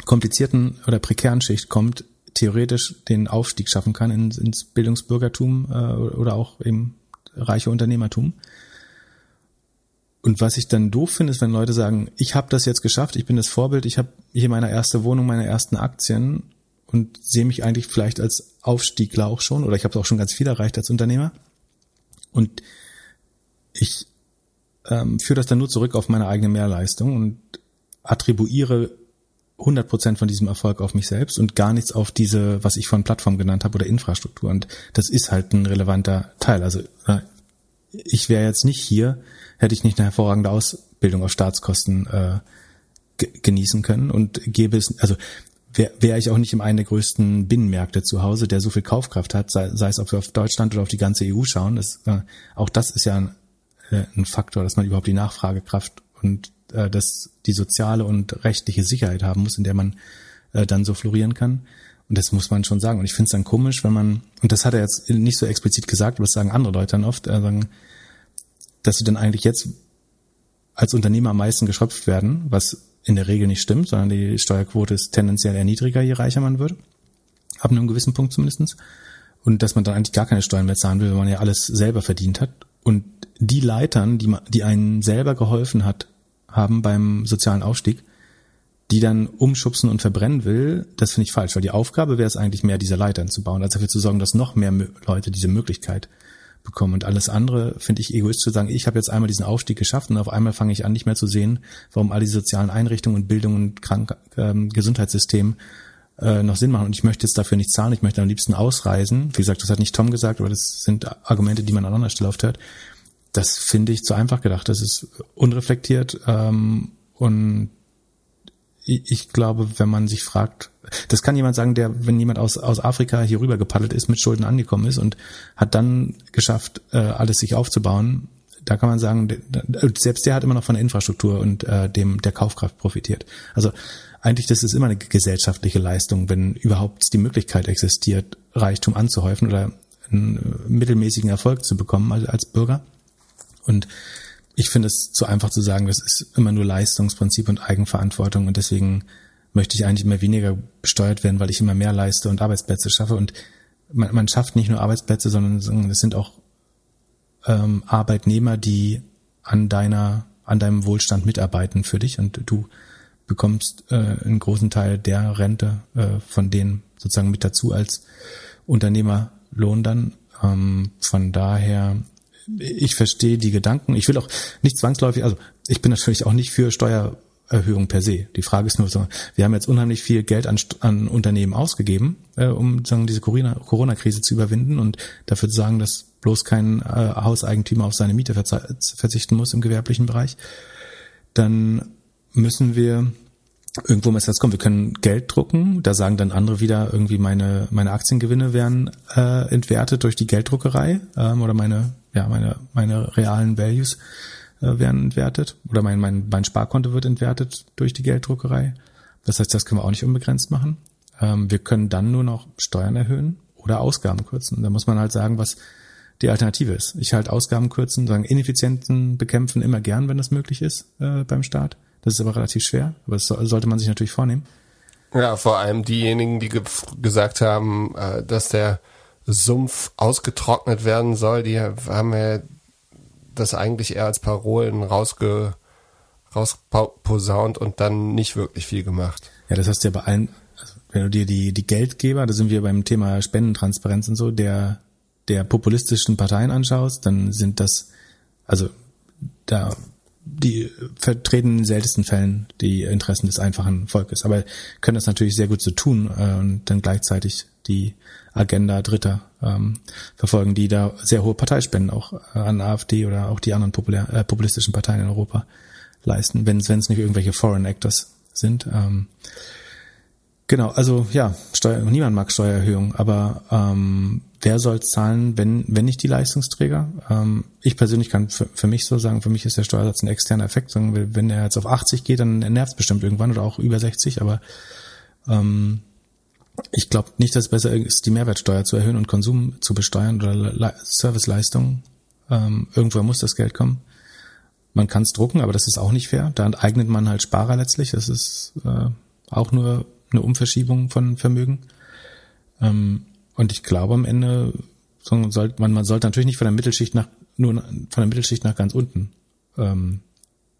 komplizierten oder prekären Schicht kommt, theoretisch den Aufstieg schaffen kann ins, ins Bildungsbürgertum äh, oder auch eben reiche Unternehmertum. Und was ich dann doof finde, ist, wenn Leute sagen, ich habe das jetzt geschafft, ich bin das Vorbild, ich habe hier meine erste Wohnung, meine ersten Aktien und sehe mich eigentlich vielleicht als Aufstiegler auch schon oder ich habe auch schon ganz viel erreicht als Unternehmer. Und ich ähm, führe das dann nur zurück auf meine eigene Mehrleistung und attribuiere 100 Prozent von diesem Erfolg auf mich selbst und gar nichts auf diese, was ich von Plattform genannt habe oder Infrastruktur. Und das ist halt ein relevanter Teil. Also ich wäre jetzt nicht hier, hätte ich nicht eine hervorragende Ausbildung auf Staatskosten äh, genießen können und gäbe es, also wäre wär ich auch nicht im einen der größten Binnenmärkte zu Hause, der so viel Kaufkraft hat, sei, sei es, ob wir auf Deutschland oder auf die ganze EU schauen. Das, äh, auch das ist ja ein, äh, ein Faktor, dass man überhaupt die Nachfragekraft und äh, dass die soziale und rechtliche Sicherheit haben muss, in der man äh, dann so florieren kann. Und das muss man schon sagen. Und ich finde es dann komisch, wenn man, und das hat er jetzt nicht so explizit gesagt, aber das sagen andere Leute dann oft, äh, sagen, dass sie dann eigentlich jetzt als Unternehmer am meisten geschöpft werden, was in der Regel nicht stimmt, sondern die Steuerquote ist tendenziell eher niedriger, je reicher man wird. Ab einem gewissen Punkt zumindestens Und dass man dann eigentlich gar keine Steuern mehr zahlen will, wenn man ja alles selber verdient hat. Und die Leitern, die, die einen selber geholfen hat, haben beim sozialen Aufstieg, die dann umschubsen und verbrennen will, das finde ich falsch, weil die Aufgabe wäre es eigentlich mehr, diese Leitern zu bauen, als dafür zu sorgen, dass noch mehr Leute diese Möglichkeit bekommen. Und alles andere finde ich egoistisch zu sagen, ich habe jetzt einmal diesen Aufstieg geschafft und auf einmal fange ich an, nicht mehr zu sehen, warum all die sozialen Einrichtungen und Bildung und Krank ähm, Gesundheitssystem äh, noch Sinn machen. Und ich möchte jetzt dafür nicht zahlen, ich möchte am liebsten ausreisen. Wie gesagt, das hat nicht Tom gesagt, aber das sind Argumente, die man an anderer Stelle oft hört. Das finde ich zu einfach gedacht. Das ist unreflektiert ähm, und ich glaube, wenn man sich fragt, das kann jemand sagen, der, wenn jemand aus, aus Afrika hier rüber gepaddelt ist, mit Schulden angekommen ist und hat dann geschafft, äh, alles sich aufzubauen, da kann man sagen, selbst der hat immer noch von der Infrastruktur und äh, dem der Kaufkraft profitiert. Also eigentlich, das ist immer eine gesellschaftliche Leistung, wenn überhaupt die Möglichkeit existiert, Reichtum anzuhäufen oder einen mittelmäßigen Erfolg zu bekommen als, als Bürger. Und ich finde es zu einfach zu sagen, das ist immer nur Leistungsprinzip und Eigenverantwortung und deswegen möchte ich eigentlich immer weniger besteuert werden, weil ich immer mehr leiste und Arbeitsplätze schaffe. Und man, man schafft nicht nur Arbeitsplätze, sondern es sind auch ähm, Arbeitnehmer, die an deiner, an deinem Wohlstand mitarbeiten für dich und du bekommst äh, einen großen Teil der Rente äh, von denen sozusagen mit dazu als Unternehmerlohn dann. Ähm, von daher ich verstehe die Gedanken. Ich will auch nicht zwangsläufig, also ich bin natürlich auch nicht für Steuererhöhung per se. Die Frage ist nur wir haben jetzt unheimlich viel Geld an, an Unternehmen ausgegeben, äh, um sagen, diese Corona-Krise zu überwinden und dafür zu sagen, dass bloß kein äh, Hauseigentümer auf seine Miete verzichten muss im gewerblichen Bereich. Dann müssen wir irgendwo muss das kommen. Wir können Geld drucken, da sagen dann andere wieder irgendwie meine meine Aktiengewinne werden äh, entwertet durch die Gelddruckerei ähm, oder meine ja, meine, meine realen Values äh, werden entwertet oder mein, mein, mein Sparkonto wird entwertet durch die Gelddruckerei. Das heißt, das können wir auch nicht unbegrenzt machen. Ähm, wir können dann nur noch Steuern erhöhen oder Ausgaben kürzen. Da muss man halt sagen, was die Alternative ist. Ich halt Ausgaben kürzen, sagen Ineffizienten bekämpfen immer gern, wenn das möglich ist äh, beim Staat. Das ist aber relativ schwer, aber das sollte man sich natürlich vornehmen. Ja, vor allem diejenigen, die ge gesagt haben, äh, dass der Sumpf ausgetrocknet werden soll, die haben ja das eigentlich eher als Parolen rausge, rausposaunt und dann nicht wirklich viel gemacht. Ja, das hast du ja bei allen, also wenn du dir die, die Geldgeber, da sind wir beim Thema Spendentransparenz und so, der, der populistischen Parteien anschaust, dann sind das, also da, die vertreten in den seltensten Fällen die Interessen des einfachen Volkes, aber können das natürlich sehr gut so tun äh, und dann gleichzeitig die Agenda Dritter ähm, verfolgen, die da sehr hohe Parteispenden auch äh, an AfD oder auch die anderen populär, äh, populistischen Parteien in Europa leisten, wenn es nicht irgendwelche Foreign Actors sind. Ähm, genau, also ja, Steuer, niemand mag Steuererhöhung, aber ähm, wer soll zahlen, wenn, wenn nicht die Leistungsträger? Ähm, ich persönlich kann für, für mich so sagen, für mich ist der Steuersatz ein externer Effekt. Sagen, wenn er jetzt auf 80 geht, dann nervt es bestimmt irgendwann oder auch über 60, aber ähm, ich glaube nicht, dass es besser ist, die Mehrwertsteuer zu erhöhen und Konsum zu besteuern oder Serviceleistungen. Ähm, irgendwoher muss das Geld kommen. Man kann es drucken, aber das ist auch nicht fair. Da eignet man halt Sparer letztlich. Das ist äh, auch nur eine Umverschiebung von Vermögen. Ähm, und ich glaube am Ende man, man sollte natürlich nicht von der Mittelschicht nach nur von der Mittelschicht nach ganz unten ähm,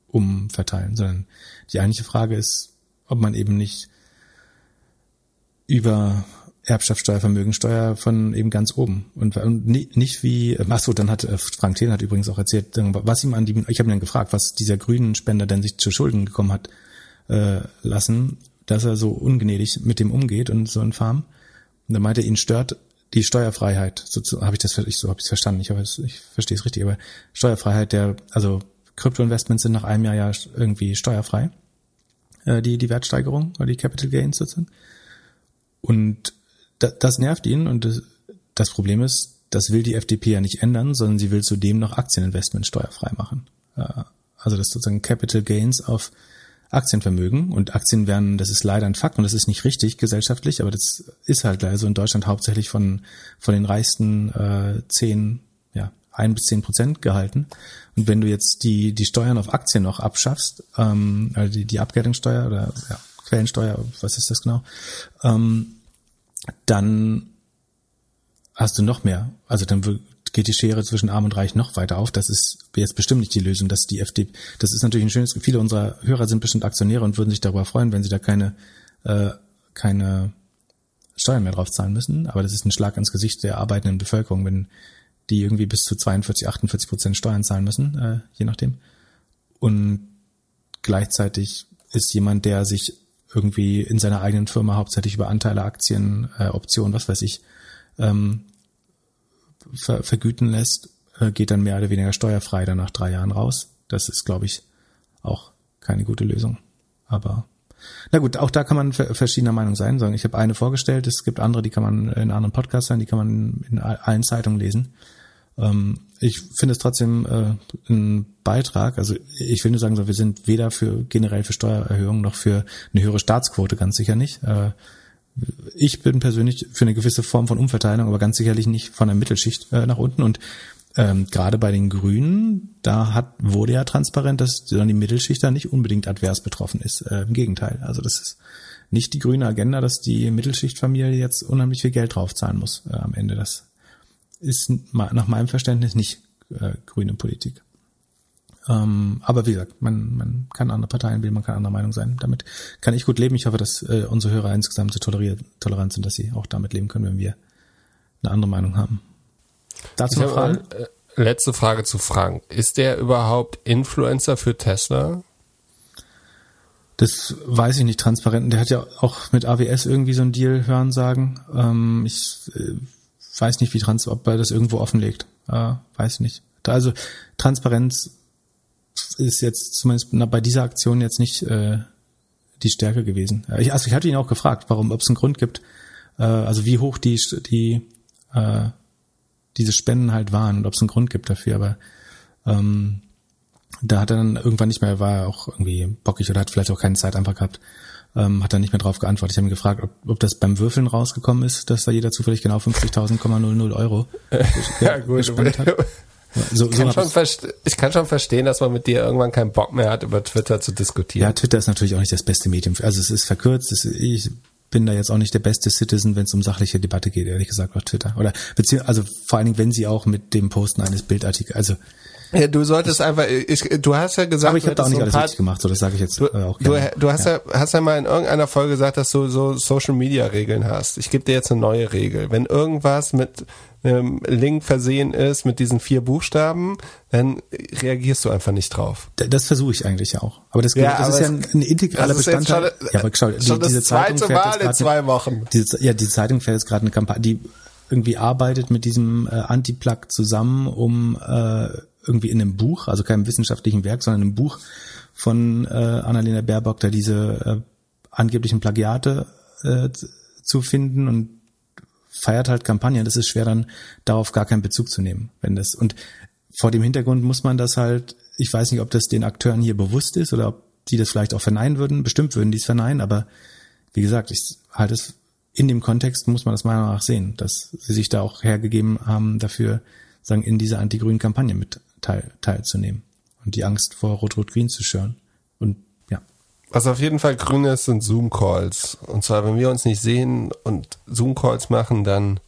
umverteilen, sondern die eigentliche Frage ist, ob man eben nicht über Erbschaftssteuer, Vermögensteuer von eben ganz oben und, und nicht wie ach so, dann hat äh, Frank Thelen hat übrigens auch erzählt, was ihm an die ich habe ihn dann gefragt, was dieser grünen Spender denn sich zu Schulden gekommen hat äh, lassen, dass er so ungnädig mit dem umgeht und so ein Farm. Und dann meinte ihn stört die Steuerfreiheit. So, so habe ich das ich, so habe ich es verstanden. Ich, hoffe, ich verstehe es richtig, aber Steuerfreiheit der also Kryptoinvestments sind nach einem Jahr ja irgendwie steuerfrei. Äh, die die Wertsteigerung oder die Capital Gains sozusagen. Und das nervt ihn und das, Problem ist, das will die FDP ja nicht ändern, sondern sie will zudem noch Aktieninvestment steuerfrei machen. Äh, also das sozusagen Capital Gains auf Aktienvermögen und Aktien werden, das ist leider ein Fakt und das ist nicht richtig gesellschaftlich, aber das ist halt leider so in Deutschland hauptsächlich von, von den reichsten äh, zehn, ja, ein bis zehn Prozent gehalten. Und wenn du jetzt die, die Steuern auf Aktien noch abschaffst, ähm, also die, die Abgeltungssteuer oder ja, Quellensteuer, was ist das genau, ähm, dann hast du noch mehr. Also dann geht die Schere zwischen Arm und Reich noch weiter auf. Das ist jetzt bestimmt nicht die Lösung, dass die FDP, das ist natürlich ein schönes, viele unserer Hörer sind bestimmt Aktionäre und würden sich darüber freuen, wenn sie da keine, äh, keine Steuern mehr drauf zahlen müssen. Aber das ist ein Schlag ins Gesicht der arbeitenden Bevölkerung, wenn die irgendwie bis zu 42, 48 Prozent Steuern zahlen müssen, äh, je nachdem. Und gleichzeitig ist jemand, der sich irgendwie in seiner eigenen Firma hauptsächlich über Anteile, Aktien, äh, Optionen, was weiß ich, ähm, ver vergüten lässt, äh, geht dann mehr oder weniger steuerfrei dann nach drei Jahren raus. Das ist, glaube ich, auch keine gute Lösung. Aber na gut, auch da kann man verschiedener Meinung sein. Ich habe eine vorgestellt, es gibt andere, die kann man in anderen Podcasts sein, die kann man in allen Zeitungen lesen. Ähm, ich finde es trotzdem äh, ein Beitrag. Also ich will nur sagen, wir sind weder für generell für Steuererhöhungen noch für eine höhere Staatsquote, ganz sicher nicht. Ich bin persönlich für eine gewisse Form von Umverteilung, aber ganz sicherlich nicht von der Mittelschicht äh, nach unten. Und ähm, gerade bei den Grünen, da hat wurde ja transparent, dass dann die Mittelschicht da nicht unbedingt advers betroffen ist. Äh, Im Gegenteil. Also das ist nicht die grüne Agenda, dass die Mittelschichtfamilie jetzt unheimlich viel Geld draufzahlen muss äh, am Ende. Das ist nach meinem Verständnis nicht äh, grüne Politik. Ähm, aber wie gesagt, man, man kann andere Parteien wählen, man kann anderer Meinung sein. Damit kann ich gut leben. Ich hoffe, dass äh, unsere Hörer insgesamt so tolerant sind, dass sie auch damit leben können, wenn wir eine andere Meinung haben. Dazu noch Fragen? Äh, letzte Frage zu Frank. Ist der überhaupt Influencer für Tesla? Das weiß ich nicht transparent. Der hat ja auch mit AWS irgendwie so ein Deal hören sagen. Ähm, ich äh, weiß nicht, wie trans, ob er das irgendwo offenlegt. Äh, weiß nicht. Also Transparenz ist jetzt zumindest bei dieser Aktion jetzt nicht äh, die Stärke gewesen. Ich, also ich hatte ihn auch gefragt, warum, ob es einen Grund gibt, äh, also wie hoch die die äh, diese Spenden halt waren und ob es einen Grund gibt dafür, aber ähm, da hat er dann irgendwann nicht mehr, war er auch irgendwie bockig oder hat vielleicht auch keine Zeit einfach gehabt, ähm, hat dann nicht mehr drauf geantwortet. Ich habe ihn gefragt, ob, ob das beim Würfeln rausgekommen ist, dass da jeder zufällig genau 50.000,00 Euro ja, gut. gespendet hat. So, ich, kann so schon ich kann schon verstehen, dass man mit dir irgendwann keinen Bock mehr hat, über Twitter zu diskutieren. Ja, Twitter ist natürlich auch nicht das beste Medium. Also es ist verkürzt. Es, ich bin da jetzt auch nicht der beste Citizen, wenn es um sachliche Debatte geht, ehrlich gesagt, auf Twitter. Oder beziehungsweise, also vor allen Dingen, wenn sie auch mit dem Posten eines Bildartikels, also ja, du solltest einfach, ich, du hast ja gesagt, aber ich habe da auch nicht alles richtig gemacht, so das sage ich jetzt du, äh, auch gerne. Du, du hast ja. ja. hast ja mal in irgendeiner Folge gesagt, dass du so Social Media Regeln hast. Ich gebe dir jetzt eine neue Regel. Wenn irgendwas mit einem Link versehen ist mit diesen vier Buchstaben, dann reagierst du einfach nicht drauf. Das versuche ich eigentlich ja auch. Aber das, ja, das aber ist ja ein, ein integraler Bestandteil. Schon, ja, aber schau, die, diese Zeitung fährt Mal in zwei Wochen. Diese, ja, die Zeitung fährt jetzt gerade eine Kampagne, die irgendwie arbeitet mit diesem äh, Anti-Plug zusammen, um äh, irgendwie in einem Buch, also keinem wissenschaftlichen Werk, sondern einem Buch von äh, Annalena Baerbock, da diese äh, angeblichen Plagiate äh, zu finden und feiert halt Kampagnen. Das ist schwer dann darauf gar keinen Bezug zu nehmen, wenn das und vor dem Hintergrund muss man das halt, ich weiß nicht, ob das den Akteuren hier bewusst ist oder ob die das vielleicht auch verneinen würden. Bestimmt würden die es verneinen, aber wie gesagt, ich halte es in dem Kontext muss man das meiner Meinung nach sehen, dass sie sich da auch hergegeben haben, dafür sagen, in dieser anti-grünen Kampagne mit teil, teilzunehmen und die Angst vor Rot-Rot-Grün zu schüren. Und ja. Was auf jeden Fall grün ist, sind Zoom-Calls. Und zwar, wenn wir uns nicht sehen und Zoom-Calls machen, dann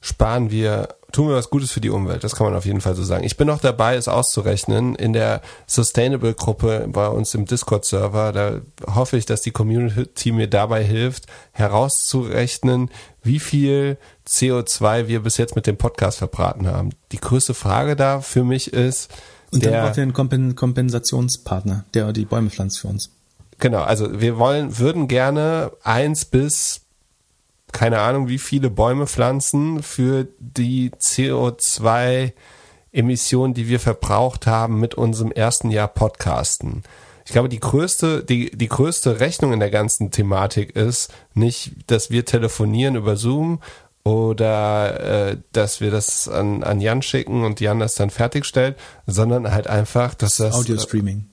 sparen wir, tun wir was Gutes für die Umwelt. Das kann man auf jeden Fall so sagen. Ich bin noch dabei, es auszurechnen. In der Sustainable-Gruppe bei uns im Discord-Server, da hoffe ich, dass die Community mir dabei hilft, herauszurechnen, wie viel CO2 wir bis jetzt mit dem Podcast verbraten haben. Die größte Frage da für mich ist, und dann brauchen wir einen Kompensationspartner, der die Bäume pflanzt für uns. Genau, also wir wollen, würden gerne eins bis keine Ahnung, wie viele Bäume pflanzen für die CO2 Emissionen, die wir verbraucht haben mit unserem ersten Jahr Podcasten. Ich glaube, die größte, die, die größte Rechnung in der ganzen Thematik ist nicht, dass wir telefonieren über Zoom oder äh, dass wir das an, an Jan schicken und Jan das dann fertigstellt, sondern halt einfach, dass das Audio Streaming.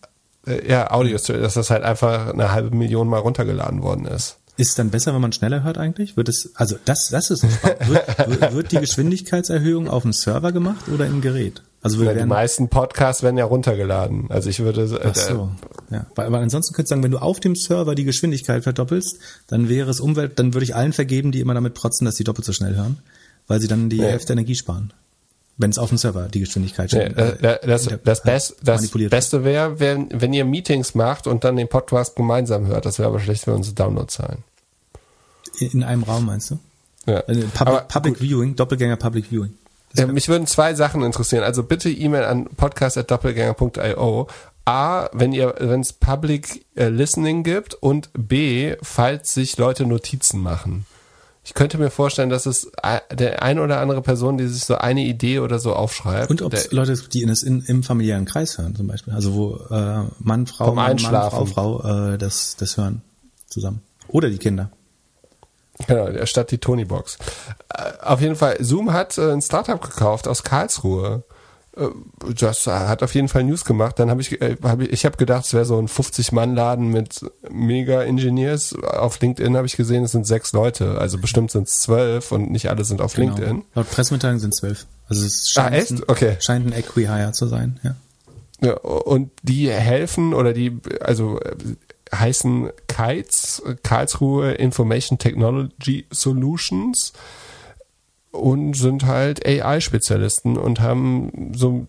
Äh, ja, Audio Streaming, dass das halt einfach eine halbe Million mal runtergeladen worden ist. Ist es dann besser, wenn man schneller hört eigentlich? Wird es, also das, das ist wird, wird die Geschwindigkeitserhöhung auf dem Server gemacht oder im Gerät? Also ja, die meisten Podcasts werden ja runtergeladen. Also ich würde. Äh, Ach so. Ja, weil, weil ansonsten könntest du sagen, wenn du auf dem Server die Geschwindigkeit verdoppelst, dann wäre es Umwelt, dann würde ich allen vergeben, die immer damit protzen, dass sie doppelt so schnell hören, weil sie dann die nee. Hälfte Energie sparen. Wenn es auf dem Server die Geschwindigkeit schon, nee, äh, das, das, das, Best, das Beste wäre, wenn, wenn ihr Meetings macht und dann den Podcast gemeinsam hört. Das wäre aber schlecht für unsere Downloadzahlen. In einem Raum meinst du? Ja. Also Public, Public Viewing, Doppelgänger Public Viewing. Ja, mich würden zwei Sachen interessieren. Also bitte E-Mail an podcast.doppelgänger.io. A, wenn ihr, wenn es Public äh, Listening gibt und B, falls sich Leute Notizen machen. Ich könnte mir vorstellen, dass es der ein oder andere Person, die sich so eine Idee oder so aufschreibt. Und ob es Leute, die in das in, im familiären Kreis hören, zum Beispiel. Also wo äh, Mann, Frau, Mann, Mann, Frau, Frau äh, das, das hören zusammen. Oder die Kinder. Genau, statt die Tony-Box. Äh, auf jeden Fall, Zoom hat äh, ein Startup gekauft aus Karlsruhe. Äh, das hat auf jeden Fall News gemacht. Dann habe ich, hab ich, ich habe gedacht, es wäre so ein 50-Mann-Laden mit Mega-Engineers. Auf LinkedIn habe ich gesehen, es sind sechs Leute. Also bestimmt sind es zwölf und nicht alle sind auf genau. LinkedIn. Laut Pressemitteilung sind zwölf. Also es scheint, ah, echt? Ein, okay. scheint ein Equihire zu sein, ja. Ja, und die helfen oder die, also heißen KITES, Karlsruhe Information Technology Solutions und sind halt AI-Spezialisten und haben so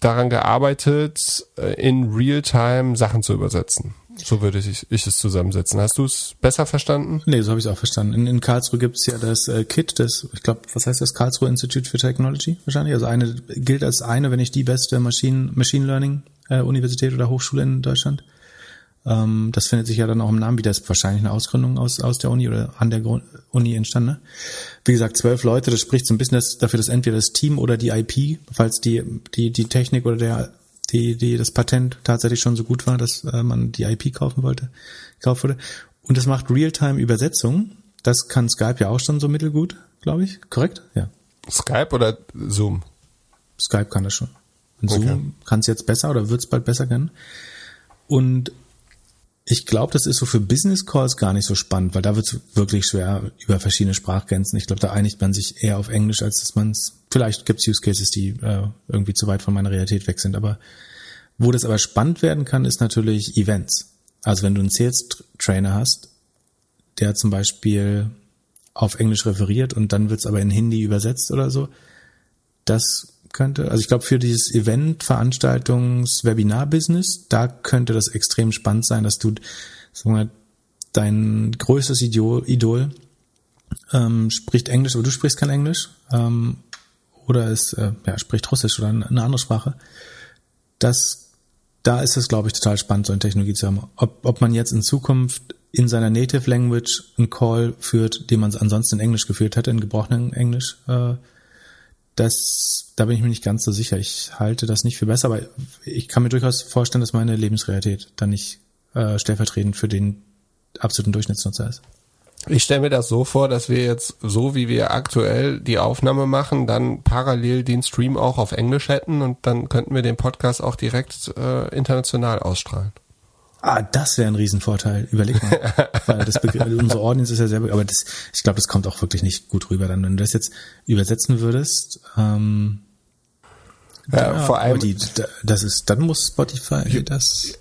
daran gearbeitet, äh, in Real-Time Sachen zu übersetzen. So würde ich, ich es zusammensetzen. Hast du es besser verstanden? Nee, so habe ich es auch verstanden. In, in Karlsruhe gibt es ja das äh, KIT, das, ich glaube, was heißt das? Karlsruhe Institute for Technology wahrscheinlich. Also eine gilt als eine, wenn nicht die beste Machine, Machine Learning äh, Universität oder Hochschule in Deutschland. Ähm, das findet sich ja dann auch im Namen wieder. Das ist wahrscheinlich eine Ausgründung aus, aus der Uni oder an der Uni entstanden. Ne? Wie gesagt, zwölf Leute, das spricht so ein bisschen das, dafür, dass entweder das Team oder die IP, falls die, die, die Technik oder der, die, die, das Patent tatsächlich schon so gut war, dass äh, man die IP kaufen wollte, gekauft wurde. Und das macht Realtime-Übersetzung. Das kann Skype ja auch schon so mittelgut, glaube ich. Korrekt? Ja. Skype oder Zoom? Skype kann das schon. Und Zoom okay. kann es jetzt besser oder wird es bald besser können. Und ich glaube, das ist so für Business Calls gar nicht so spannend, weil da wird es wirklich schwer über verschiedene Sprachgrenzen. Ich glaube, da einigt man sich eher auf Englisch, als dass man es. Vielleicht gibt es Use Cases, die äh, irgendwie zu weit von meiner Realität weg sind. Aber wo das aber spannend werden kann, ist natürlich Events. Also wenn du einen Sales Trainer hast, der zum Beispiel auf Englisch referiert und dann wird es aber in Hindi übersetzt oder so, das könnte, also ich glaube für dieses Event, Veranstaltungs, Webinar-Business, da könnte das extrem spannend sein, dass du wir, dein größtes Idol, Idol ähm, spricht Englisch, aber du sprichst kein Englisch ähm, oder es äh, ja, spricht Russisch oder eine andere Sprache. Das, da ist es, glaube ich, total spannend, so eine Technologie zu haben. Ob, ob man jetzt in Zukunft in seiner Native Language einen Call führt, den man ansonsten in Englisch geführt hätte, in gebrochenem Englisch, äh, das, da bin ich mir nicht ganz so sicher. Ich halte das nicht für besser, aber ich kann mir durchaus vorstellen, dass meine Lebensrealität dann nicht äh, stellvertretend für den absoluten Durchschnittsnutzer ist. Ich stelle mir das so vor, dass wir jetzt, so wie wir aktuell die Aufnahme machen, dann parallel den Stream auch auf Englisch hätten und dann könnten wir den Podcast auch direkt äh, international ausstrahlen. Ah, das wäre ein Riesenvorteil. Überleg mal. Weil das unsere Audience ist ja sehr, aber das, ich glaube, das kommt auch wirklich nicht gut rüber dann, wenn du das jetzt übersetzen würdest. Ähm, ja, ja, vor allem. Die, das ist, dann muss Spotify you, das.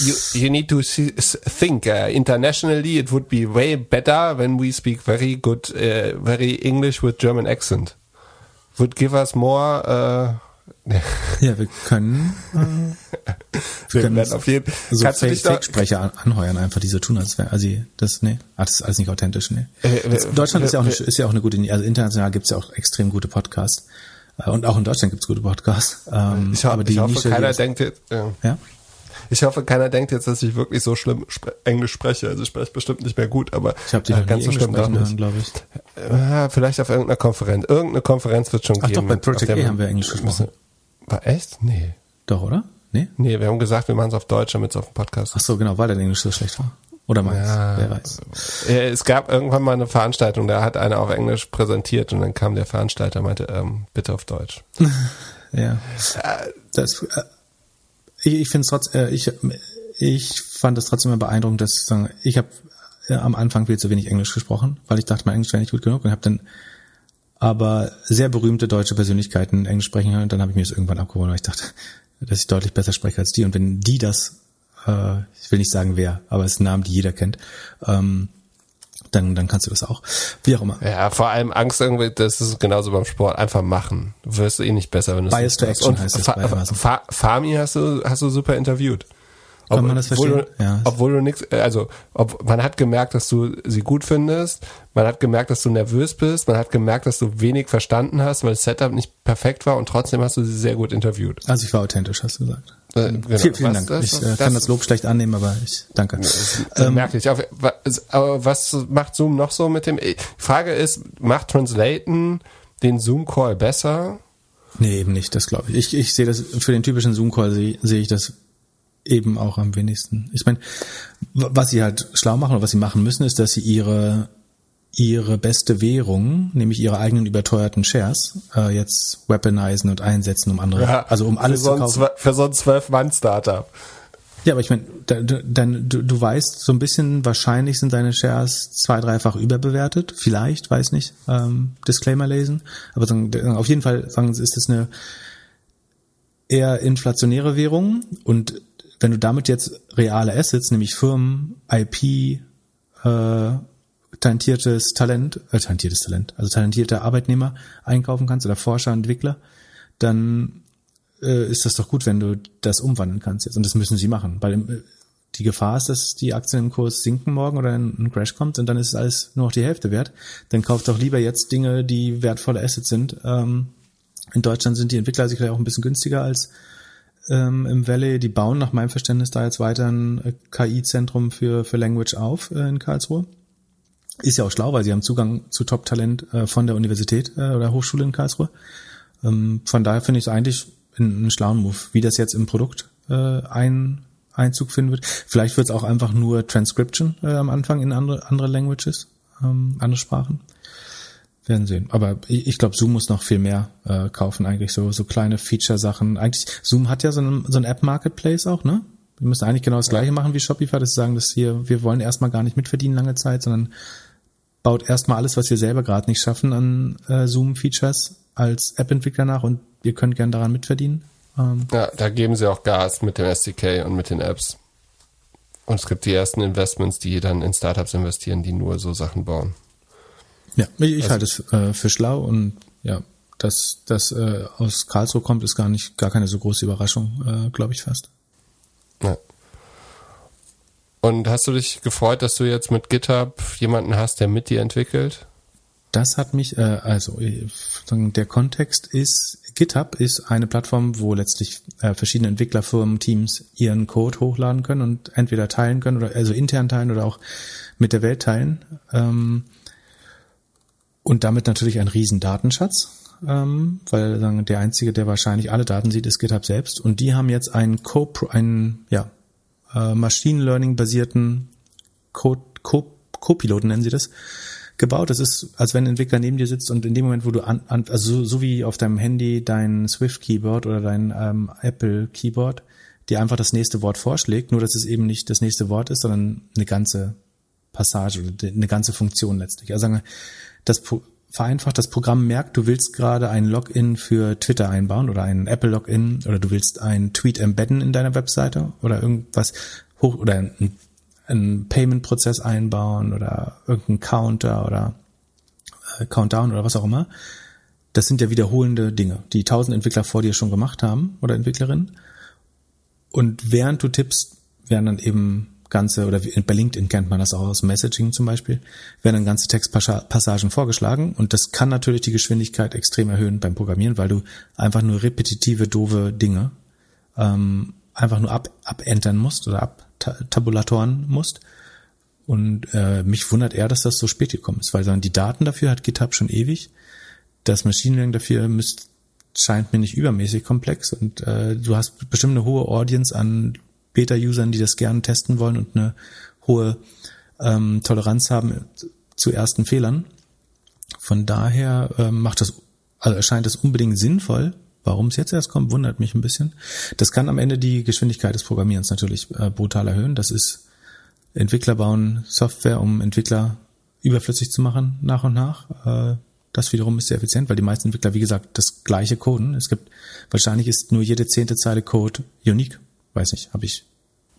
You, you need to see, think uh, internationally. It would be way better when we speak very good, uh, very English with German accent. Would give us more. Uh, ja, wir können, äh, wir können auf jeden so Fake, Fake-Sprecher anheuern, einfach diese tun, als wäre, also das, nee, ach, das ist alles nicht authentisch, nee. Äh, Deutschland ist ja auch eine, ist ja auch eine gute, also international gibt's ja auch extrem gute Podcasts. Äh, und auch in Deutschland gibt's gute Podcasts. Ähm, ich, aber die ich hoffe, Nische, keiner denkt jetzt, ja. ja? Ich hoffe, keiner denkt jetzt, dass ich wirklich so schlimm spre Englisch spreche. Also ich spreche bestimmt nicht mehr gut, aber ich habe die äh, ganz so schlimm doch nicht. glaube ich. Ja, vielleicht auf irgendeiner Konferenz. Irgendeine Konferenz wird schon Ach geben. Ach doch, bei Project A haben wir Englisch gesprochen. War echt? Nee. Doch, oder? Nee? Nee, wir haben gesagt, wir machen es auf Deutsch, damit es auf dem Podcast Ach so, genau, weil dein Englisch so schlecht war. Oder meins, ja, wer weiß. Es gab irgendwann mal eine Veranstaltung, da hat einer auf Englisch präsentiert und dann kam der Veranstalter und meinte, ähm, bitte auf Deutsch. ja. Das, äh, ich ich finde es trotzdem, äh, ich, ich fand es trotzdem immer beeindruckend, dass sagen, ich habe äh, am Anfang viel zu wenig Englisch gesprochen, weil ich dachte, mein Englisch wäre nicht gut genug und habe dann aber sehr berühmte deutsche Persönlichkeiten Englisch sprechen hören und dann habe ich mir das irgendwann abgeholt, weil ich dachte, dass ich deutlich besser spreche als die. Und wenn die das, äh, ich will nicht sagen wer, aber es ist ein Name, die jeder kennt, ähm, dann, dann kannst du das auch. Wie auch immer. Ja, vor allem Angst irgendwie, das ist genauso beim Sport. Einfach machen. Du wirst eh nicht besser, wenn du es Bias to Action heißt es bei Amazon. Fami hast du, hast du super interviewt. Kann man das verstehen? Obwohl du, ja. obwohl du nichts, also ob, man hat gemerkt, dass du sie gut findest, man hat gemerkt, dass du nervös bist, man hat gemerkt, dass du wenig verstanden hast, weil das Setup nicht perfekt war und trotzdem hast du sie sehr gut interviewt. Also ich war authentisch, hast du gesagt. Äh, genau. Vielen, vielen Dank. Das, ich äh, kann das Lob schlecht annehmen, aber ich danke. Ähm, merklich. Aber was macht Zoom noch so mit dem? Die Frage ist, macht Translaten den Zoom-Call besser? Nee, eben nicht, das glaube ich. Ich, ich sehe das, für den typischen Zoom-Call sehe seh ich das eben auch am wenigsten. Ich meine, was sie halt schlau machen oder was sie machen müssen, ist, dass sie ihre ihre beste Währung, nämlich ihre eigenen überteuerten Shares, äh, jetzt weaponisen und einsetzen, um andere, ja, also um alles zu kaufen. Für so ein Zwölf-Mann-Startup. Ja, aber ich meine, dann du, du weißt so ein bisschen, wahrscheinlich sind deine Shares zwei, dreifach überbewertet, vielleicht, weiß nicht, ähm, Disclaimer lesen, aber sagen, auf jeden Fall sagen, ist es eine eher inflationäre Währung und wenn du damit jetzt reale Assets, nämlich Firmen, IP, äh, talentiertes Talent, äh, talentiertes Talent, also talentierte Arbeitnehmer einkaufen kannst oder Forscher, Entwickler, dann äh, ist das doch gut, wenn du das umwandeln kannst jetzt. Und das müssen sie machen, weil äh, die Gefahr ist, dass die Aktien im Kurs sinken morgen oder ein Crash kommt und dann ist alles nur noch die Hälfte wert. Dann kauft doch lieber jetzt Dinge, die wertvolle Assets sind. Ähm, in Deutschland sind die Entwickler sicherlich auch ein bisschen günstiger als ähm, im Valley. Die bauen nach meinem Verständnis da jetzt weiter ein äh, KI-Zentrum für, für Language auf äh, in Karlsruhe. Ist ja auch schlau, weil sie haben Zugang zu Top-Talent äh, von der Universität äh, oder Hochschule in Karlsruhe. Ähm, von daher finde ich es eigentlich einen schlauen Move, wie das jetzt im Produkt äh, ein Einzug finden wird. Vielleicht wird es auch einfach nur Transcription äh, am Anfang in andere, andere Languages, ähm, andere Sprachen werden sehen. Aber ich, ich glaube, Zoom muss noch viel mehr äh, kaufen eigentlich, so so kleine Feature-Sachen. Eigentlich, Zoom hat ja so ein, so App-Marketplace auch, ne? Wir müssen eigentlich genau das gleiche machen wie Shopify, dass sie sagen, dass hier, wir wollen erstmal gar nicht mitverdienen lange Zeit, sondern baut erstmal alles, was wir selber gerade nicht schaffen an äh, Zoom-Features als App-Entwickler nach und ihr könnt gern daran mitverdienen. Ähm, ja, da geben sie auch Gas mit dem SDK und mit den Apps. Und es gibt die ersten Investments, die dann in Startups investieren, die nur so Sachen bauen. Ja, ich also, halte es äh, für schlau und ja, dass das äh, aus Karlsruhe kommt, ist gar nicht, gar keine so große Überraschung, äh, glaube ich fast. Ja. Und hast du dich gefreut, dass du jetzt mit GitHub jemanden hast, der mit dir entwickelt? Das hat mich, äh, also äh, der Kontext ist, GitHub ist eine Plattform, wo letztlich äh, verschiedene Entwicklerfirmen, Teams ihren Code hochladen können und entweder teilen können oder also intern teilen oder auch mit der Welt teilen. Ähm, und damit natürlich ein riesen Datenschatz, ähm, weil sagen, der einzige, der wahrscheinlich alle Daten sieht, ist GitHub selbst. Und die haben jetzt einen Co einen ja, äh, Machine Learning basierten Code, Co Co-Piloten nennen sie das, gebaut. Das ist, als wenn ein Entwickler neben dir sitzt und in dem Moment, wo du an, an also so, so wie auf deinem Handy dein Swift Keyboard oder dein ähm, Apple Keyboard dir einfach das nächste Wort vorschlägt, nur dass es eben nicht das nächste Wort ist, sondern eine ganze Passage oder eine ganze Funktion letztlich. Also sagen wir, das vereinfacht, das Programm merkt, du willst gerade ein Login für Twitter einbauen oder ein Apple Login oder du willst ein Tweet embedden in deiner Webseite oder irgendwas hoch oder ein, ein Payment-Prozess einbauen oder irgendein Counter oder äh, Countdown oder was auch immer. Das sind ja wiederholende Dinge, die tausend Entwickler vor dir schon gemacht haben oder Entwicklerinnen. Und während du tippst, werden dann eben ganze, oder bei LinkedIn kennt man das auch aus Messaging zum Beispiel, werden dann ganze Textpassagen vorgeschlagen und das kann natürlich die Geschwindigkeit extrem erhöhen beim Programmieren, weil du einfach nur repetitive, doofe Dinge ähm, einfach nur ab, abentern musst oder abtabulatoren musst. Und äh, mich wundert eher, dass das so spät gekommen ist, weil dann die Daten dafür hat GitHub schon ewig. Das Machine Learning dafür müsst, scheint mir nicht übermäßig komplex und äh, du hast bestimmt eine hohe Audience an Beta-Usern, die das gerne testen wollen und eine hohe ähm, Toleranz haben zu ersten Fehlern. Von daher ähm, macht das, also erscheint es unbedingt sinnvoll. Warum es jetzt erst kommt, wundert mich ein bisschen. Das kann am Ende die Geschwindigkeit des Programmierens natürlich äh, brutal erhöhen. Das ist Entwickler bauen Software, um Entwickler überflüssig zu machen nach und nach. Äh, das wiederum ist sehr effizient, weil die meisten Entwickler, wie gesagt, das gleiche coden. Es gibt, wahrscheinlich ist nur jede zehnte Zeile Code unique weiß nicht, habe ich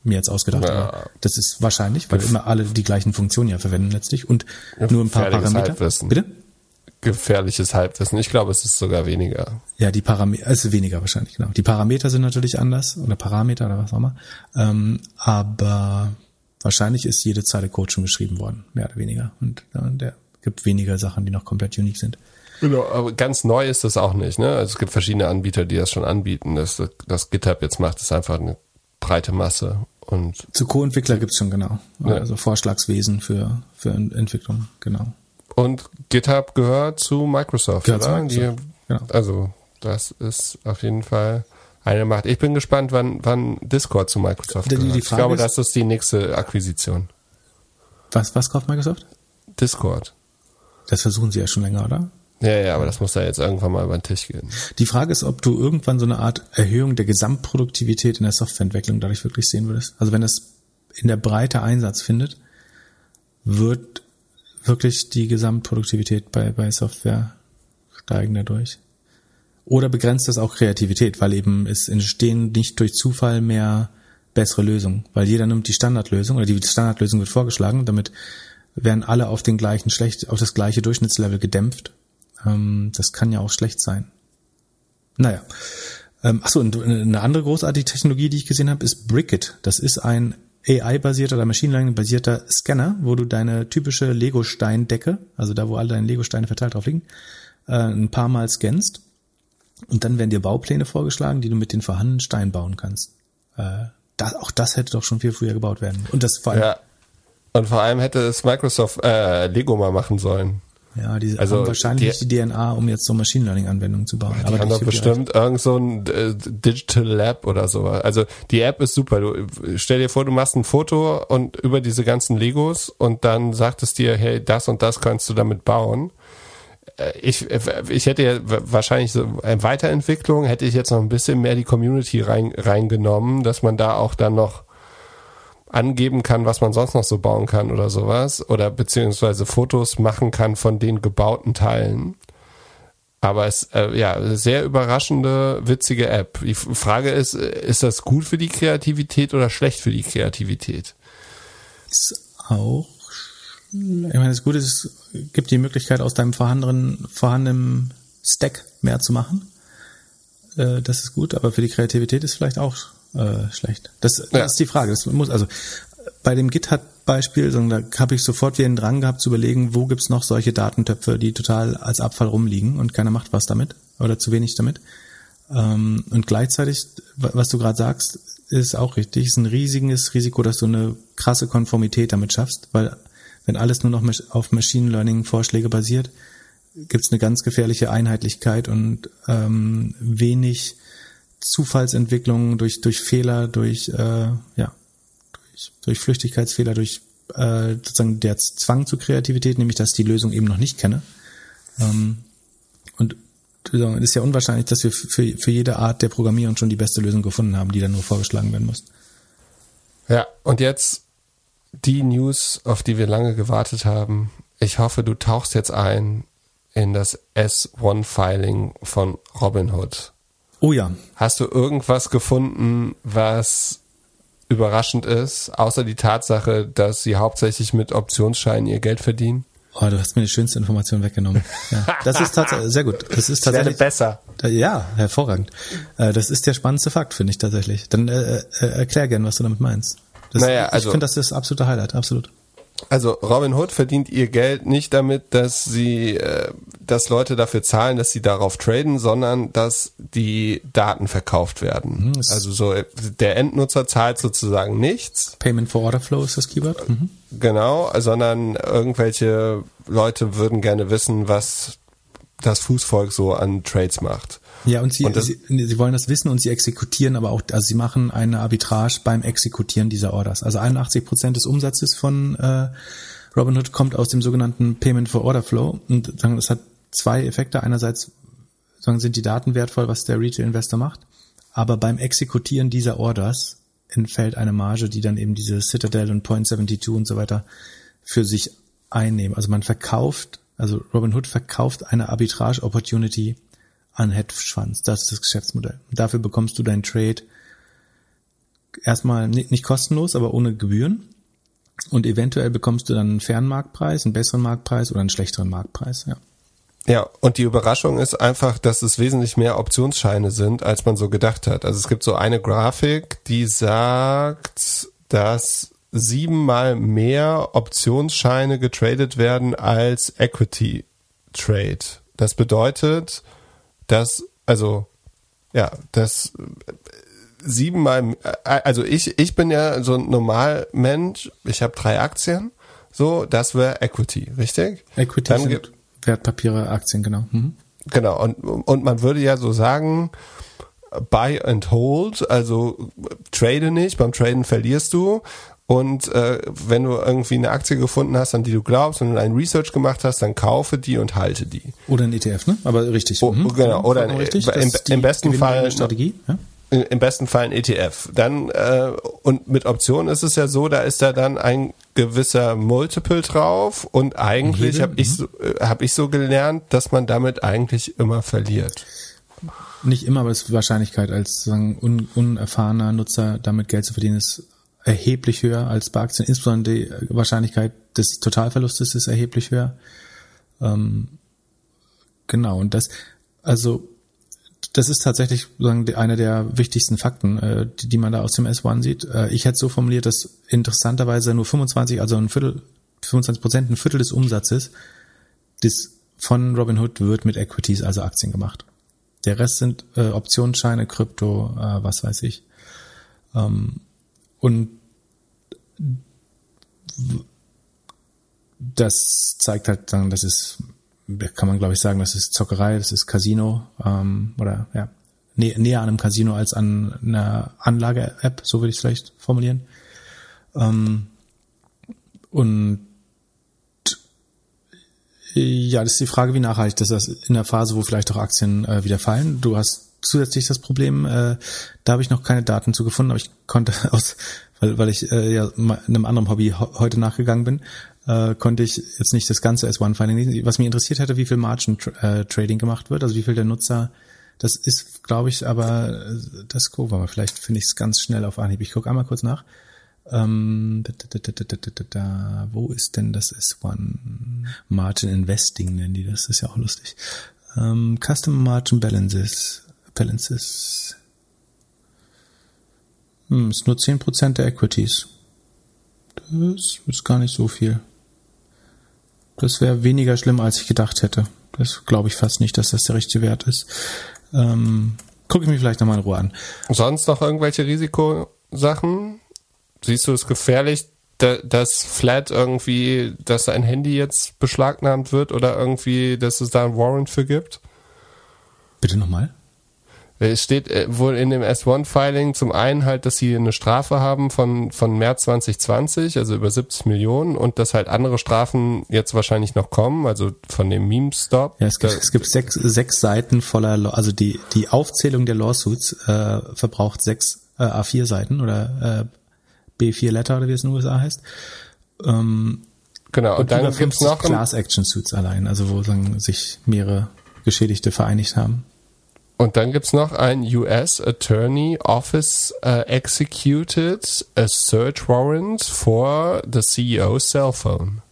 mir jetzt ausgedacht. Ja. das ist wahrscheinlich, weil immer alle die gleichen Funktionen ja verwenden letztlich und nur ein paar Parameter. Halbwissen. Bitte? Gefährliches Halbwissen. Ich glaube, es ist sogar weniger. Ja, die Parameter, es ist weniger wahrscheinlich, genau. Die Parameter sind natürlich anders oder Parameter oder was auch immer. Ähm, aber wahrscheinlich ist jede Zeile Code schon geschrieben worden, mehr oder weniger. Und ja, der gibt weniger Sachen, die noch komplett unique sind. Genau, aber ganz neu ist das auch nicht. Ne? Also es gibt verschiedene Anbieter, die das schon anbieten. Das, das GitHub jetzt macht, ist einfach eine breite Masse. Und Zu Co-Entwickler gibt's schon, genau. Ja. Also Vorschlagswesen für, für Entwicklung, genau. Und GitHub gehört zu Microsoft, gehört oder? Zu Microsoft. Die, genau. Also das ist auf jeden Fall eine Macht. Ich bin gespannt, wann, wann Discord zu Microsoft die, gehört. Die ich glaube, ist, das ist die nächste Akquisition. Was, was kauft Microsoft? Discord. Das versuchen sie ja schon länger, oder? Ja, ja, aber das muss ja jetzt irgendwann mal über den Tisch gehen. Die Frage ist, ob du irgendwann so eine Art Erhöhung der Gesamtproduktivität in der Softwareentwicklung dadurch wirklich sehen würdest. Also wenn es in der Breite Einsatz findet, wird wirklich die Gesamtproduktivität bei, bei Software steigen dadurch. Oder begrenzt das auch Kreativität, weil eben es entstehen nicht durch Zufall mehr bessere Lösungen, weil jeder nimmt die Standardlösung oder die Standardlösung wird vorgeschlagen, damit werden alle auf den gleichen schlecht, auf das gleiche Durchschnittslevel gedämpft ähm, das kann ja auch schlecht sein. Naja. Ähm, achso, und eine andere großartige Technologie, die ich gesehen habe, ist Brickit. Das ist ein AI-basierter oder Machine Learning-basierter Scanner, wo du deine typische Lego-Steindecke, also da, wo alle deine Lego-Steine verteilt drauf liegen, äh, ein paar Mal scannst. Und dann werden dir Baupläne vorgeschlagen, die du mit den vorhandenen Steinen bauen kannst. Äh, das, auch das hätte doch schon viel früher gebaut werden. Und das vor allem. Ja. Und vor allem hätte es Microsoft äh, Lego mal machen sollen. Ja, die also haben wahrscheinlich die, die DNA, um jetzt so Machine Learning Anwendungen zu bauen. Die Aber haben doch bestimmt irgend so ein äh, Digital Lab oder so. Also die App ist super. Du stell dir vor, du machst ein Foto und über diese ganzen Legos und dann sagt es dir, hey, das und das kannst du damit bauen. äh, ich, ich hätte ja wahrscheinlich so eine Weiterentwicklung, hätte ich jetzt noch ein bisschen mehr die Community rein, reingenommen, dass man da auch dann noch angeben kann, was man sonst noch so bauen kann oder sowas. Oder beziehungsweise Fotos machen kann von den gebauten Teilen. Aber es äh, ja sehr überraschende, witzige App. Die Frage ist, ist das gut für die Kreativität oder schlecht für die Kreativität? Ist auch ich meine, das Gute ist, es gibt die Möglichkeit, aus deinem vorhandenen, vorhandenen Stack mehr zu machen. Äh, das ist gut, aber für die Kreativität ist vielleicht auch äh, schlecht. Das, das ja. ist die Frage. Das muss, also bei dem GitHub-Beispiel, da habe ich sofort wieder den Drang gehabt zu überlegen, wo gibt's noch solche Datentöpfe, die total als Abfall rumliegen und keiner macht was damit oder zu wenig damit. Ähm, und gleichzeitig, was du gerade sagst, ist auch richtig. Es ist ein riesiges Risiko, dass du eine krasse Konformität damit schaffst, weil wenn alles nur noch auf Machine Learning Vorschläge basiert, gibt es eine ganz gefährliche Einheitlichkeit und ähm, wenig Zufallsentwicklung durch durch Fehler, durch äh, ja durch, durch Flüchtigkeitsfehler, durch äh, sozusagen der Zwang zur Kreativität, nämlich dass ich die Lösung eben noch nicht kenne. Ähm, und es ist ja unwahrscheinlich, dass wir für, für jede Art der Programmierung schon die beste Lösung gefunden haben, die dann nur vorgeschlagen werden muss. Ja, und jetzt die News, auf die wir lange gewartet haben. Ich hoffe, du tauchst jetzt ein in das S1-Filing von Robinhood. Oh ja. Hast du irgendwas gefunden, was überraschend ist, außer die Tatsache, dass sie hauptsächlich mit Optionsscheinen ihr Geld verdienen? Oh, du hast mir die schönste Information weggenommen. Ja, das ist tatsächlich sehr gut. Das ist tatsächlich besser. Ja, hervorragend. Äh, das ist der spannendste Fakt, finde ich tatsächlich. Dann äh, äh, erklär gern, was du damit meinst. Das, naja, also, ich finde, das ist das absolute Highlight, absolut. Also Robin Hood verdient ihr Geld nicht damit, dass sie, äh, dass Leute dafür zahlen, dass sie darauf traden, sondern dass die Daten verkauft werden. Mhm, also so der Endnutzer zahlt sozusagen nichts. Payment for Order Flow ist das Keyword. Mhm. Genau, sondern irgendwelche Leute würden gerne wissen, was das Fußvolk so an Trades macht. Ja, und sie, und sie, sie wollen das wissen und sie exekutieren aber auch, also sie machen eine Arbitrage beim Exekutieren dieser Orders. Also 81 Prozent des Umsatzes von äh, Robinhood kommt aus dem sogenannten Payment for Order Flow und sagen, das hat zwei Effekte. Einerseits sagen, sind die Daten wertvoll, was der Retail Investor macht, aber beim Exekutieren dieser Orders entfällt eine Marge, die dann eben diese Citadel und Point 72 und so weiter für sich einnehmen. Also man verkauft, also Robinhood verkauft eine Arbitrage Opportunity an Hedgefonds. Das ist das Geschäftsmodell. dafür bekommst du deinen Trade erstmal nicht kostenlos, aber ohne Gebühren. Und eventuell bekommst du dann einen fairen Marktpreis, einen besseren Marktpreis oder einen schlechteren Marktpreis, ja. Ja, und die Überraschung ist einfach, dass es wesentlich mehr Optionsscheine sind, als man so gedacht hat. Also es gibt so eine Grafik, die sagt, dass siebenmal mehr Optionsscheine getradet werden als Equity Trade. Das bedeutet, dass, also, ja, das siebenmal, also ich, ich bin ja so ein Normalmensch, ich habe drei Aktien, so, das wäre Equity, richtig? Equity Dann sind Wertpapiere, Aktien, genau. Mhm. Genau, und, und man würde ja so sagen, buy and hold, also trade nicht, beim Traden verlierst du und äh, wenn du irgendwie eine Aktie gefunden hast, an die du glaubst und ein Research gemacht hast, dann kaufe die und halte die. Oder ein ETF, ne? Aber richtig. Oh, mhm. Genau. Oder ein, richtig, im, im besten Fall Strategie. Ja? Im besten Fall ein ETF. Dann äh, und mit Optionen ist es ja so, da ist da dann ein gewisser Multiple drauf und eigentlich habe ich mhm. so, äh, habe ich so gelernt, dass man damit eigentlich immer verliert. Nicht immer, aber es ist die Wahrscheinlichkeit als sagen, un, unerfahrener Nutzer damit Geld zu verdienen ist erheblich höher als bei Aktien. Insbesondere die Wahrscheinlichkeit des Totalverlustes ist erheblich höher. Ähm, genau, und das, also das ist tatsächlich sozusagen einer der wichtigsten Fakten, äh, die, die man da aus dem S1 sieht. Äh, ich hätte so formuliert, dass interessanterweise nur 25, also ein Viertel, 25 Prozent, ein Viertel des Umsatzes des von Robinhood wird mit Equities, also Aktien gemacht. Der Rest sind äh, Optionsscheine, Krypto, äh, was weiß ich. Ähm, und das zeigt halt dann, das ist, kann man glaube ich sagen, das ist Zockerei, das ist Casino ähm, oder ja, nä näher an einem Casino als an einer Anlage-App, so würde ich es vielleicht formulieren. Ähm, und Ja, das ist die Frage, wie nachhaltig das ist in der Phase, wo vielleicht auch Aktien äh, wieder fallen. Du hast zusätzlich das Problem, äh, da habe ich noch keine Daten zu gefunden, aber ich konnte aus, weil, weil ich äh, ja einem anderen Hobby heute nachgegangen bin, äh, konnte ich jetzt nicht das ganze S1-Filing lesen. Was mich interessiert hätte, wie viel Margin-Trading gemacht wird, also wie viel der Nutzer, das ist, glaube ich, aber äh, das gucken wir mal. Vielleicht finde ich es ganz schnell auf Anhieb. Ich gucke einmal kurz nach. Ähm, da, da, da, da, wo ist denn das S1? Margin Investing nennen die das, ist ja auch lustig. Ähm, Custom Margin Balances. Balances. Hm, ist nur 10% der Equities. Das ist gar nicht so viel. Das wäre weniger schlimm, als ich gedacht hätte. Das glaube ich fast nicht, dass das der richtige Wert ist. Ähm, Gucke ich mir vielleicht nochmal in Ruhe an. Sonst noch irgendwelche Risikosachen? Siehst du es gefährlich, dass Flat irgendwie, dass ein Handy jetzt beschlagnahmt wird oder irgendwie, dass es da ein Warrant für gibt? Bitte nochmal? Es steht äh, wohl in dem S1-Filing zum einen halt, dass sie eine Strafe haben von, von März 2020, also über 70 Millionen und dass halt andere Strafen jetzt wahrscheinlich noch kommen, also von dem Meme-Stop. Ja, es gibt, es gibt sechs, sechs Seiten voller, also die, die Aufzählung der Lawsuits äh, verbraucht sechs äh, A4 Seiten oder äh, B4 Letter oder wie es in den USA heißt. Ähm, genau, und, und dann gibt es noch Class Action Suits allein, also wo sagen, sich mehrere Geschädigte vereinigt haben. Und dann gibt's noch ein US Attorney Office uh, executed a search warrant for the CEO's cell phone.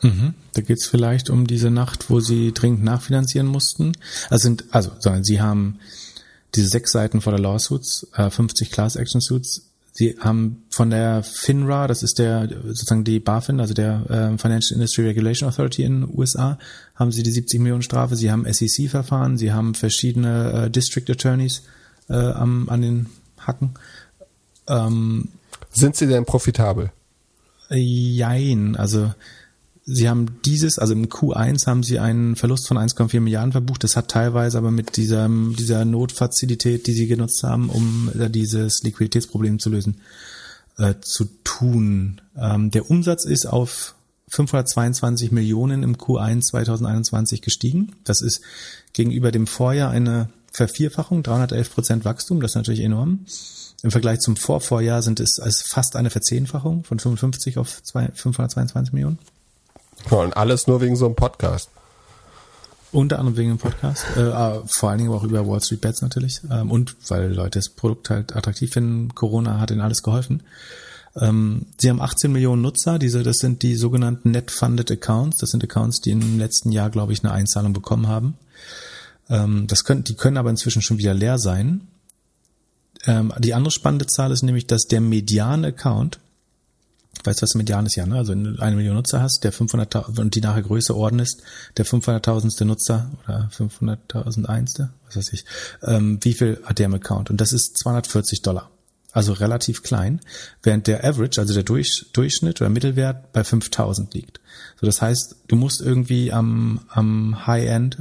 Mhm. Da geht's vielleicht um diese Nacht, wo sie dringend nachfinanzieren mussten. Also sind, also, sondern sie haben diese sechs Seiten vor der Lawsuits, äh, 50 Class Action Suits Sie haben von der FINRA, das ist der sozusagen die BaFin, also der äh, Financial Industry Regulation Authority in den USA, haben sie die 70 Millionen Strafe. Sie haben SEC-Verfahren, sie haben verschiedene äh, District Attorneys äh, am, an den Hacken. Ähm, Sind sie denn profitabel? Jein, also Sie haben dieses, also im Q1 haben Sie einen Verlust von 1,4 Milliarden verbucht. Das hat teilweise aber mit dieser, dieser Notfazilität, die Sie genutzt haben, um dieses Liquiditätsproblem zu lösen, äh, zu tun. Ähm, der Umsatz ist auf 522 Millionen im Q1 2021 gestiegen. Das ist gegenüber dem Vorjahr eine Vervierfachung, 311 Prozent Wachstum. Das ist natürlich enorm. Im Vergleich zum Vorvorjahr sind es als fast eine Verzehnfachung von 55 auf 522 Millionen. Ja, und alles nur wegen so einem Podcast. Unter anderem wegen dem Podcast, äh, ah, vor allen Dingen auch über Wall Street Bets natürlich ähm, und weil Leute das Produkt halt attraktiv finden. Corona hat ihnen alles geholfen. Ähm, sie haben 18 Millionen Nutzer. Diese, das sind die sogenannten Net Funded Accounts. Das sind Accounts, die im letzten Jahr, glaube ich, eine Einzahlung bekommen haben. Ähm, das können, die können aber inzwischen schon wieder leer sein. Ähm, die andere spannende Zahl ist nämlich, dass der Median-Account weißt du, was Median ist ja, ne? Also wenn du eine Million Nutzer hast, der 500.000 und die nachher Größe Orden ist, der 500.000. Nutzer oder 500.001. was weiß ich, ähm, wie viel hat der im Account? Und das ist 240 Dollar. Also relativ klein, während der Average, also der Durch, Durchschnitt oder Mittelwert bei 5000 liegt. So, das heißt, du musst irgendwie am, am High-End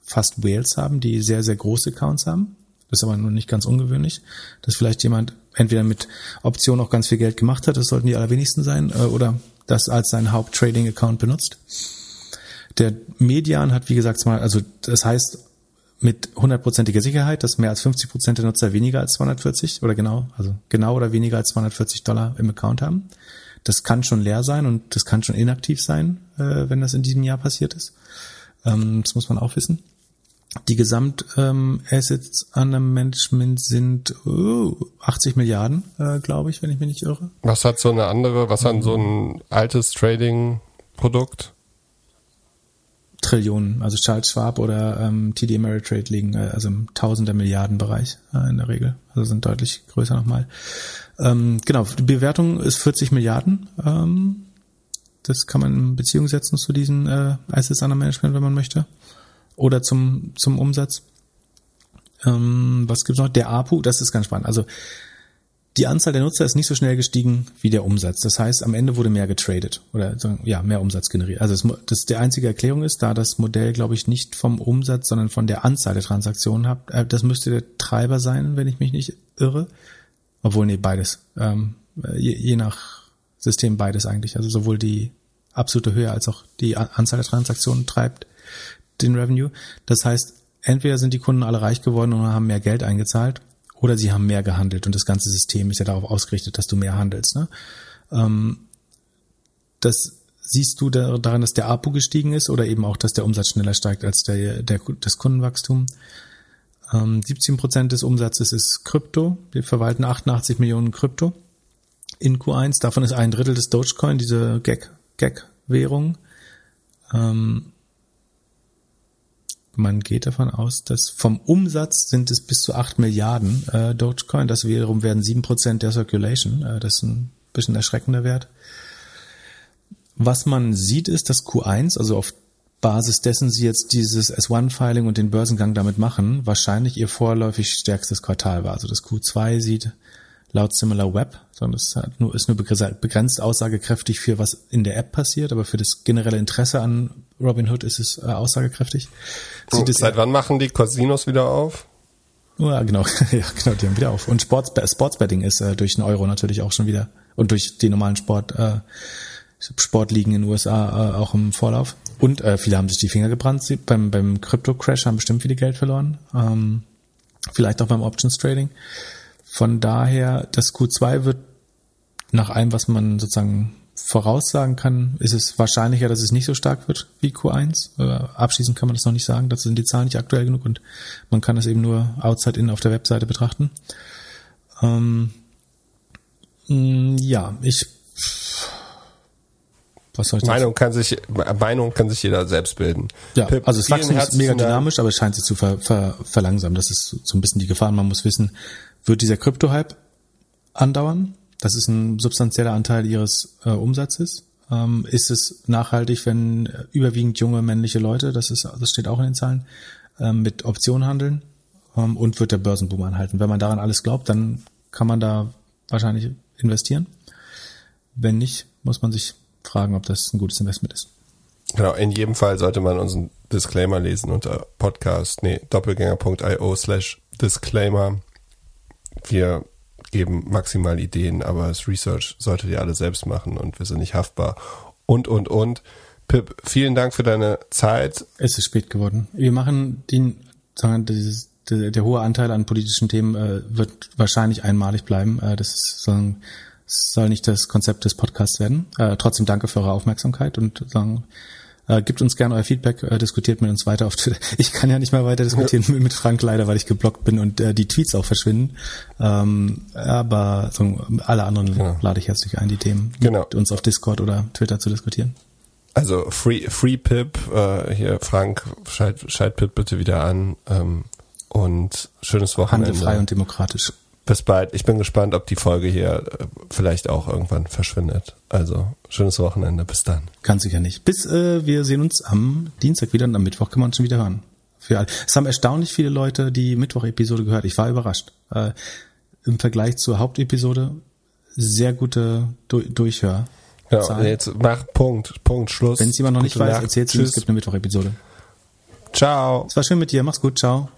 fast Whales haben, die sehr, sehr große Accounts haben. Das ist aber nur nicht ganz ungewöhnlich, dass vielleicht jemand entweder mit Option auch ganz viel Geld gemacht hat, das sollten die allerwenigsten sein, äh, oder das als sein Haupt-Trading-Account benutzt. Der Median hat, wie gesagt, mal, also das heißt mit hundertprozentiger Sicherheit, dass mehr als 50 Prozent der Nutzer weniger als 240 oder genau, also genau oder weniger als 240 Dollar im Account haben. Das kann schon leer sein und das kann schon inaktiv sein, äh, wenn das in diesem Jahr passiert ist. Ähm, das muss man auch wissen. Die Gesamtassets ähm, under Management sind oh, 80 Milliarden, äh, glaube ich, wenn ich mich nicht irre. Was hat so eine andere, was hat so ein altes Trading-Produkt? Trillionen, also Charles Schwab oder ähm, TD Ameritrade liegen äh, also im Tausender Milliarden Bereich äh, in der Regel, also sind deutlich größer nochmal. Ähm, genau, die Bewertung ist 40 Milliarden. Ähm, das kann man in Beziehung setzen zu diesen äh, Assets under Management, wenn man möchte oder zum, zum Umsatz. Ähm, was gibt's noch? Der APU, das ist ganz spannend. Also die Anzahl der Nutzer ist nicht so schnell gestiegen wie der Umsatz. Das heißt, am Ende wurde mehr getradet oder ja, mehr Umsatz generiert. Also das, das der einzige Erklärung ist, da das Modell, glaube ich, nicht vom Umsatz, sondern von der Anzahl der Transaktionen hat. Äh, das müsste der Treiber sein, wenn ich mich nicht irre. Obwohl, nee, beides. Ähm, je, je nach System beides eigentlich. Also sowohl die absolute Höhe als auch die Anzahl der Transaktionen treibt den Revenue. Das heißt, entweder sind die Kunden alle reich geworden und haben mehr Geld eingezahlt oder sie haben mehr gehandelt und das ganze System ist ja darauf ausgerichtet, dass du mehr handelst. Ne? Ähm, das siehst du daran, dass der APU gestiegen ist oder eben auch, dass der Umsatz schneller steigt als der, der das Kundenwachstum. 17 ähm, Prozent des Umsatzes ist Krypto. Wir verwalten 88 Millionen Krypto in Q1. Davon ist ein Drittel des Dogecoin, diese Gag, Gag-Währung. Ähm, man geht davon aus, dass vom Umsatz sind es bis zu 8 Milliarden äh, Dogecoin. Das wiederum werden 7 Prozent der Circulation. Äh, das ist ein bisschen erschreckender Wert. Was man sieht, ist, dass Q1, also auf Basis dessen sie jetzt dieses S1-Filing und den Börsengang damit machen, wahrscheinlich ihr vorläufig stärkstes Quartal war. Also das Q2 sieht laut Similar Web, sondern es ist nur, ist nur begrenzt aussagekräftig für was in der App passiert, aber für das generelle Interesse an Robinhood ist es äh, aussagekräftig. Sieht oh, seit wann machen die Casinos wieder auf? Ja, genau, ja, genau, die haben wieder auf. Und Sports, Sportsbetting ist äh, durch den Euro natürlich auch schon wieder und durch die normalen Sport, äh, Sportligen in den USA äh, auch im Vorlauf. Und äh, viele haben sich die Finger gebrannt. Sie, beim, beim Crypto-Crash haben bestimmt viele Geld verloren. Ähm, vielleicht auch beim Options Trading. Von daher, das Q2 wird nach allem, was man sozusagen voraussagen kann, ist es wahrscheinlicher, dass es nicht so stark wird wie Q1. Äh, abschließend kann man das noch nicht sagen. Dazu sind die Zahlen nicht aktuell genug und man kann das eben nur outside in auf der Webseite betrachten. Ähm, ja, ich was soll ich Meinung kann sich Meinung kann sich jeder selbst bilden. Ja, Pip, also das Wachstum ist mega dynamisch, aber es scheint sich zu ver, ver, verlangsamen. Das ist so ein bisschen die Gefahr. Man muss wissen, wird dieser Krypto-Hype andauern? Das ist ein substanzieller Anteil ihres äh, Umsatzes. Ähm, ist es nachhaltig, wenn überwiegend junge männliche Leute, das ist, das steht auch in den Zahlen, ähm, mit Optionen handeln? Ähm, und wird der Börsenboom anhalten? Wenn man daran alles glaubt, dann kann man da wahrscheinlich investieren. Wenn nicht, muss man sich fragen, ob das ein gutes Investment ist. Genau, in jedem Fall sollte man unseren Disclaimer lesen unter Podcast, nee, doppelgänger.io slash Disclaimer. Wir geben maximal Ideen, aber das Research solltet ihr alle selbst machen und wir sind nicht haftbar. Und, und, und. Pip, vielen Dank für deine Zeit. Es ist spät geworden. Wir machen den, dieses, der, der hohe Anteil an politischen Themen äh, wird wahrscheinlich einmalig bleiben. Äh, das ist sagen, soll nicht das Konzept des Podcasts werden. Äh, trotzdem danke für eure Aufmerksamkeit und sagen, äh, gebt uns gerne euer Feedback, äh, diskutiert mit uns weiter auf Twitter. Ich kann ja nicht mehr weiter diskutieren ja. mit Frank leider, weil ich geblockt bin und äh, die Tweets auch verschwinden. Ähm, aber so, alle anderen ja. lade ich herzlich ein, die Themen genau. mit uns auf Discord oder Twitter zu diskutieren. Also Free Free Pip, äh, hier Frank, schalt, schalt Pip bitte wieder an ähm, und schönes Wochenende. Handel frei und demokratisch bis bald. Ich bin gespannt, ob die Folge hier äh, vielleicht auch irgendwann verschwindet. Also schönes Wochenende. Bis dann. Kann sicher nicht. Bis äh, wir sehen uns am Dienstag wieder und am Mittwoch kann man uns schon wieder hören. Für alle. Es haben erstaunlich viele Leute die Mittwoch-Episode gehört. Ich war überrascht. Äh, Im Vergleich zur Hauptepisode sehr gute du Durchhör. Ja, jetzt mach Punkt, Punkt, Schluss. Wenn es jemand noch nicht weiß, erzählt es gibt eine Mittwoch-Episode. Ciao. Es war schön mit dir. Mach's gut. Ciao.